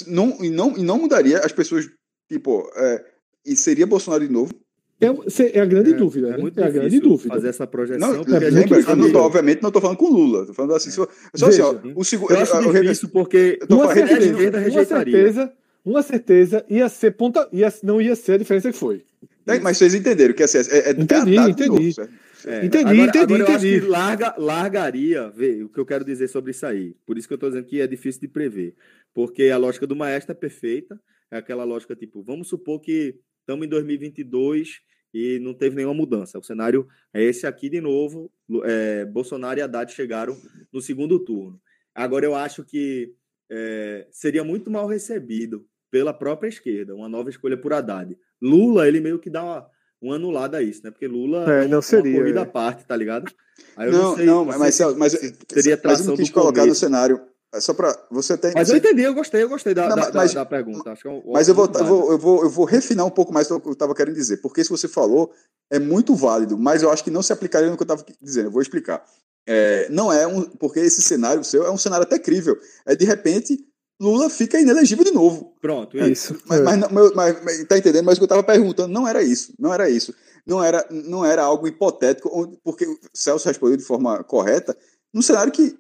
não, e, não, e não mudaria as pessoas, tipo, é, e seria Bolsonaro de novo?
É, é a grande dúvida, né?
muito
É a grande
difícil
dúvida.
fazer essa projeção.
Não,
porque a gente
lembra, eu não tô, obviamente não estou falando com Lula. Tô falando assim, só, só
Veja,
assim, ó, o segundo.
Eu acho difícil porque
eu
Uma certeza, uma certeza, uma certeza ia ser ponta, ia, não ia ser a diferença que foi.
É, mas vocês entenderam que assim, é, é
Entendi,
é
entendi.
novo, certo?
É,
Entendi,
agora,
entendi,
agora eu acho que larga, largaria, vê, o que eu quero dizer sobre isso aí. Por isso que eu estou dizendo que é difícil de prever. Porque a lógica do maestro é perfeita. É aquela lógica tipo, vamos supor que estamos em 2022 e não teve nenhuma mudança. O cenário é esse aqui de novo. É, Bolsonaro e Haddad chegaram no segundo turno. Agora eu acho que é, seria muito mal recebido pela própria esquerda, uma nova escolha por Haddad. Lula, ele meio que dá uma, uma anulada a isso, né? Porque Lula
É,
uma-
não seria,
uma corrida
é.
à parte, tá ligado? Aí eu
Não,
sei-
não,
sei
mas,
se-
Celso, mas,
se
mas
teria
eu não quis
do
colocar no cenário. É só para você tem.
Mas eu entendi, eu gostei, eu gostei da,
Não,
da,
mas-
da, da pergunta. Acho que é um-
Mas eu vou, eu, vou, eu, vou, eu vou refinar um pouco mais do que eu estava querendo dizer, porque isso que você falou é muito válido, mas eu acho que não se aplicaria no que eu estava dizendo. Eu vou explicar. É, não é um. Porque esse cenário seu é um cenário até crível. É de repente, Lula fica inelegível de novo.
Pronto,
É
isso.
Mas,
é.
mas, mas- mas- mas tá entendendo? Mas o que eu estava perguntando não era isso. Não era isso. Não era, não era algo hipotético, porque o Celso respondeu de forma correta, num cenário que,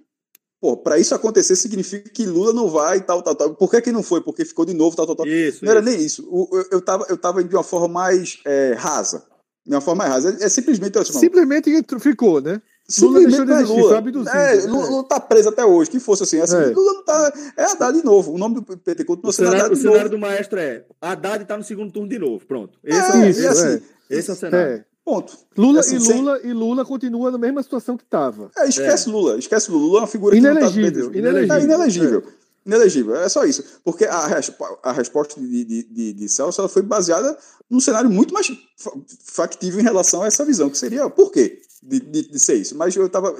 pô, para isso acontecer significa que Lula não vai e tal, tal, tal. Por que, que não foi? Porque ficou de novo, tal, tal, tal.
Isso,
Não era
isso.
nem isso. O- eu, eu, tava, eu tava de uma forma mais é, rasa. De uma forma mais rasa. É, é simplesmente
Simplesmente ficou, né? Lula deixou de
é
existir,
Lula.
foi abduzido,
É,
né?
Lula, Lula tá preso até hoje. Que fosse assim. assim
É.
Lula não tá. É Haddad de novo. O nome do PT continua
O
sendo
cenário,
Haddad
o cenário do maestro é Haddad está no segundo turno de novo. Pronto. Esse é,
É,
o,
isso,
assim,
esse é o cenário.
É.
Ponto.
Lula,
Assim,
e
sem-
Lula e Lula continua na mesma situação que estava.
É, esquece Lula. Esquece Lula. Lula é uma figura
Inelegível,
que não tá
inelegível.
É inelegível. Inelegível, é só isso. Porque a, a resposta de, de, de, de Celso ela foi baseada num cenário muito mais fa- factível em relação a essa visão, que seria por quê de, de, de ser isso. Mas eu estava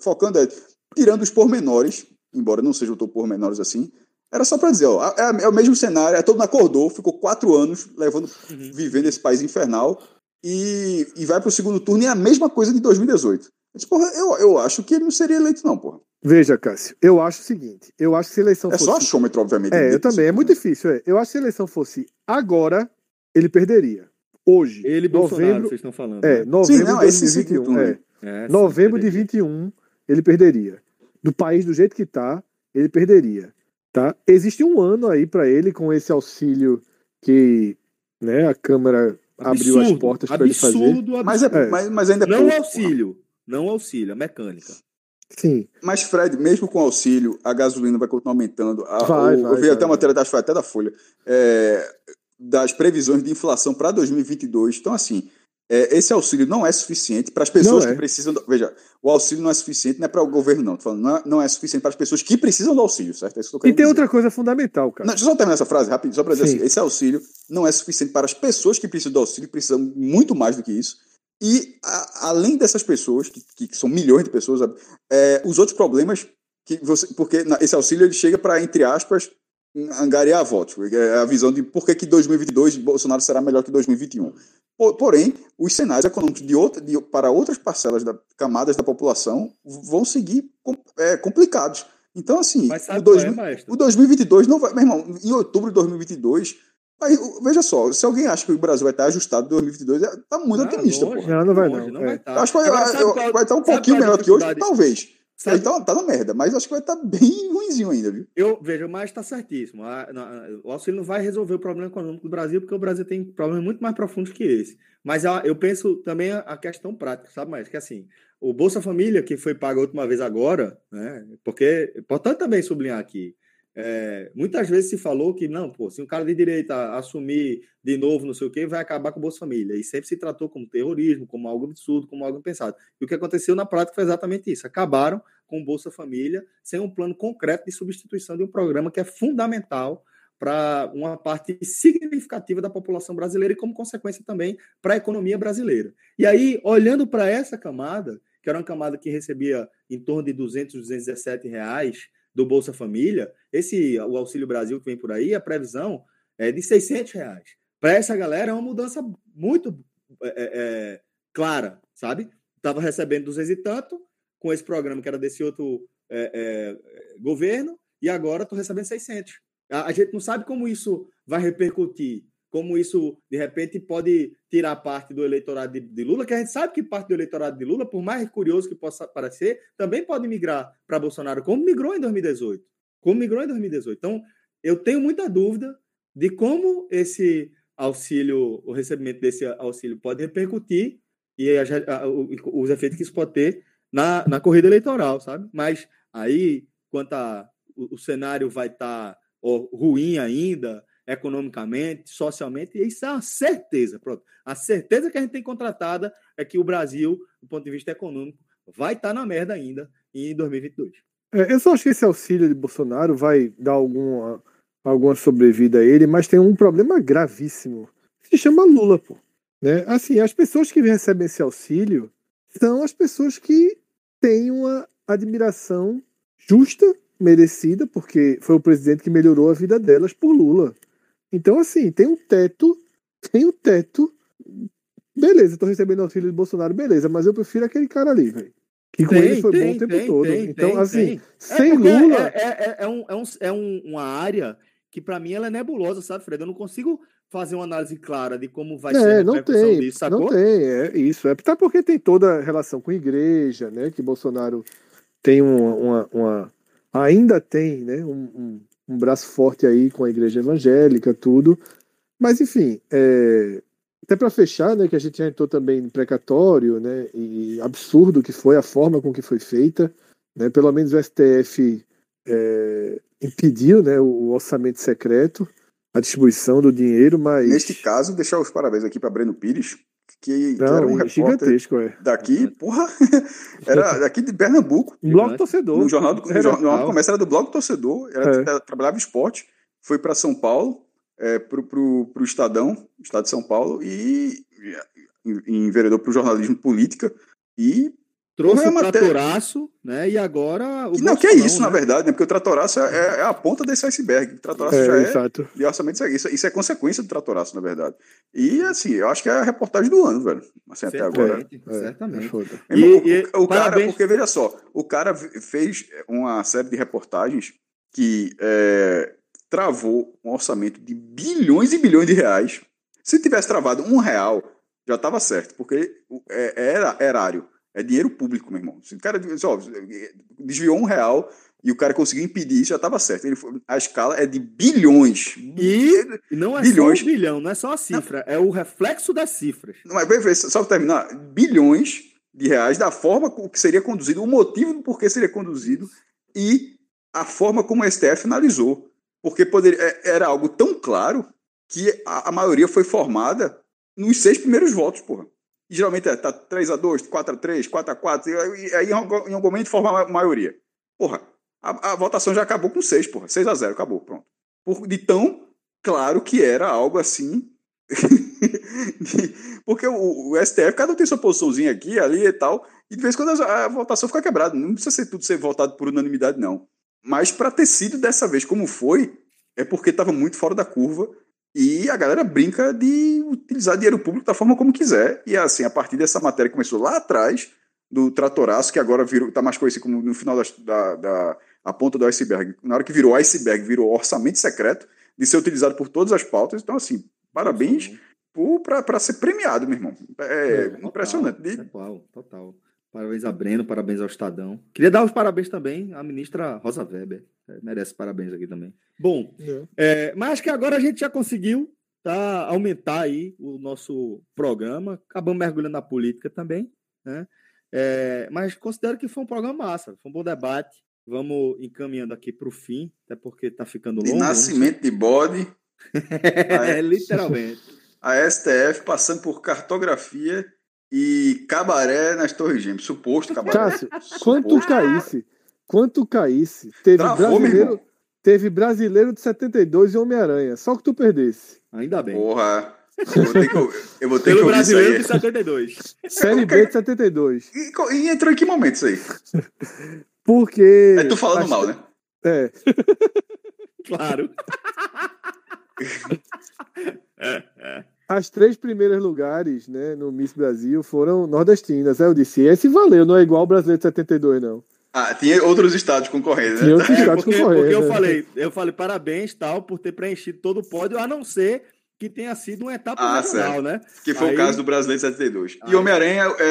focando, é, tirando os pormenores, embora não sejam tão pormenores assim, era só para dizer, ó, é, é o mesmo cenário, é todo mundo acordou, ficou quatro anos levando,
Uhum.
vivendo esse país infernal e, e vai para o segundo turno e é a mesma coisa de 2018. Eu, disse, porra, eu, eu acho que ele não seria eleito, não, porra.
Veja, Cássio, eu acho o seguinte: eu acho que se a eleição
É
fosse.
só achômetro, obviamente.
É, eu também. É muito difícil. É. Eu acho que se a eleição fosse agora, ele perderia. Hoje.
Ele Bolsonaro,
novembro.
vocês estão falando.
É,
né?
novembro
não,
de
esse
2021.
segundo,
é.
né?
É, sim,
Novembro de
entendi.
21, ele perderia. Do país do jeito que tá, ele perderia. Tá? Existe um ano aí para ele com esse auxílio que né, a Câmara abriu as
Absurdo,
portas para ele fazer.
absurdo, absurdo.
Mas, é,
É.
Mas, mas ainda é
Não
pouco.
auxílio. Não auxílio, a mecânica.
Sim.
Mas, Fred, mesmo com auxílio, a gasolina vai continuar aumentando. A-
Vai,
o-
vai,
eu vi
vai,
até uma matéria da, até da Folha, é, das previsões de inflação para 2022. Então, assim, é, esse auxílio não é suficiente para as pessoas
é.
que precisam. do- veja, o auxílio não é suficiente, não é para o governo, não. Tô falando, não, é, não é suficiente para as pessoas que precisam do auxílio, certo? É isso que eu
E tem
dizer.
outra coisa fundamental, cara.
Não, deixa eu só terminar essa frase rápido, só para dizer
Sim.
assim: esse auxílio não é suficiente para as pessoas que precisam do auxílio, precisam muito mais do que isso. E a- além dessas pessoas, que, que são milhões de pessoas, é, os outros problemas que você. Porque na- esse auxílio ele chega para, entre aspas, angariar votos. É a visão de por que, que 2022 Bolsonaro será melhor que 2021. Po- Porém, os cenários econômicos de outra, de- para outras parcelas da camadas da população vão seguir é, complicados. Então, assim, o
sabe qual
2000
é,
o 2022 não vai. Meu irmão, em outubro de 2022. Aí, veja só, se alguém acha que o Brasil vai estar ajustado em 2022, é- tá muito otimista, porra.
Não, não vai
longe,
não, é.
vai tá.
Acho que vai, eu-
qual-
vai estar um
sabe
pouquinho
é
melhor que hoje, talvez. Aí tá, tá na merda, mas acho que vai estar bem ruimzinho ainda, viu?
Eu vejo, mas está certíssimo. A- o auxílio não vai resolver o problema econômico do Brasil, porque o Brasil tem problemas muito mais profundos que esse. Mas a- eu penso também a, a questão prática, sabe, mais que assim, o Bolsa Família, que foi pago a última vez agora, né? Porque é importante também sublinhar aqui. É, muitas vezes se falou que não, pô, se um cara de direita assumir de novo, não sei o quê, vai acabar com o Bolsa Família. E sempre se tratou como terrorismo, como algo absurdo, como algo impensado. E o que aconteceu na prática foi exatamente isso. Acabaram com o Bolsa Família sem um plano concreto de substituição de um programa que é fundamental para uma parte significativa da população brasileira e, como consequência, também para a economia brasileira. E aí, olhando para essa camada, que era uma camada que recebia em torno de 200, 217 reais do Bolsa Família, esse o Auxílio Brasil que vem por aí, a previsão é de 600 reais. Para essa galera é uma mudança muito é, é, clara, sabe? Estava recebendo 200 e tanto, com esse programa que era desse outro é, é, governo, e agora estou recebendo 600. A, a gente não sabe como isso vai repercutir, como isso, de repente, pode tirar parte do eleitorado de, de, Lula, que a gente sabe que parte do eleitorado de Lula, por mais curioso que possa parecer, também pode migrar para Bolsonaro, como migrou em 2018. Como migrou em 2018. Então, eu tenho muita dúvida de como esse auxílio, o recebimento desse auxílio pode repercutir e a, a, os efeitos que isso pode ter na, na corrida eleitoral, sabe? Mas aí, quanto a, o, o cenário vai estar tá, ruim ainda, economicamente, socialmente, e isso é uma certeza. Pronto. A certeza que a gente tem contratada é que o Brasil, do ponto de vista econômico, vai estar tá na merda ainda em 2022.
É, eu só acho que esse auxílio de Bolsonaro vai dar alguma, alguma sobrevida a ele, mas tem um problema gravíssimo. Se chama Lula, pô. Né? Assim, as pessoas que recebem esse auxílio são as pessoas que têm uma admiração justa, merecida, porque foi o presidente que melhorou a vida delas por Lula. Então, assim, tem um teto, tem um teto. Beleza, tô recebendo auxílio de Bolsonaro, beleza, mas eu prefiro aquele cara ali, velho. Que com tem, ele foi tem, bom o tempo tem, todo. então, assim, sem é Lula.
É, é, é, um, é, um, é um, uma área que, para mim, ela é nebulosa, sabe, Fred? Eu não consigo fazer uma análise clara de como vai é, ser a
não tem, disso, sacou? Não tem, é isso. É até porque tem toda a relação com a igreja, né? Que Bolsonaro tem uma. uma, uma ainda tem, né? Um, um, um, braço forte aí com a igreja evangélica, tudo. Mas, enfim, é, até para fechar, né? Que a gente já entrou também em precatório, né? E absurdo que foi a forma com que foi feita. Né, pelo menos o STF é, impediu né, o orçamento secreto a distribuição do dinheiro, mas.
Neste caso, deixar os parabéns aqui para Breno Pires, que, Não, que era um repórter é. daqui, porra, era daqui de Pernambuco.
Um blog torcedor.
No jornal do, no jornal do comércio era do blog torcedor, era, é. trabalhava esporte, foi para São Paulo, é, pro, pro, pro Estadão, Estado de São Paulo, e enveredou para o jornalismo política, e
Trouxe o tratoraço, né? E agora.
O não, que é isso, né? na verdade, né? Porque o tratoraço é, é a ponta desse iceberg. O tratoraço é, já é. Exato. De orçamento, isso, isso é consequência do tratoraço, na verdade. E, assim, eu acho que é a reportagem do ano, velho. Assim, até agora.
É, certamente.
É, e, o, e, o, o cara, porque veja só, o cara fez uma série de reportagens que é, travou um orçamento de bilhões e bilhões de reais. Se tivesse travado um real, já estava certo, porque é, era erário. É dinheiro público, meu irmão. Se o cara ó, desviou um real e o cara conseguiu impedir isso, já estava certo. Ele, a escala é de bilhões.
E não é bilhões. só um bilhão, não é só a cifra, não. é o reflexo das cifras.
Não, mas só para terminar, bilhões de reais da forma que seria conduzido, o motivo do porquê seria conduzido e a forma como o STF finalizou. Porque poderia, é, era algo tão claro que a, a maioria foi formada nos seis primeiros votos, porra. E geralmente é tá 3x2, 4x3, 4x4, e aí em algum momento forma a maioria. Porra, a, a votação já acabou com 6, porra. 6x0, acabou, pronto. Por, de tão claro que era algo assim. Porque o, o, STF, cada um tem sua posiçãozinha aqui, ali e tal, e de vez em quando a, a votação fica quebrada. Não precisa ser tudo ser votado por unanimidade, não. Mas para ter sido dessa vez como foi, é porque estava muito fora da curva e a galera brinca de utilizar dinheiro público da forma como quiser. E assim, a partir dessa matéria que começou lá atrás, do tratoraço, que agora está mais conhecido como no final da, da, da, a ponta do iceberg. Na hora que virou iceberg, virou orçamento secreto, de ser utilizado por todas as pautas. Então, assim, parabéns para ser premiado, meu irmão. É, é impressionante.
Total, total. Parabéns a Breno, parabéns ao Estadão. Queria dar os parabéns também à ministra Rosa Weber. É, merece parabéns aqui também. Bom, é. É, mas acho que agora a gente já conseguiu tá, aumentar aí o nosso programa. Acabamos mergulhando na política também. Né? É, mas considero que foi um programa massa, foi um bom debate. Vamos encaminhando aqui para o fim, até porque está ficando longo. De
nascimento de bode.
é, literalmente.
A STF passando por cartografia e Cabaré nas Torres Gêmeas. Suposto Cabaré.
Cássio, quanto caísse, quanto caísse, teve Travou, brasileiro, teve brasileiro de 72 e Homem-Aranha. Só que tu perdesse.
Ainda bem.
Porra. Eu vou ter que, eu vou ter
Pelo
que
brasileiro de 72.
Série B de 72.
E, e entrou em que momento isso aí?
Porque.
É tu falando mal, né?
É.
claro.
as três primeiros lugares né, no Miss Brasil foram nordestinas. Aí eu disse, esse valeu, não é igual o brasileiro de 72, não.
Ah, tinha outros estados concorrendo, né?
Tinha outros
É,
estados
porque,
concorrendo.
porque eu
né?
falei, eu falei parabéns tal por ter preenchido todo o pódio, a não ser que tenha sido uma etapa
Ah,
regional, né?
Que foi
Aí-
o caso do Brasileiro de 72. E
Aí-
Homem-Aranha é,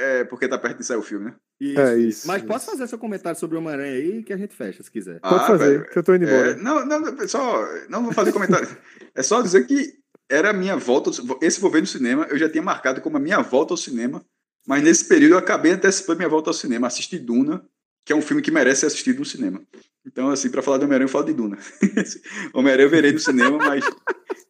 é, é porque tá perto de sair o filme, né?
Isso,
É, isso,
Mas
isso.
posso fazer seu comentário sobre o Homem-Aranha aí que a gente fecha, se quiser.
Pode
Ah,
fazer,
velho.
que eu tô indo embora.
É, não, não, só, não vou fazer comentário. é só dizer que era a minha volta. Esse vou ver no cinema, eu já tinha marcado como a minha volta ao cinema, mas nesse período eu acabei antecipando minha volta ao cinema. Assisti Duna, que é um filme que merece ser assistido no cinema. Então, assim, para falar do Homem-Aranha, eu falo de Duna. Homem-Aranha eu verei no cinema, mas,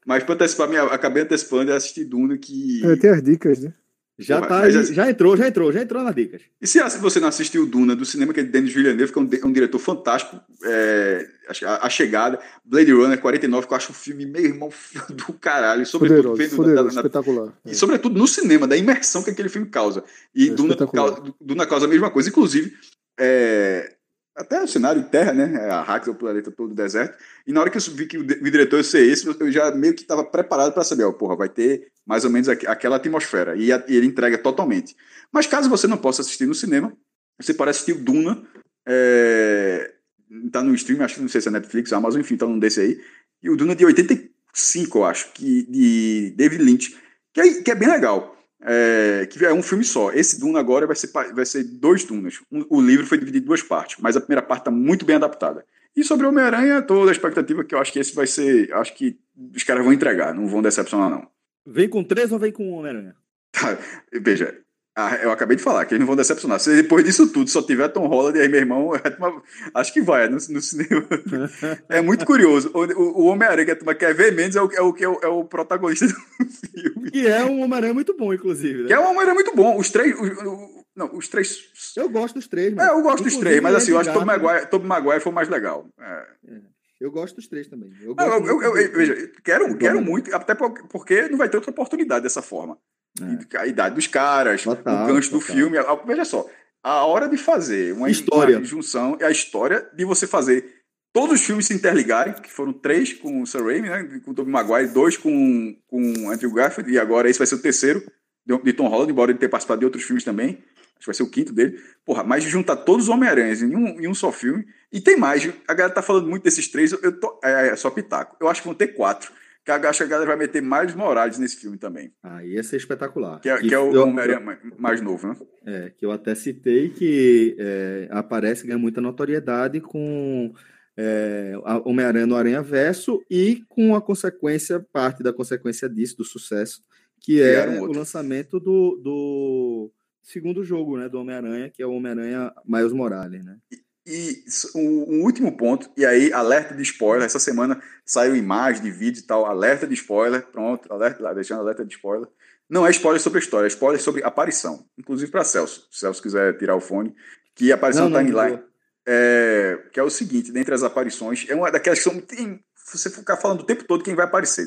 mas para antecipar, minha, acabei antecipando e assisti Duna, que.
É, tem as dicas, né?
Já
Porra,
tá
mas assim-
já entrou, já entrou, já entrou nas dicas.
E se assim, você não assistiu Duna do cinema, que é de Denis Villeneuve, que é um, di- um diretor fantástico, é, a, a Chegada, Blade Runner 49, que eu acho um filme, meu irmão, do caralho, sobretudo
Poderoso, poderoso,
na- na-
espetacular.
e sobretudo no cinema, da imersão que aquele filme causa. E
É
Duna, causa, Duna causa a mesma coisa. Inclusive, é, até o cenário terra, né? A Arrakis, o planeta todo deserto. E na hora que eu vi que o, di- o diretor ia ser esse, eu já meio que estava preparado para saber, ó, porra, vai ter mais ou menos aqu- aquela atmosfera. E, a- e ele entrega totalmente. Mas caso você não possa assistir no cinema, você pode assistir o Duna. É, tá no stream, acho que não sei se é Netflix, Amazon, enfim, tá num desse aí. E o Duna de 85, eu acho, que, de David Lynch, que é, que é bem legal. É, que é um filme só. Esse Duna agora vai ser, vai ser dois Dunas. Um- o livro foi dividido em duas partes, mas a primeira parte está muito bem adaptada. E sobre Homem-Aranha, toda a expectativa que eu acho que esse vai ser. Acho que os caras vão entregar, não vão decepcionar, não.
Vem com três ou vem com Homem-Aranha?
Tá, veja, a- eu acabei de falar que eles não vão decepcionar. Se depois disso tudo só tiver Tom Holland, aí meu irmão, é acho que vai no, no cinema. É muito curioso. O, o- o Homem-Aranha que a turma quer ver menos é o, é o, que é o, é o protagonista do filme.
Que é um Homem-Aranha muito bom, inclusive. né?
Que é um Homem-Aranha muito bom. Os três. o- o- não, os três.
Eu gosto dos três,
É,
mano.
eu gosto dos
Inclusive,
três, mas assim, eu acho que Tobey Maguire, Tobey Maguire foi o mais legal. É.
Eu gosto dos três também. Eu,
Não, eu, eu- eu- veja, quero, quero muito, até por- porque não vai ter outra oportunidade dessa forma.
É.
A idade dos caras,
Total,
o gancho do
total.
filme. a- Veja só, a hora de fazer uma,
História.
uma junção é a história de você fazer todos os filmes se interligarem, que foram três com o Sam Raimi, né, com o Tobey Maguire, dois com, com Andrew Garfield, e agora esse vai ser o terceiro de, de Tom Holland, embora ele tenha participado de outros filmes também. Acho que vai ser o quinto dele. Porra, mas juntar todos os Homem-Aranhas em um, em um só filme. E tem mais, a galera tá falando muito desses três, eu, eu tô, é, é só pitaco. Eu acho que vão ter quatro. Que acho que a galera vai meter mais Morales nesse filme também.
Ah, ia ser espetacular.
Que é, que é o
eu-
Homem-Aranha mais, novo, né?
É, que eu até citei que é, aparece, ganha muita notoriedade com é, Homem-Aranha no Aranha Verso e com a consequência, parte da consequência disso, do sucesso, que é
Criaram
o lançamento do, do segundo jogo né, do Homem-Aranha, que é o Homem-Aranha Miles Morales. Né?
E um, último ponto, e aí, alerta de spoiler. Essa semana saiu imagem de vídeo e tal, alerta de spoiler. Pronto, alerta, deixando alerta de spoiler. Não é spoiler sobre a história, é spoiler sobre aparição. Inclusive para Celso, se Celso quiser tirar o fone. Que a aparição
Não, não,
timeline. É, que é o seguinte, dentre as aparições, é uma daquelas que são. Tem, você ficar falando o tempo todo quem vai aparecer.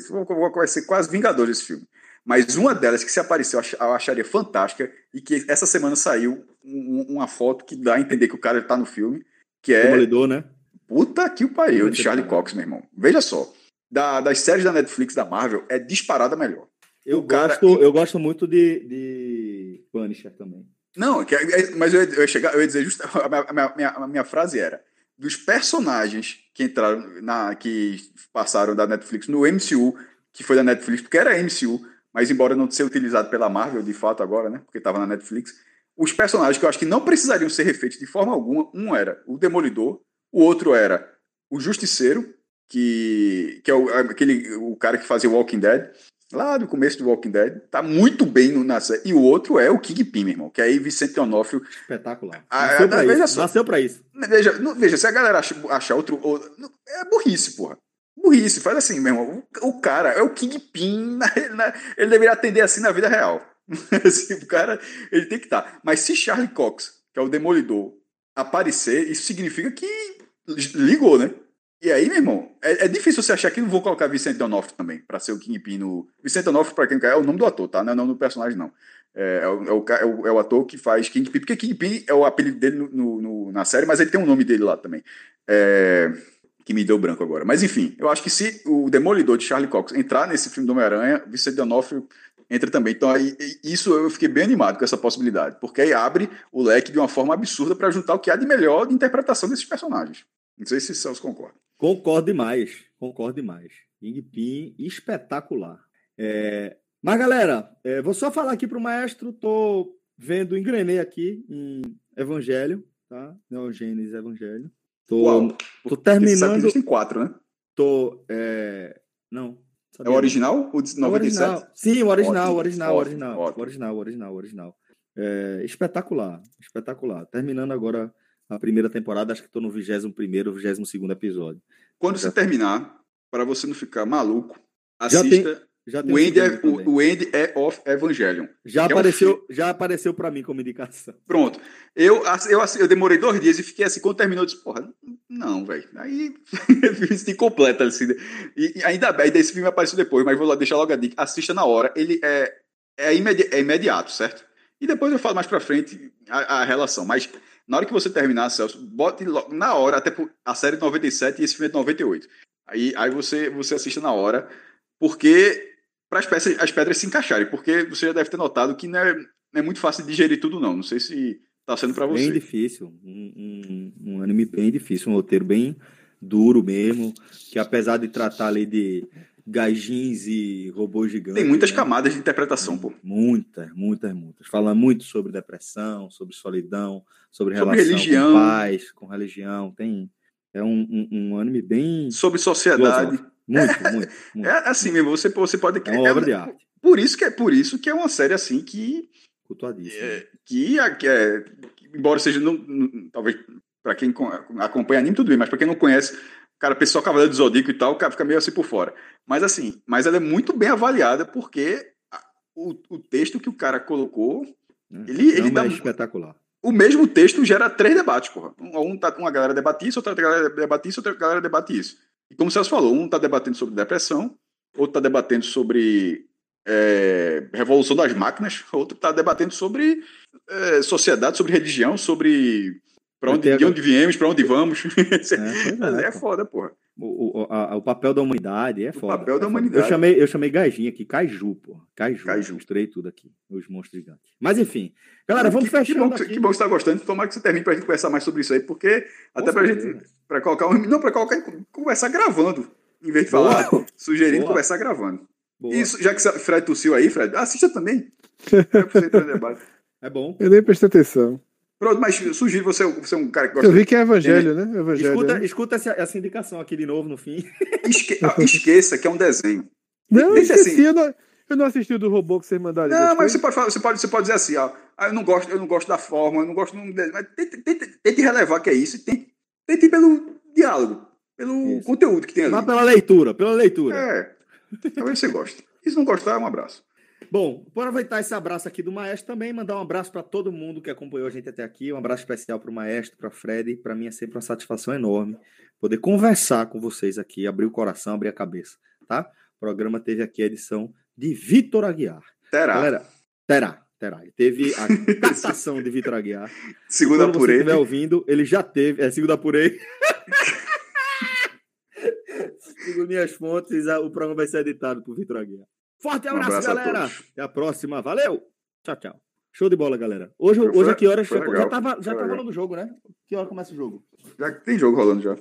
Vai ser quase Vingadores esse filme. Mas uma delas que se apareceu, eu acharia fantástica, e que essa semana saiu um- um- uma foto que dá a entender que o cara tá no filme, que é.
Demolidor, né?
Puta que o pariu, de Charlie. Cox, meu irmão. Veja só. Da- das séries da Netflix, da Marvel, é disparada melhor.
Eu,
O cara-
gosto, eu gosto muito de, de Punisher também.
Não, é- é- mas eu, ia- chegar, eu ia dizer justo. A minha, minha- a minha frase era: dos personagens que entraram na. que passaram da Netflix no MCU, que foi da Netflix, porque era MCU, mas embora não ser utilizado pela Marvel de fato agora, né? Porque estava na Netflix. Os personagens que eu acho que não precisariam ser refeitos de forma alguma, um era o Demolidor, o outro era o Justiceiro, que, que é o, aquele, o cara que fazia Walking Dead, lá do começo do Walking Dead, tá muito bem no, na série. E o outro é o Kingpin, meu irmão, que aí Vicente Onofrio.
Espetacular.
Ah,
Nasceu
é,
pra
veja
isso.
só.
Nasceu pra isso.
Veja, não- veja se a galera acha, achar outro. ou- não, é burrice, porra. Burrice, faz assim, meu irmão. O, o cara é o Kingpin, na, na- ele deveria atender assim na vida real. Assim, o cara, ele tem que estar. Mas se Charlie Cox, que é o Demolidor, aparecer, isso significa que ligou, né? E aí, meu irmão, é, é difícil você achar que não vou colocar Vicente D'Onofrio também, pra ser o Kingpin no. Vicente D'Onofrio, pra quem quer, é o nome do ator, tá? Não é o nome do personagem, não. É, é o, é o é é o ator que faz Kingpin, porque Kingpin é o apelido dele no- no- na série, mas ele tem um nome dele lá também. É, que me deu branco agora. Mas enfim, eu acho que se o Demolidor de Charlie Cox entrar nesse filme do Homem-Aranha, Vicente D'Onofrio entra também. Então, aí, isso eu fiquei bem animado com essa possibilidade, porque aí abre o leque de uma forma absurda para juntar o que há de melhor de interpretação desses personagens. Não sei se o Celso concorda.
Concordo demais, concordo demais. Ying Pin, espetacular. É... Mas, galera, é, vou só falar aqui para o maestro, tô vendo, engrenei aqui em Evangelho, tá? Neogênesis Evangelho. Tô,
Uau,
tô terminando.
Tem quatro, né?
Tô. É... Não.
É o original? O de 97?
O original. Sim, o original, o original, o original,
ótimo.
o original, original, original. É, espetacular, espetacular. Terminando agora a primeira temporada, acho que estou no 21 primeiro, 22 segundo episódio.
Quando você terminar, para você não ficar maluco,
Já
assista
Já
o, End é, o, o End é of Evangelion.
já
é um
apareceu, já apareceu para mim como indicação.
Pronto. Eu, eu, eu demorei dois dias e fiquei assim, quando terminou, eu disse, porra, não, velho. Aí fiz incompleto, assim. E, e ainda bem, esse filme apareceu depois, mas vou lá deixar logo a dica. Assista na hora. Ele é, é, imedi é imediato, certo? E depois eu falo mais pra frente a, a relação. Mas na hora que você terminar, Celso, bote logo, na hora, até por, a série de 97 e esse filme é de 98. Aí, aí você, você assiste na hora, porque para as pedras, as pedras se encaixarem, porque você já deve ter notado que não é, não é muito fácil de digerir tudo, não. Não sei se tá sendo para
Bem
você.
difícil, um, um, um anime bem difícil, um roteiro bem duro mesmo, que apesar de tratar ali de gaijins e robôs gigantes.
Tem muitas
né?
camadas de interpretação, pô.
Muitas, muitas, muitas. Fala muito sobre depressão, sobre solidão, sobre,
Sobre
relação
religião.
com paz, com religião. Tem, é um, um, um anime bem
Sobre sociedade.
Muito, muito, muito.
É assim mesmo, você, você pode.
É uma obra de arte,
Por isso que é por isso que é uma série assim que
cultuadíssima.
é, que, que é, que, embora seja não, não- talvez para quem co- acompanha anime tudo bem, mas para quem não conhece, cara, pessoal Cavaleiro do Zodíaco e tal, o cara fica meio assim por fora. Mas assim, mas ela é muito bem avaliada porque o, o texto que o cara colocou,
né?
ele- ele dá
é espetacular.
o mesmo texto gera três debates, porra. Um, um tá, uma galera debate isso, outra galera debate isso, outra galera debate isso. E como o Celso falou, um está debatendo sobre depressão, outro está debatendo sobre é, revolução das máquinas, outro está debatendo sobre é, sociedade, sobre religião, sobre pra
Vai
onde,
ter
de onde viemos, para onde vamos.
É, é,
é
pô.
foda, porra.
O, o, a- o papel da humanidade é foda.
papel da
é foda.
humanidade.
Eu chamei, eu chamei Gaijin aqui, Kaiju, pô. Kaiju.
Kaiju.
Misturei tudo aqui. Os monstros gigantes. Mas enfim. Galera, vamos
que, que
fechando
bom, que,
aqui.
que bom que você está gostando. Tomara que você termine para a gente conversar mais sobre isso aí, porque até para
certeza.
gente para colocar um, não para colocar conversar gravando, em vez de falar
Boa.
sugerindo
Boa.
conversar gravando.
Boa.
Isso, já que o Fred tossiu aí, Fred, assista também. É.
É bom.
Eu nem prestei atenção.
Pronto, mas sugiro você, você é um cara que
Eu
gosta.
vi que é evangelho, né? Evangelho.
Escuta,
né?
escuta essa, essa indicação aqui de novo no fim.
Esque- ah, esqueça que é um desenho.
Não, eu
Deixa
esqueci.
assim.
Eu, não, eu não assisti o do robô que vocês mandaram.
Não,
depois.
mas você pode, falar- você pode, você pode dizer assim, ó, ah, eu não gosto, eu não gosto da forma, eu não gosto do desenho, mas tente, tente, tente relevar que é isso e tente, tente ir pelo diálogo, pelo
Isso.
conteúdo que tem ali.
Vá pela leitura, pela leitura.
É. Talvez você goste. E se não gostar, um abraço.
Bom, vou aproveitar esse abraço aqui do Maestro também, mandar um abraço para todo mundo que acompanhou a gente até aqui, um abraço especial para o Maestro, para Fred, para mim é sempre uma satisfação enorme poder conversar com vocês aqui, abrir o coração, abrir a cabeça, tá? O programa teve aqui a edição de Vitor Aguiar.
Terá.
Galera, terá, terá. Ele Teve a captação de Vitor Aguiar.
Segunda
Quando você
ele.
estiver ouvindo, ele já teve, é segunda por ele. Segundo minhas fontes, a- o programa vai ser editado por Vitor Aguiar. Forte
Um
abraço,
abraço a
galera.
todos.
Até a próxima. Valeu. Tchau, tchau. Show de bola, galera. Hoje,
Foi-
hoje a que horas?
foi
Já,
legal,
já tava, já tava rolando o jogo, né? Que hora começa o jogo?
Já tem jogo rolando já.